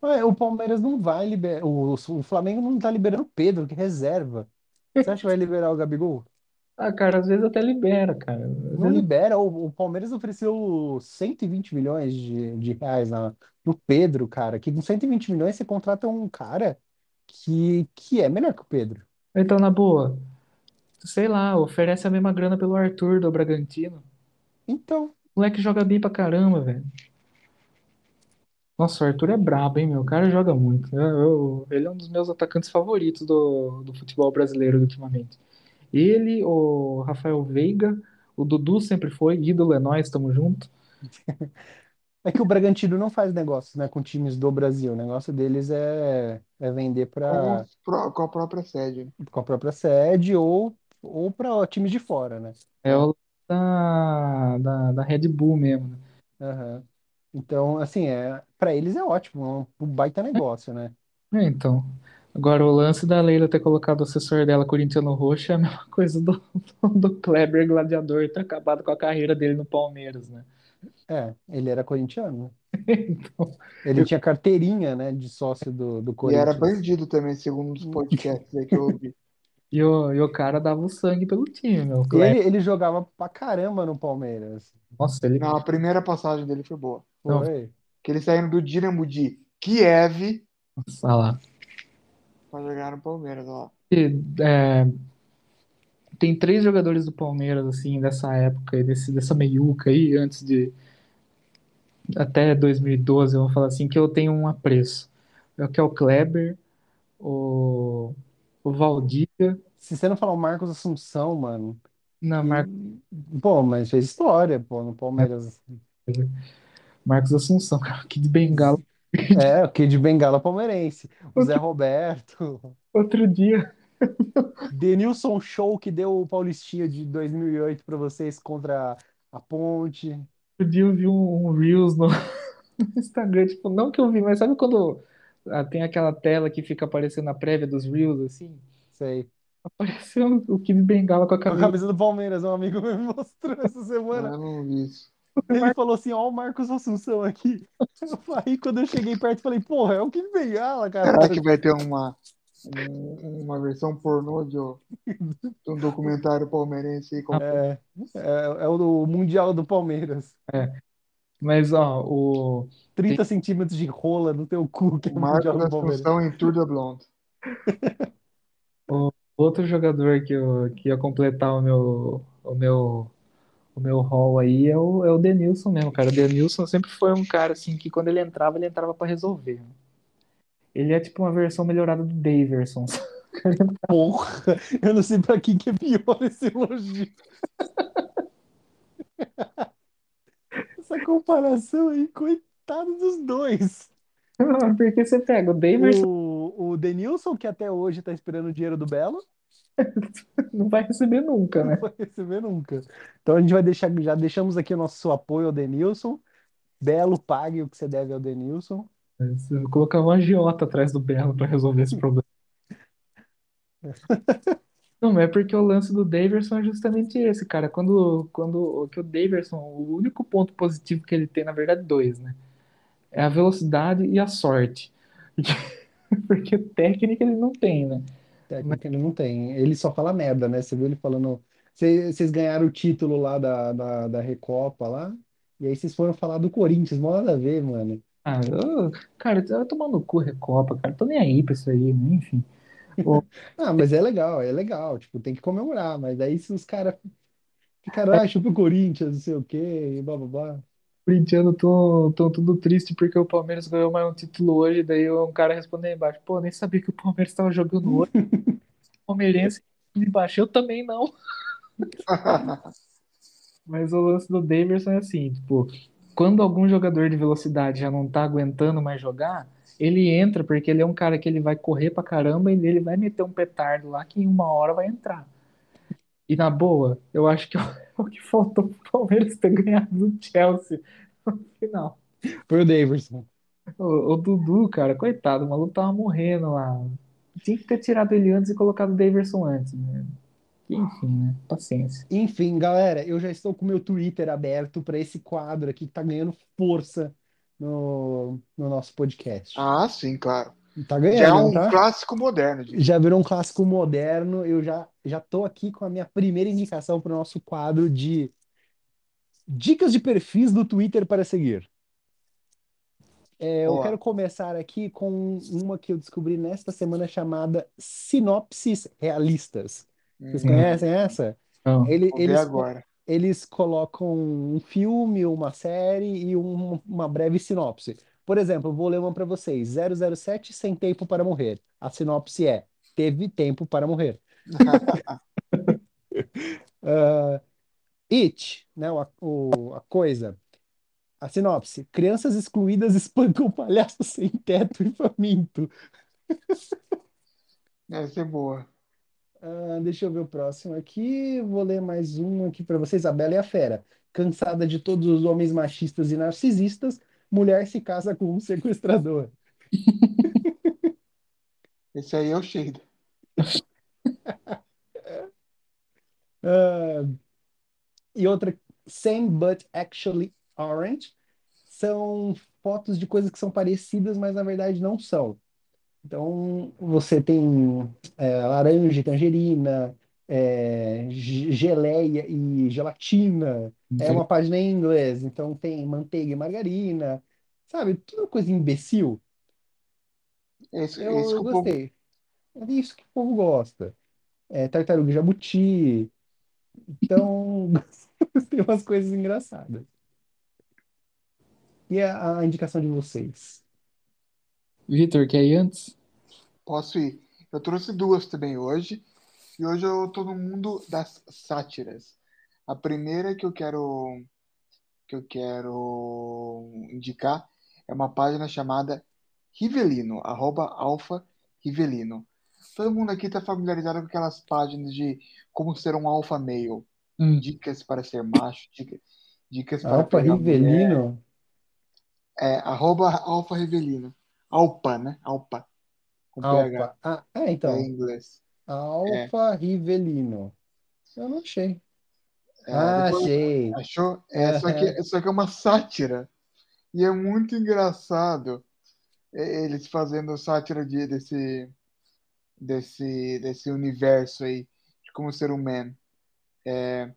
Ué, o Palmeiras não vai liberar. O, o Flamengo não tá liberando o Pedro, que reserva. Você acha que vai liberar o Gabigol? Ah, cara, às vezes até libera, cara. Às Não vezes- libera. O, o Palmeiras ofereceu 120 milhões de, de reais na, pro Pedro, cara. Que com 120 milhões você contrata um cara que, que é melhor que o Pedro. Então, na boa, sei lá, oferece a mesma grana pelo Arthur do Bragantino. Então, O moleque joga bem pra caramba, velho. Nossa, o Arthur é brabo, hein, meu? O cara joga muito. Eu- eu- ele é um dos meus atacantes favoritos do, do futebol brasileiro ultimamente. Ele, o Rafael Veiga, o Dudu sempre foi, ídolo é nós, tamo junto. é que o Bragantino não faz negócios, né, com times do Brasil. O negócio deles é, é vender Com, para os pró- com a própria sede. com a própria sede ou, ou para times de fora, né? É o da, da, da Red Bull mesmo, né? Aham. Então, assim, é, para eles é ótimo, é um baita negócio, né? É, então. Agora, o lance da Leila ter colocado o assessor dela, Corintiano Roxo, é a mesma coisa do, do Kleber Gladiador ter acabado com a carreira dele no Palmeiras, né? É, ele era corintiano, né? Então, Ele tinha carteirinha, né, de sócio do, do E era Corinthians. bandido também, segundo dos podcasts aí que eu ouvi. E, o, e o cara dava o sangue pelo time, meu. O E Kleber, ele, ele jogava pra caramba no Palmeiras. nossa, ele. Não, a primeira passagem dele foi boa. Não. Foi. Que eles saíram do Dinamo de Kiev Nossa, olha lá. Pra jogar no Palmeiras, ó. E, é, tem três jogadores do Palmeiras, assim, dessa época, aí, desse, dessa meiuca aí, antes de. Até 2012, eu vou falar assim, que eu tenho um apreço. É o que é o Kleber, o, o Valdívia, Se você não falar o Marcos Assunção, mano. na Mar Pô, mas fez história, pô, no Palmeiras. Marcos Assunção, cara, que de bengala. É, o Kid Bengala palmeirense. O Zé Roberto. Outro dia, Denilson Show, que deu o Paulistinha de 2008 pra vocês contra a Ponte. outro dia eu vi um, um Reels no, no Instagram, tipo, não que eu vi, mas sabe quando tem aquela tela que fica aparecendo a prévia dos Reels, assim? Sei. Apareceu o Kid Bengala com a Com a camisa. camisa do Palmeiras, um amigo meu me mostrou essa Ah, semana. eu não vi isso. Ele falou assim: Ó, o Marcos Assunção aqui. Aí quando eu cheguei perto, eu falei: Porra, é o Kid Bengala, cara. Será que vai ter uma, um- uma versão pornô de, um documentário palmeirense aí com É, é, é o Mundial do Palmeiras. Mas, ó, o. 30 centímetros de rola no teu cu, que é o o Palmeiras. Assunção em Tour de Blonde? Outro jogador que, eu, que ia completar o meu, o meu, o meu hall aí é o, é o Denilson mesmo, cara. O Denilson sempre foi um cara assim que quando ele entrava, ele entrava pra resolver. Ele é tipo uma versão melhorada do Daverson. Porra, eu não sei pra quem que é pior esse elogio. Essa comparação aí, coitado dos dois. Porque você pega o O, o Denilson, que até hoje tá esperando o dinheiro do Belo, não vai receber nunca, não né? vai receber nunca. Então a gente vai deixar, já deixamos aqui o nosso apoio ao Denilson. Belo, pague o que você deve ao Denilson. Você vai colocar um agiota atrás do Belo pra resolver esse problema. Não, mas é porque o lance do Daverson é justamente esse, cara. Quando, quando que o Daverson, o único ponto positivo que ele tem, na verdade, dois, né? É a velocidade e a sorte. Porque, técnica ele não tem, né? Técnica ele não tem. Ele só fala merda, né? Você viu ele falando. Cê- Vocês ganharam o título lá da, da, da Recopa lá. E aí vocês foram falar do Corinthians. Mó nada a ver, mano. Ah, eu, cara, eu tomando cu Recopa, cara. Tô nem aí pra isso aí, né? Ah, mas é legal, é legal. Tipo, tem que comemorar. Mas aí se os caras ficaram, ah, chupa o Corinthians, não sei o quê, e blá blá blá. corintianos tão, tão tudo triste porque o Palmeiras ganhou mais um título hoje. Daí um cara respondeu aí embaixo: pô, nem sabia que o Palmeiras estava jogando hoje. Palmeirense embaixo, eu também não. Mas o lance do Davidson é assim: tipo, quando algum jogador de velocidade já não tá aguentando mais jogar, ele entra porque ele é um cara que ele vai correr pra caramba e ele vai meter um petardo lá que em uma hora vai entrar. E na boa, eu acho que é o que faltou pro Palmeiras ter ganhado do Chelsea no final. Foi o Daverson. O, o Dudu, cara, coitado, o maluco tava morrendo lá. Tinha que ter tirado ele antes e colocado o Daverson antes, né? Enfim, né? Paciência. Enfim, galera, eu já estou com o meu Twitter aberto para esse quadro aqui que tá ganhando força no, no nosso podcast. Ah, sim, claro. Tá Já é ganhando, um tá? clássico moderno, gente. Já virou um clássico moderno. Eu já já tô aqui com a minha primeira indicação para o nosso quadro de dicas de perfis do Twitter para seguir. É, eu quero começar aqui com uma que eu descobri nesta semana chamada Sinopses Realistas. Vocês Hum, conhecem essa? Não. Ele- eles, agora. Eles colocam um filme, uma série e um- uma breve sinopse. Por exemplo, vou ler uma para vocês. 007 Sem Tempo para Morrer. A sinopse é: Teve tempo para morrer. Ah, It, né, o, o- a coisa. A sinopse: Crianças excluídas espancam palhaços sem teto e faminto. Deve ser boa. Ah, deixa eu ver o próximo aqui. Vou ler mais um aqui para vocês. A Bela e a Fera. Cansada de todos os homens machistas e narcisistas, mulher se casa com um sequestrador. Esse aí é o Shade. Ah, e outra, Same but actually aren't. São fotos de coisas que são parecidas, mas na verdade não são. Então, você tem é, laranja e tangerina, é, ge- geleia e gelatina. É uma página em inglês, então tem manteiga e margarina. Sabe? Tudo coisa imbecil. Esse, Eu, esse eu que o povo, gostei. É isso que o povo gosta. É tartaruga e jabuti. Então, tem umas coisas engraçadas. E a, a indicação de vocês? Vitor, quer ir antes? Posso ir. Eu trouxe duas também hoje. E hoje eu tô no mundo das sátiras. A primeira que eu quero que eu quero indicar é uma página chamada Rivelino, arroba alfa Rivelino. Todo mundo aqui está familiarizado com aquelas páginas de como ser um alfa male. Hum. Dicas para ser macho, dicas, dicas para Alfa pegar mulher. Rivelino? É, arroba alfa Rivelino. Alpa, né? Alpa. Com PH. Alfa. Ah, é, É então. em inglês. Alfa Rivelino. Eu não achei. É, Ah, achei. Achou? É, só que, só que é uma sátira. E é muito engraçado é, eles fazendo sátira de, desse, desse, desse universo aí, de como ser um man. É,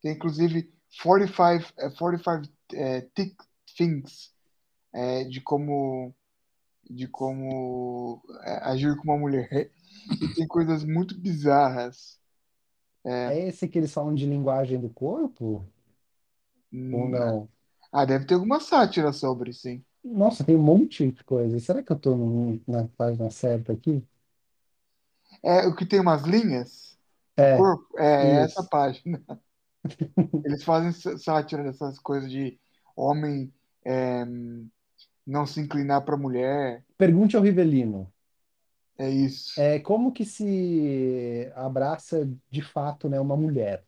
tem inclusive 45, é, 45 é, Thick Things é, de como, de como é, agir com uma mulher. E tem coisas muito bizarras. É esse que eles falam de linguagem do corpo? Ou não? Ah, deve ter alguma sátira sobre, sim. Nossa, tem um monte de coisa. Será que eu tô no- na página certa aqui? É o que tem umas linhas? É, Corpo? É isso. essa página. Eles fazem sátira dessas coisas de homem é, não se inclinar para mulher. Pergunte ao Rivelino. É isso. É, como que se abraça de fato, né, uma mulher?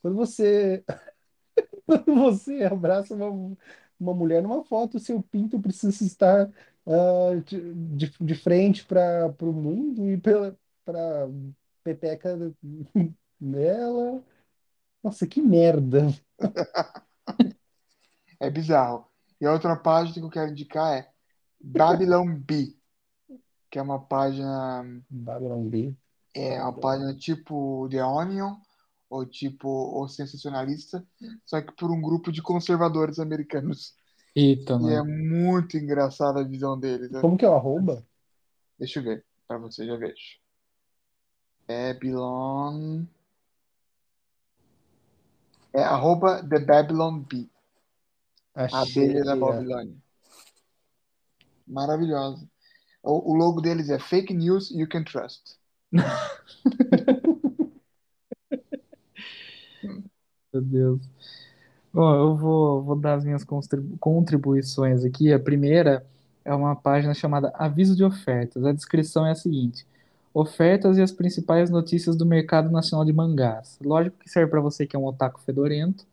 Quando você, quando você abraça uma, uma mulher numa foto, seu pinto precisa estar ah, de, de, frente para o mundo e para a pepeca dela. Nossa, que merda! É bizarro. E a outra página que eu quero indicar é Babylon Bee, que é uma página, Babylon Bee. é uma página tipo The Onion, ou tipo O Sensacionalista, só que por um grupo de conservadores americanos. Eita, E é muito engraçada a visão deles. né? Como que é o arroba? Deixa eu ver, para você já vejo. Babylon. É arroba The Babylon Bee. A abelha da Babilônia. Maravilhosa. O, o logo deles é Fake News You Can Trust. Meu Deus. Bom, eu vou, vou dar as minhas contribu- contribuições aqui. A primeira é uma página chamada Aviso de Ofertas. A descrição é a seguinte: Ofertas e as principais notícias do mercado nacional de mangás. Lógico que serve para você que é um otaku fedorento,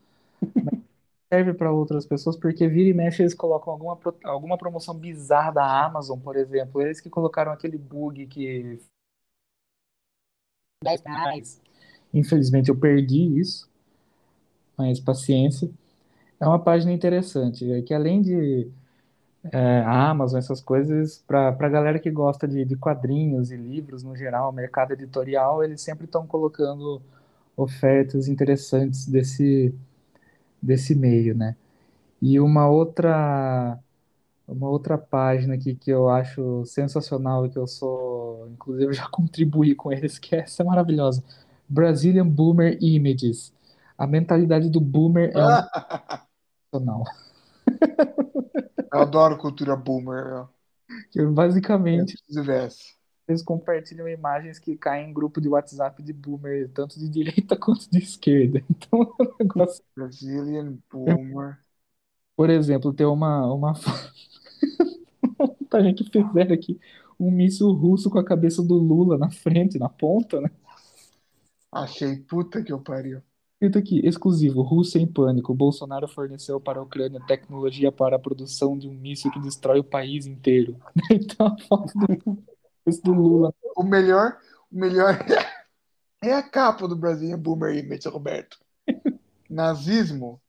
mas serve para outras pessoas porque vira e mexe eles colocam alguma, alguma promoção bizarra da Amazon, por exemplo. Eles que colocaram aquele bug que 10 reais. Infelizmente eu perdi isso, mas paciência. É uma página interessante, é que além de é, a Amazon, essas coisas, para a galera que gosta de, de quadrinhos e livros no geral, mercado editorial, eles sempre estão colocando ofertas interessantes desse, desse meio, né? E uma outra, uma outra página aqui que eu acho sensacional e que eu sou, inclusive, eu já contribuí com eles, que essa é maravilhosa. Brazilian Boomer Images. A mentalidade do boomer é sensacional. Eu adoro cultura boomer. Que Eu basicamente preciso ver essa. Eles compartilham imagens que caem em grupo de WhatsApp de boomer, tanto de direita quanto de esquerda. Então é um negócio. Brazilian boomer. Por exemplo, tem uma, uma montagem que fizeram aqui um míssil russo com a cabeça do Lula na frente, na ponta, né? Achei puta que eu pariu. Escrito aqui, exclusivo, Rússia em pânico. Bolsonaro forneceu para a Ucrânia tecnologia para a produção de um míssil que destrói o país inteiro. Então a foto do, do Lula. O melhor, o melhor é a capa do Brazilian Boomer Image, Roberto. Nazismo,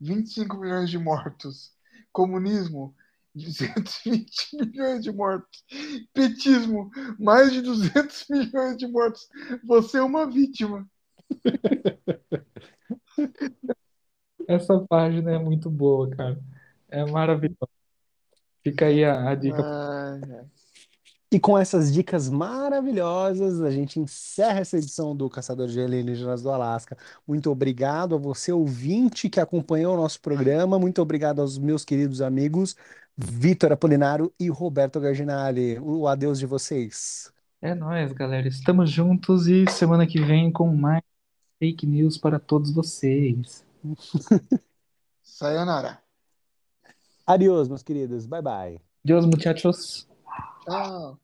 25 milhões de mortos. Comunismo, 220 milhões de mortos. Petismo, mais de 200 milhões de mortos. Você é uma vítima. Essa página é muito boa, cara. É maravilhosa. Fica aí a, a dica. Ai, ai. E com essas dicas maravilhosas, a gente encerra essa edição do Caçador de Alienígenas do Alasca. Muito obrigado a você, ouvinte, que acompanhou o nosso programa. Muito obrigado aos meus queridos amigos Vitor Apolinário e Roberto Garginali. O adeus de vocês. É nóis, galera. Estamos juntos e semana que vem com mais fake news para todos vocês. Sayonara. Adiós, meus queridos. Bye, bye. Deus, muchachos. 哦。